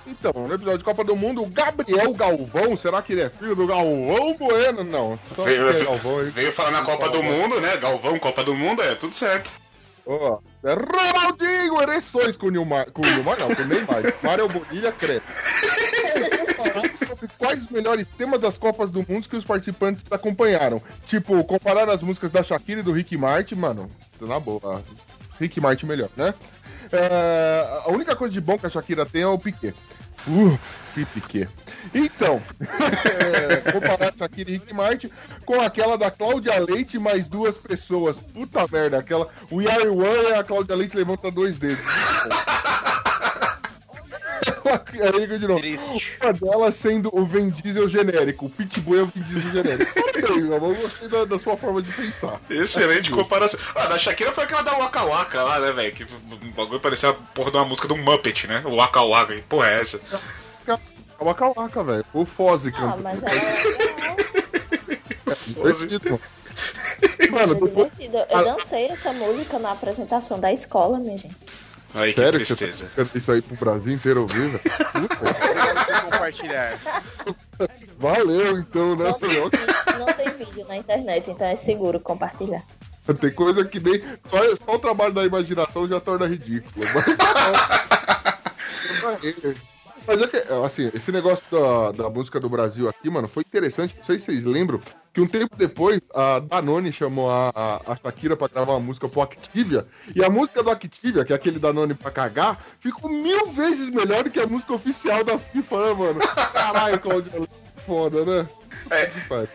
Então, no episódio de Copa do Mundo, o Gabriel Galvão, será que ele é filho do Galvão Bueno? Não, Veio, é Galvão veio falar na Copa do Mundo, né? Galvão, Copa do Mundo, é tudo certo. Ó, é Ronaldinho, ereções com o Nilmar, com o Nilmar não, com o Neymar. Mário Bonilha cresce. sobre quais os melhores temas das Copas do Mundo que os participantes acompanharam. Tipo, comparar as músicas da Shakira e do Rick Martin, mano, na boa. Rick Martin melhor, né? É, a única coisa de bom que a Shakira tem é o Piquet. Uh, que. Então, é, comparar a Shakira e Rick Martin com aquela da Cláudia Leite mais duas pessoas. Puta merda, aquela. We Are One e a Cláudia Leite levanta dois dedos. Aí, de novo. Uma delas sendo o Vin Diesel genérico. O Pitbull é o Vin Diesel genérico. Eu gostei da, da sua forma de pensar. Excelente comparação. Ah, da Shakira foi aquela da Waka Waka lá, né, velho? Que o bagulho parecia a porra de uma música do Muppet, né? O Waka Waka. Que porra é essa? Waka Waka, velho. O Fozzy Ah, canta. mas ela Divertido. Mano, é depois. Eu dancei essa música na apresentação da escola, minha gente. Ai, Sério que que tristeza. você tá cantando isso aí pro Brasil inteiro ouvir, velho? Obrigado por compartilhar. Valeu, então, né? Falei, Não tem vídeo na internet, então é seguro compartilhar. Tem coisa que nem. Só, só o trabalho da imaginação já torna ridículo. Mas, Mas é que, assim, esse negócio da, da música do Brasil aqui, mano, foi interessante. Não sei se vocês lembram que um tempo depois a Danone chamou a, a, a Shakira pra gravar uma música pro Activia. E a música do Activia, que é aquele Danone pra cagar, ficou mil vezes melhor do que a música oficial da FIFA, né, mano. Caralho, Claudio, foda, né? É,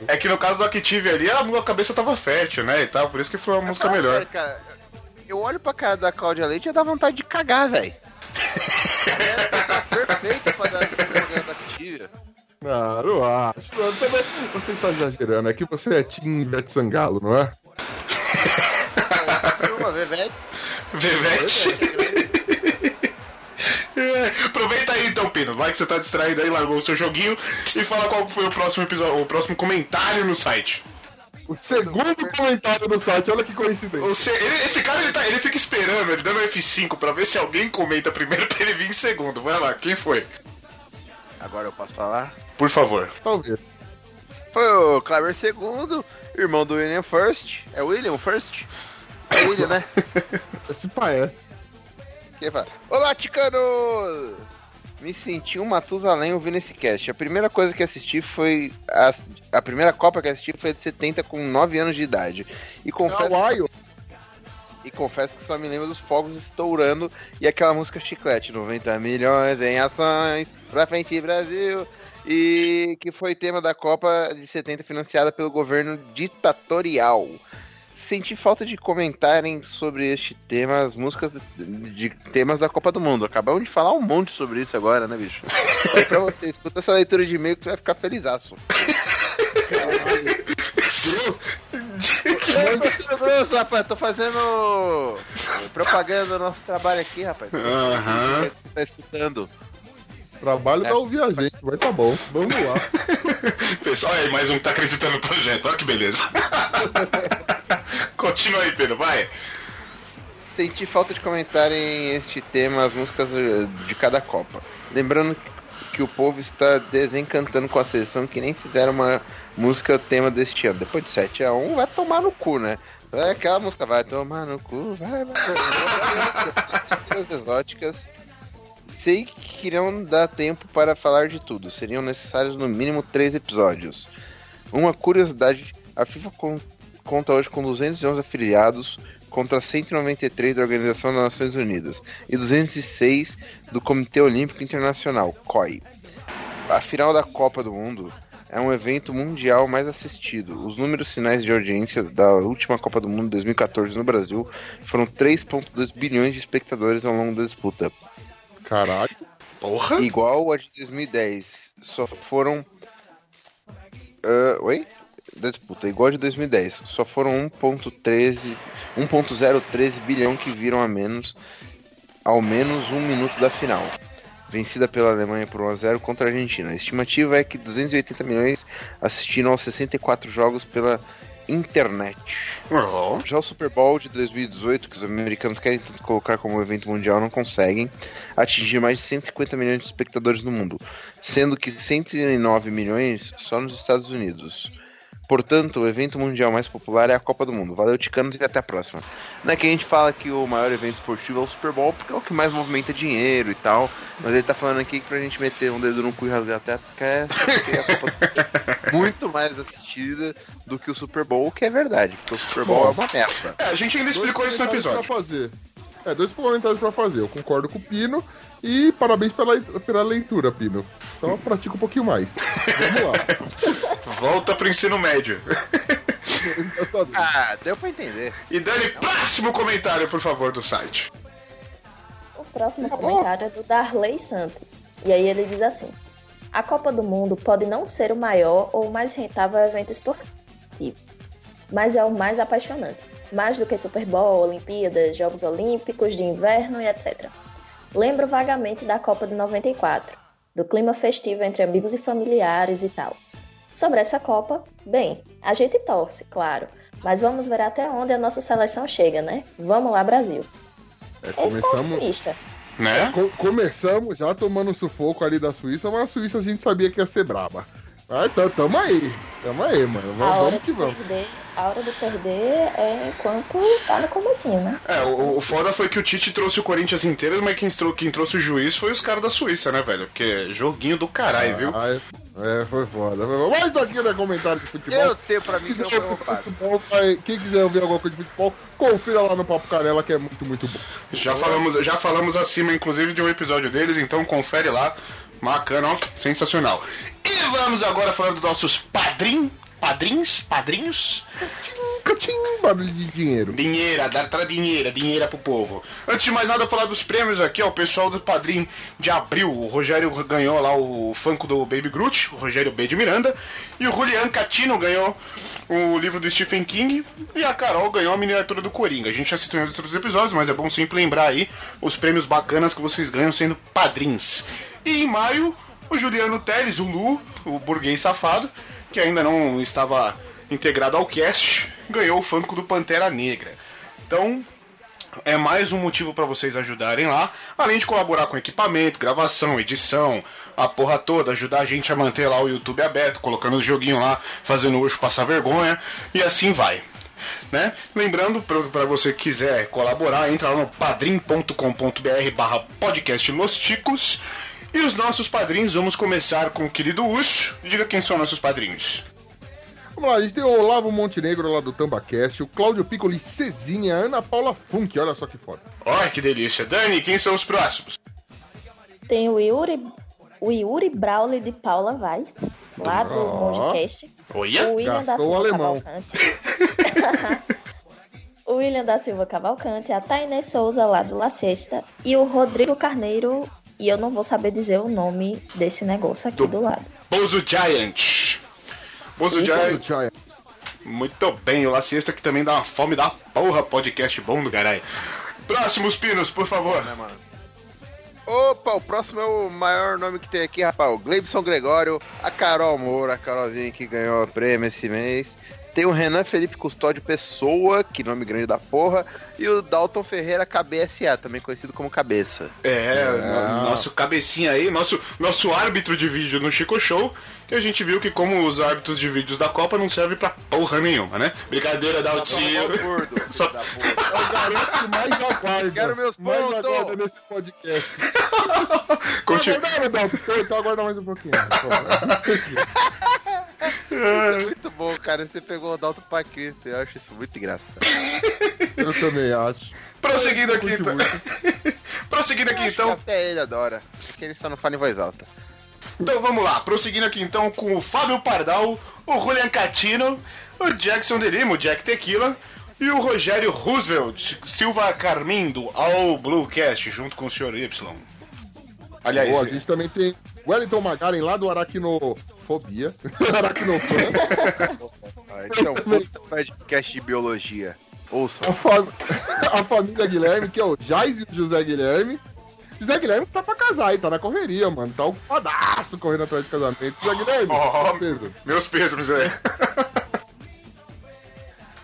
é que no caso do Active ali, a a cabeça tava fértil, né? E tal, por isso que foi uma música Fala melhor. sério, cara, eu olho pra cara da Cláudia Leite e dá vontade de cagar, velho. tá perfeito pra dar esse programa da Activia. Ah, não acho. Você está exagerando. É que você é Tim Ivete Sangalo, não é? Vevete. Vevete. É, aproveita aí então, Pino. Vai que você tá distraído aí, largou o seu joguinho e fala qual foi o próximo episódio, o próximo comentário no site. O segundo comentário do site, olha que coincidência. Se- ele- esse cara ele, tá- ele fica esperando, ele dando F5 pra ver se alguém comenta primeiro pra ele vir em segundo. Vai lá, quem foi? Agora eu posso falar? Por favor. Talvez. Foi o Kleber II, irmão do William First. É William First? É William, né? Esse pai é. Quem fala? Olá, ticanos! Me senti um Matusalém ouvindo esse cast. A primeira coisa que assisti foi. A, a primeira Copa que assisti foi de 70 com 9 anos de idade. E confesso. E confesso que só me lembro dos fogos estourando e aquela música chiclete, 90 milhões em ações, pra frente Brasil. E que foi tema da Copa de 70 financiada pelo governo ditatorial. Senti falta de comentarem sobre este tema, as músicas de, de temas da Copa do Mundo. Acabamos de falar um monte sobre isso agora, né, bicho? Aí pra você, escuta essa leitura de e-mail que você vai ficar felizaço. Muito grosso, rapaz. Tô fazendo propaganda do nosso trabalho aqui, rapaz. Aham. Você tá escutando. Trabalho pra ouvir a gente, mas tá bom. Vamos lá. Pessoal, aí, mais um que tá acreditando no projeto. Olha que beleza. Continua aí, Pedro, vai. Senti falta de comentarem este tema, as músicas eh, de cada Copa. Lembrando que o povo está desencantando com a seleção que nem fizeram uma música tema deste ano. Depois de 7x1, vai tomar no cu, né? É aquela música, vai tomar no cu, vai, vai. vai. As exóticas. Sei que não dá tempo para falar de tudo. Seriam necessários no mínimo três episódios. Uma curiosidade: a FIFA con- conta hoje com 211 afiliados contra 193 da Organização das Nações Unidas e 206 do Comitê Olímpico Internacional, COI. A final da Copa do Mundo é um evento mundial mais assistido. Os números finais de audiência da última Copa do Mundo 2014 no Brasil foram 3,2 bilhões de espectadores ao longo da disputa. Caralho. Porra. Igual a de 2010. Só foram. Ah, oi? Da disputa, igual a de 2010. Só foram 1,13 1,013 bilhão que viram a menos ao menos um minuto da final. Vencida pela Alemanha por 1x0 contra a Argentina. A estimativa é que 280 milhões assistiram aos 64 jogos pela internet. Já o Super Bowl de 2018, que os americanos querem tanto colocar como evento mundial, não conseguem atingir mais de 150 milhões de espectadores no mundo, sendo que 109 milhões só nos Estados Unidos. Portanto, o evento mundial mais popular é a Copa do Mundo. Valeu, Ticanos, e até a próxima. Não é que a gente fala que o maior evento esportivo é o Super Bowl, porque é o que mais movimenta dinheiro e tal. Mas ele tá falando aqui que pra gente meter um dedo no cu e rasgar a testa, que é porque a Copa do Mundo é muito mais assistida do que o Super Bowl, o que é verdade, porque o Super Bowl Bom. é uma merda. É, a gente ainda explicou isso no episódio. Pra fazer. É, dois comentários pra fazer. Eu concordo com o Pino e parabéns pela, pela leitura, Pino. Então pratica um pouquinho mais. Vamos lá. Volta pro ensino médio. Ah, deu pra entender. E Dani, próximo comentário, por favor, do site. O próximo comentário é do Darley Santos. E aí ele diz assim: A Copa do Mundo pode não ser o maior ou o mais rentável evento esportivo, mas é o mais apaixonante. Mais do que Super Bowl, Olimpíadas, Jogos Olímpicos de Inverno e etc. Lembro vagamente da Copa de 94, do clima festivo entre amigos e familiares e tal. Sobre essa Copa, bem, a gente torce, claro, mas vamos ver até onde a nossa seleção chega, né? Vamos lá, Brasil. É, Esse tá otimista. Né? Co- começamos já tomando sufoco ali da Suíça, mas a Suíça a gente sabia que ia ser braba. Ah, então, tamo aí. Tamo aí, mano. A Vamos, hora, vamos que vamos. perder, a hora de perder é enquanto tá no comecinho, né? É, o, o foda foi que o Tite trouxe o Corinthians inteiro, mas quem, trou- quem trouxe o juiz foi os caras da Suíça, né, velho? Porque joguinho do caralho, viu? Ah, é, é, foi foda. foi foda. Mas daqui não é comentário de futebol. Eu tenho pra mim Quem que futebol, vai- quem quiser ouvir alguma coisa de futebol, confira lá no Papo Canela que é muito, muito bom. Já falamos, já falamos acima, inclusive, de um episódio deles, então confere lá. Bacana, ó, sensacional. E vamos agora falar dos nossos padrim, padrinhos, padrinhos. Catim, barulho de dinheiro. Dinheira, dar tra dinheira, dinheira pro povo. Antes de mais nada, falar dos prêmios aqui, ó. O pessoal do Padrim de abril. O Rogério ganhou lá o Funko do Baby Groot, o Rogério B de Miranda. E o Julian Catino ganhou o livro do Stephen King. E a Carol ganhou a miniatura do Coringa. A gente já citou em outros episódios, mas é bom sempre lembrar aí os prêmios bacanas que vocês ganham sendo padrinhos. E em maio, o Juliano Teles, o Lu, o burguês safado, que ainda não estava integrado ao cast, ganhou o Funko do Pantera Negra. Então, é mais um motivo para vocês ajudarem lá, além de colaborar com equipamento, gravação, edição, a porra toda, ajudar a gente a manter lá o YouTube aberto, colocando os joguinhos lá, fazendo o Urso passar vergonha, e assim vai. Né? Lembrando, para você que quiser colaborar, entra lá no padrim.com.br barra podcast Los Ticos. E os nossos padrinhos, vamos começar com o querido Ucho. Diga quem são nossos padrinhos. Vamos lá, a gente tem o Olavo Montenegro lá do Tambacast, o Cláudio Piccoli Cezinha, a Ana Paula Funk, olha só que foda. Olha que delícia. Dani, quem são os próximos? Tem o Yuri, o Yuri Brawley de Paula Vaz, lá do. Mongecast. Olha, o William da gastou o Silva alemão. Cavalcante. o William da Silva Cavalcante, a Tainê Souza lá do La Sexta e o Rodrigo Carneiro, e eu não vou saber dizer o nome desse negócio aqui do, lado. Bozo Giant. Bozo Giant. Muito bem, o La Siesta que também dá uma fome da porra, podcast bom do caralho. Próximos pinos, por favor. Opa, o próximo é o maior nome que tem aqui, rapaz. O Gleibson Gregório, a Carol Moura, a Carolzinha que ganhou o prêmio esse mês. Tem o Renan Felipe Custódio Pessoa, que nome grande da porra. E o Dalton Ferreira KBSA, também conhecido como Cabeça. É, no- nosso cabecinha aí, nosso, nosso árbitro de vídeo no Chico Show, que a gente viu que como os árbitros de vídeos da Copa não servem pra porra nenhuma, né? Brincadeira, Daltinho. Só... É o garoto que mais aguarda. Quero meus mais pontos. aguarda nesse podcast. Continua. Não, não, não, então aguarda mais um pouquinho. É muito bom, cara. Você pegou o Dalton pra Cristo. Eu acho isso muito engraçado. Eu também acho. Prosseguindo aqui, então. Prosseguindo aqui, então. Até ele adora. Porque ele só não fala em voz alta. Então vamos lá, prosseguindo aqui então com o Fábio Pardal, o Julian Catino, o Jackson Derimo, o Jack Tequila e o Rogério Roosevelt Silva Carmin do All Bluecast, junto com o Sr. Y. Aliás, Boa, a gente também tem Wellington Magaren lá do Aracnofobia. Aracnofan. Ah, Esse é um podcast de biologia. Ouçam. a, fam- a família Guilherme, que é o Jais e o José Guilherme. José Guilherme tá pra casar aí, tá na correria, mano. Tá ocupadaço correndo atrás de casamento. José Guilherme, Ó, peso. meus pêsames aí.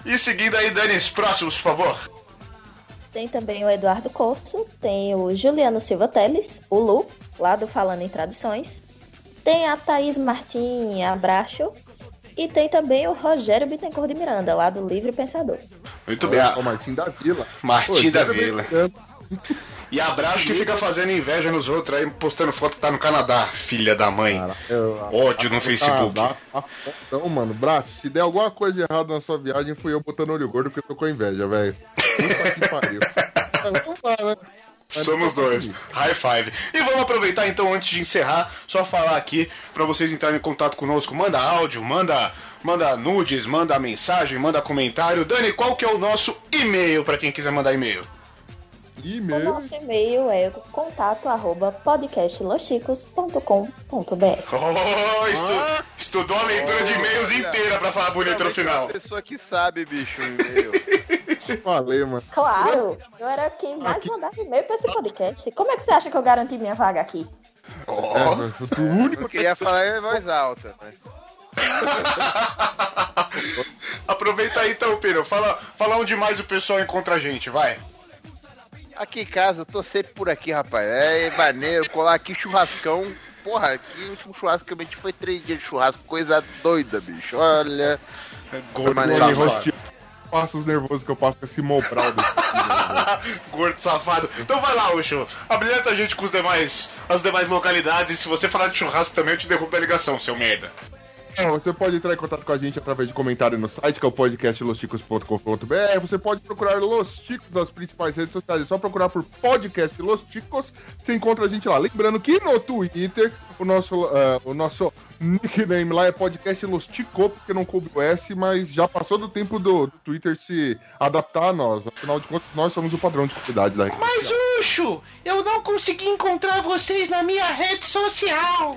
e seguindo aí, Dani, os próximos, por favor. Tem também o Eduardo Corso, tem o Juliano Silva Teles, o Lu, lá do Falando em Tradições. Tem a Thaís Martim Abraço. E tem também o Rogério Bittencourt de Miranda, lá do Livre Pensador. Muito bem. O Martim da Vila. Martim Pô, da Zé Vila. E abraço que fica fazendo inveja nos outros aí, postando foto que tá no Canadá, filha da mãe. Ódio no Facebook. Ah, dá- Então, mano, Braço, se der alguma coisa de errado na sua viagem, fui eu botando olho gordo porque eu tô com inveja, velho. Puta que pariu. Vamos lá, né? Somos dois. High five. E vamos aproveitar então, antes de encerrar, só falar aqui pra vocês entrarem em contato conosco. Manda áudio, manda, manda nudes, manda mensagem, manda comentário. Dani, qual que é o nosso e-mail pra quem quiser mandar e-mail? O nosso e-mail é contato arroba Oh, estu- estudou a leitura de e-mails inteira pra falar bonito no final. Uma pessoa que sabe, bicho, o e-mail. Falei, mano. Claro, eu era quem mais mandava e-mail pra esse podcast. Como é que você acha que eu garanti minha vaga aqui? Eu queria falar em voz alta, mas. Aproveita aí então, Pedro. Fala, fala onde mais o pessoal encontra a gente, vai. Aqui em casa, eu tô sempre por aqui, rapaz. É maneiro, colar aqui churrascão. Porra, aqui o último churrasco que eu meti foi três dias de churrasco, coisa doida, bicho. Olha. Gordo. Nervoso, passos nervosos que eu passo com esse Mobral desse Gordo safado. Então vai lá, Ucho. Habilita a gente com os demais, as demais localidades. E se você falar de churrasco também, eu te derrubo a ligação, seu merda. Não, você pode entrar em contato com a gente através de comentário no site, que é o podcastlosticos.com.br. Você pode procurar Los Ticos nas principais redes sociais. É só procurar por podcast Los Ticos. Você encontra a gente lá. Lembrando que no Twitter, o nosso, ah, o nosso nickname lá é podcast Los Tico, porque não coube o S, mas já passou do tempo do, do Twitter se adaptar a nós. Afinal de contas, nós somos o padrão de qualidade da rede. Mas, Ucho, eu não consegui encontrar vocês na minha rede social.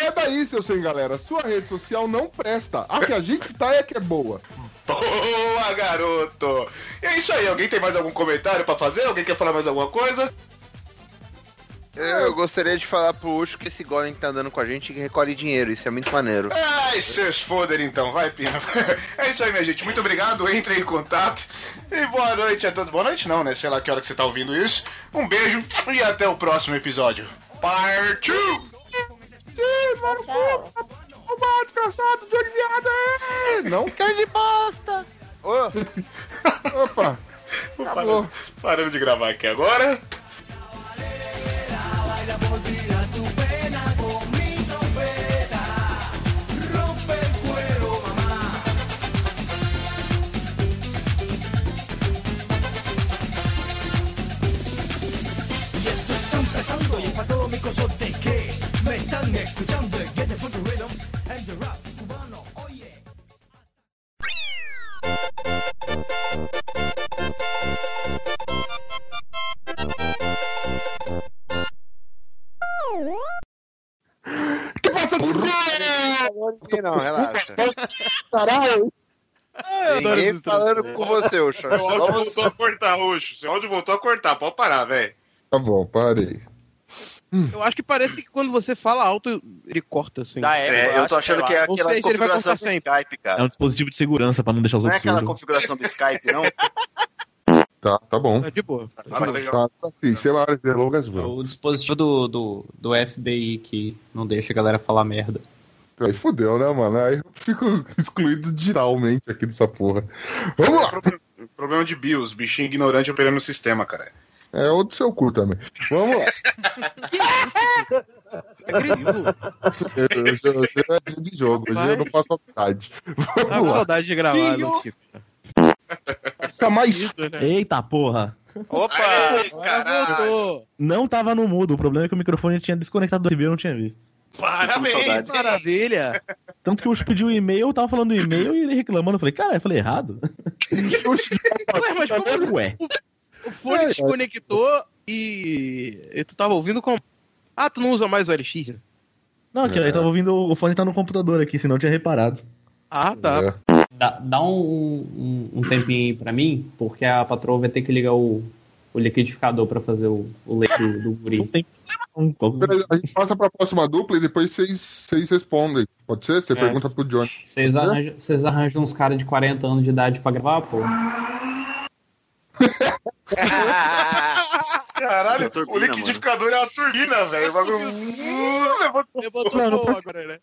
É daí, seu sem galera. Sua rede social não presta. A que a gente tá é que é boa. Boa, garoto! E é isso aí. Alguém tem mais algum comentário pra fazer? Alguém quer falar mais alguma coisa? Eu gostaria de falar pro Ucho que esse Golem que tá andando com a gente que recolhe dinheiro, isso é muito maneiro. Ai, seus foder então, vai, Pina. É isso aí, minha gente. Muito obrigado. Entrem em contato. E boa noite a todos. Boa noite, não, né? Sei lá que hora que você tá ouvindo isso. Um beijo e até o próximo episódio. Partiu! Ih, mano, pô, uma desgraçado de viado é. Não quer de bosta. Opa. Parando, parando de gravar aqui agora. Que passa de Não, relaxa. Caralho! Ninguém falando com você, o Seu áudio voltou a cortar, Roxo. Seu áudio voltou a cortar. Pode parar, velho. Tá bom, parei. Eu acho que parece que quando você fala alto, ele corta assim. É, eu tô achando que é aquela seja, ele vai configuração do sempre. Skype, É cara. um dispositivo de segurança pra não deixar os Não é outros aquela surdos. configuração do Skype, não? Tá, tá bom. É de boa. Tá, tá assim, sei lá, as delongas vão. O dispositivo do, do, do FBI que não deixa a galera falar merda. Aí fodeu, né, mano? Aí eu fico excluído digitalmente aqui dessa porra. Vamos lá! Problema de BIOS, bichinho ignorante operando o sistema, cara. É o do seu cu também. Vamos lá. Eu, eu, eu, eu é dia de jogo, hoje eu não faço faculdade. Tá com saudade de gravar, não, Chico. Essa mais. Eita porra! Opa! Agora voltou. Não tava no mudo, o problema é que o microfone tinha desconectado do USB e eu não tinha visto. Parabéns! Maravilha! Tanto que o Ucho pediu o e-mail, eu tava falando o e-mail e ele reclamando. Eu falei, cara, eu falei errado. Ué, mas como Ué. O fone É, desconectou e... e tu tava ouvindo com... Ah, tu não usa mais o LX? né? Não, que eu tava ouvindo, o fone tá no computador aqui, senão eu tinha reparado. Ah, tá. Dá, dá um, um, um tempinho aí pra mim, porque a patroa vai ter que ligar o, o liquidificador pra fazer o, o leite do, do guri. Peraí, A gente passa pra próxima dupla e depois vocês, vocês respondem. Pode ser? Você É. pergunta pro Johnny. Vocês arranjam, vocês arranjam uns caras de 40 anos de idade pra gravar, pô? Caralho, o liquidificador é uma turbina, velho. O boa pode- agora, né?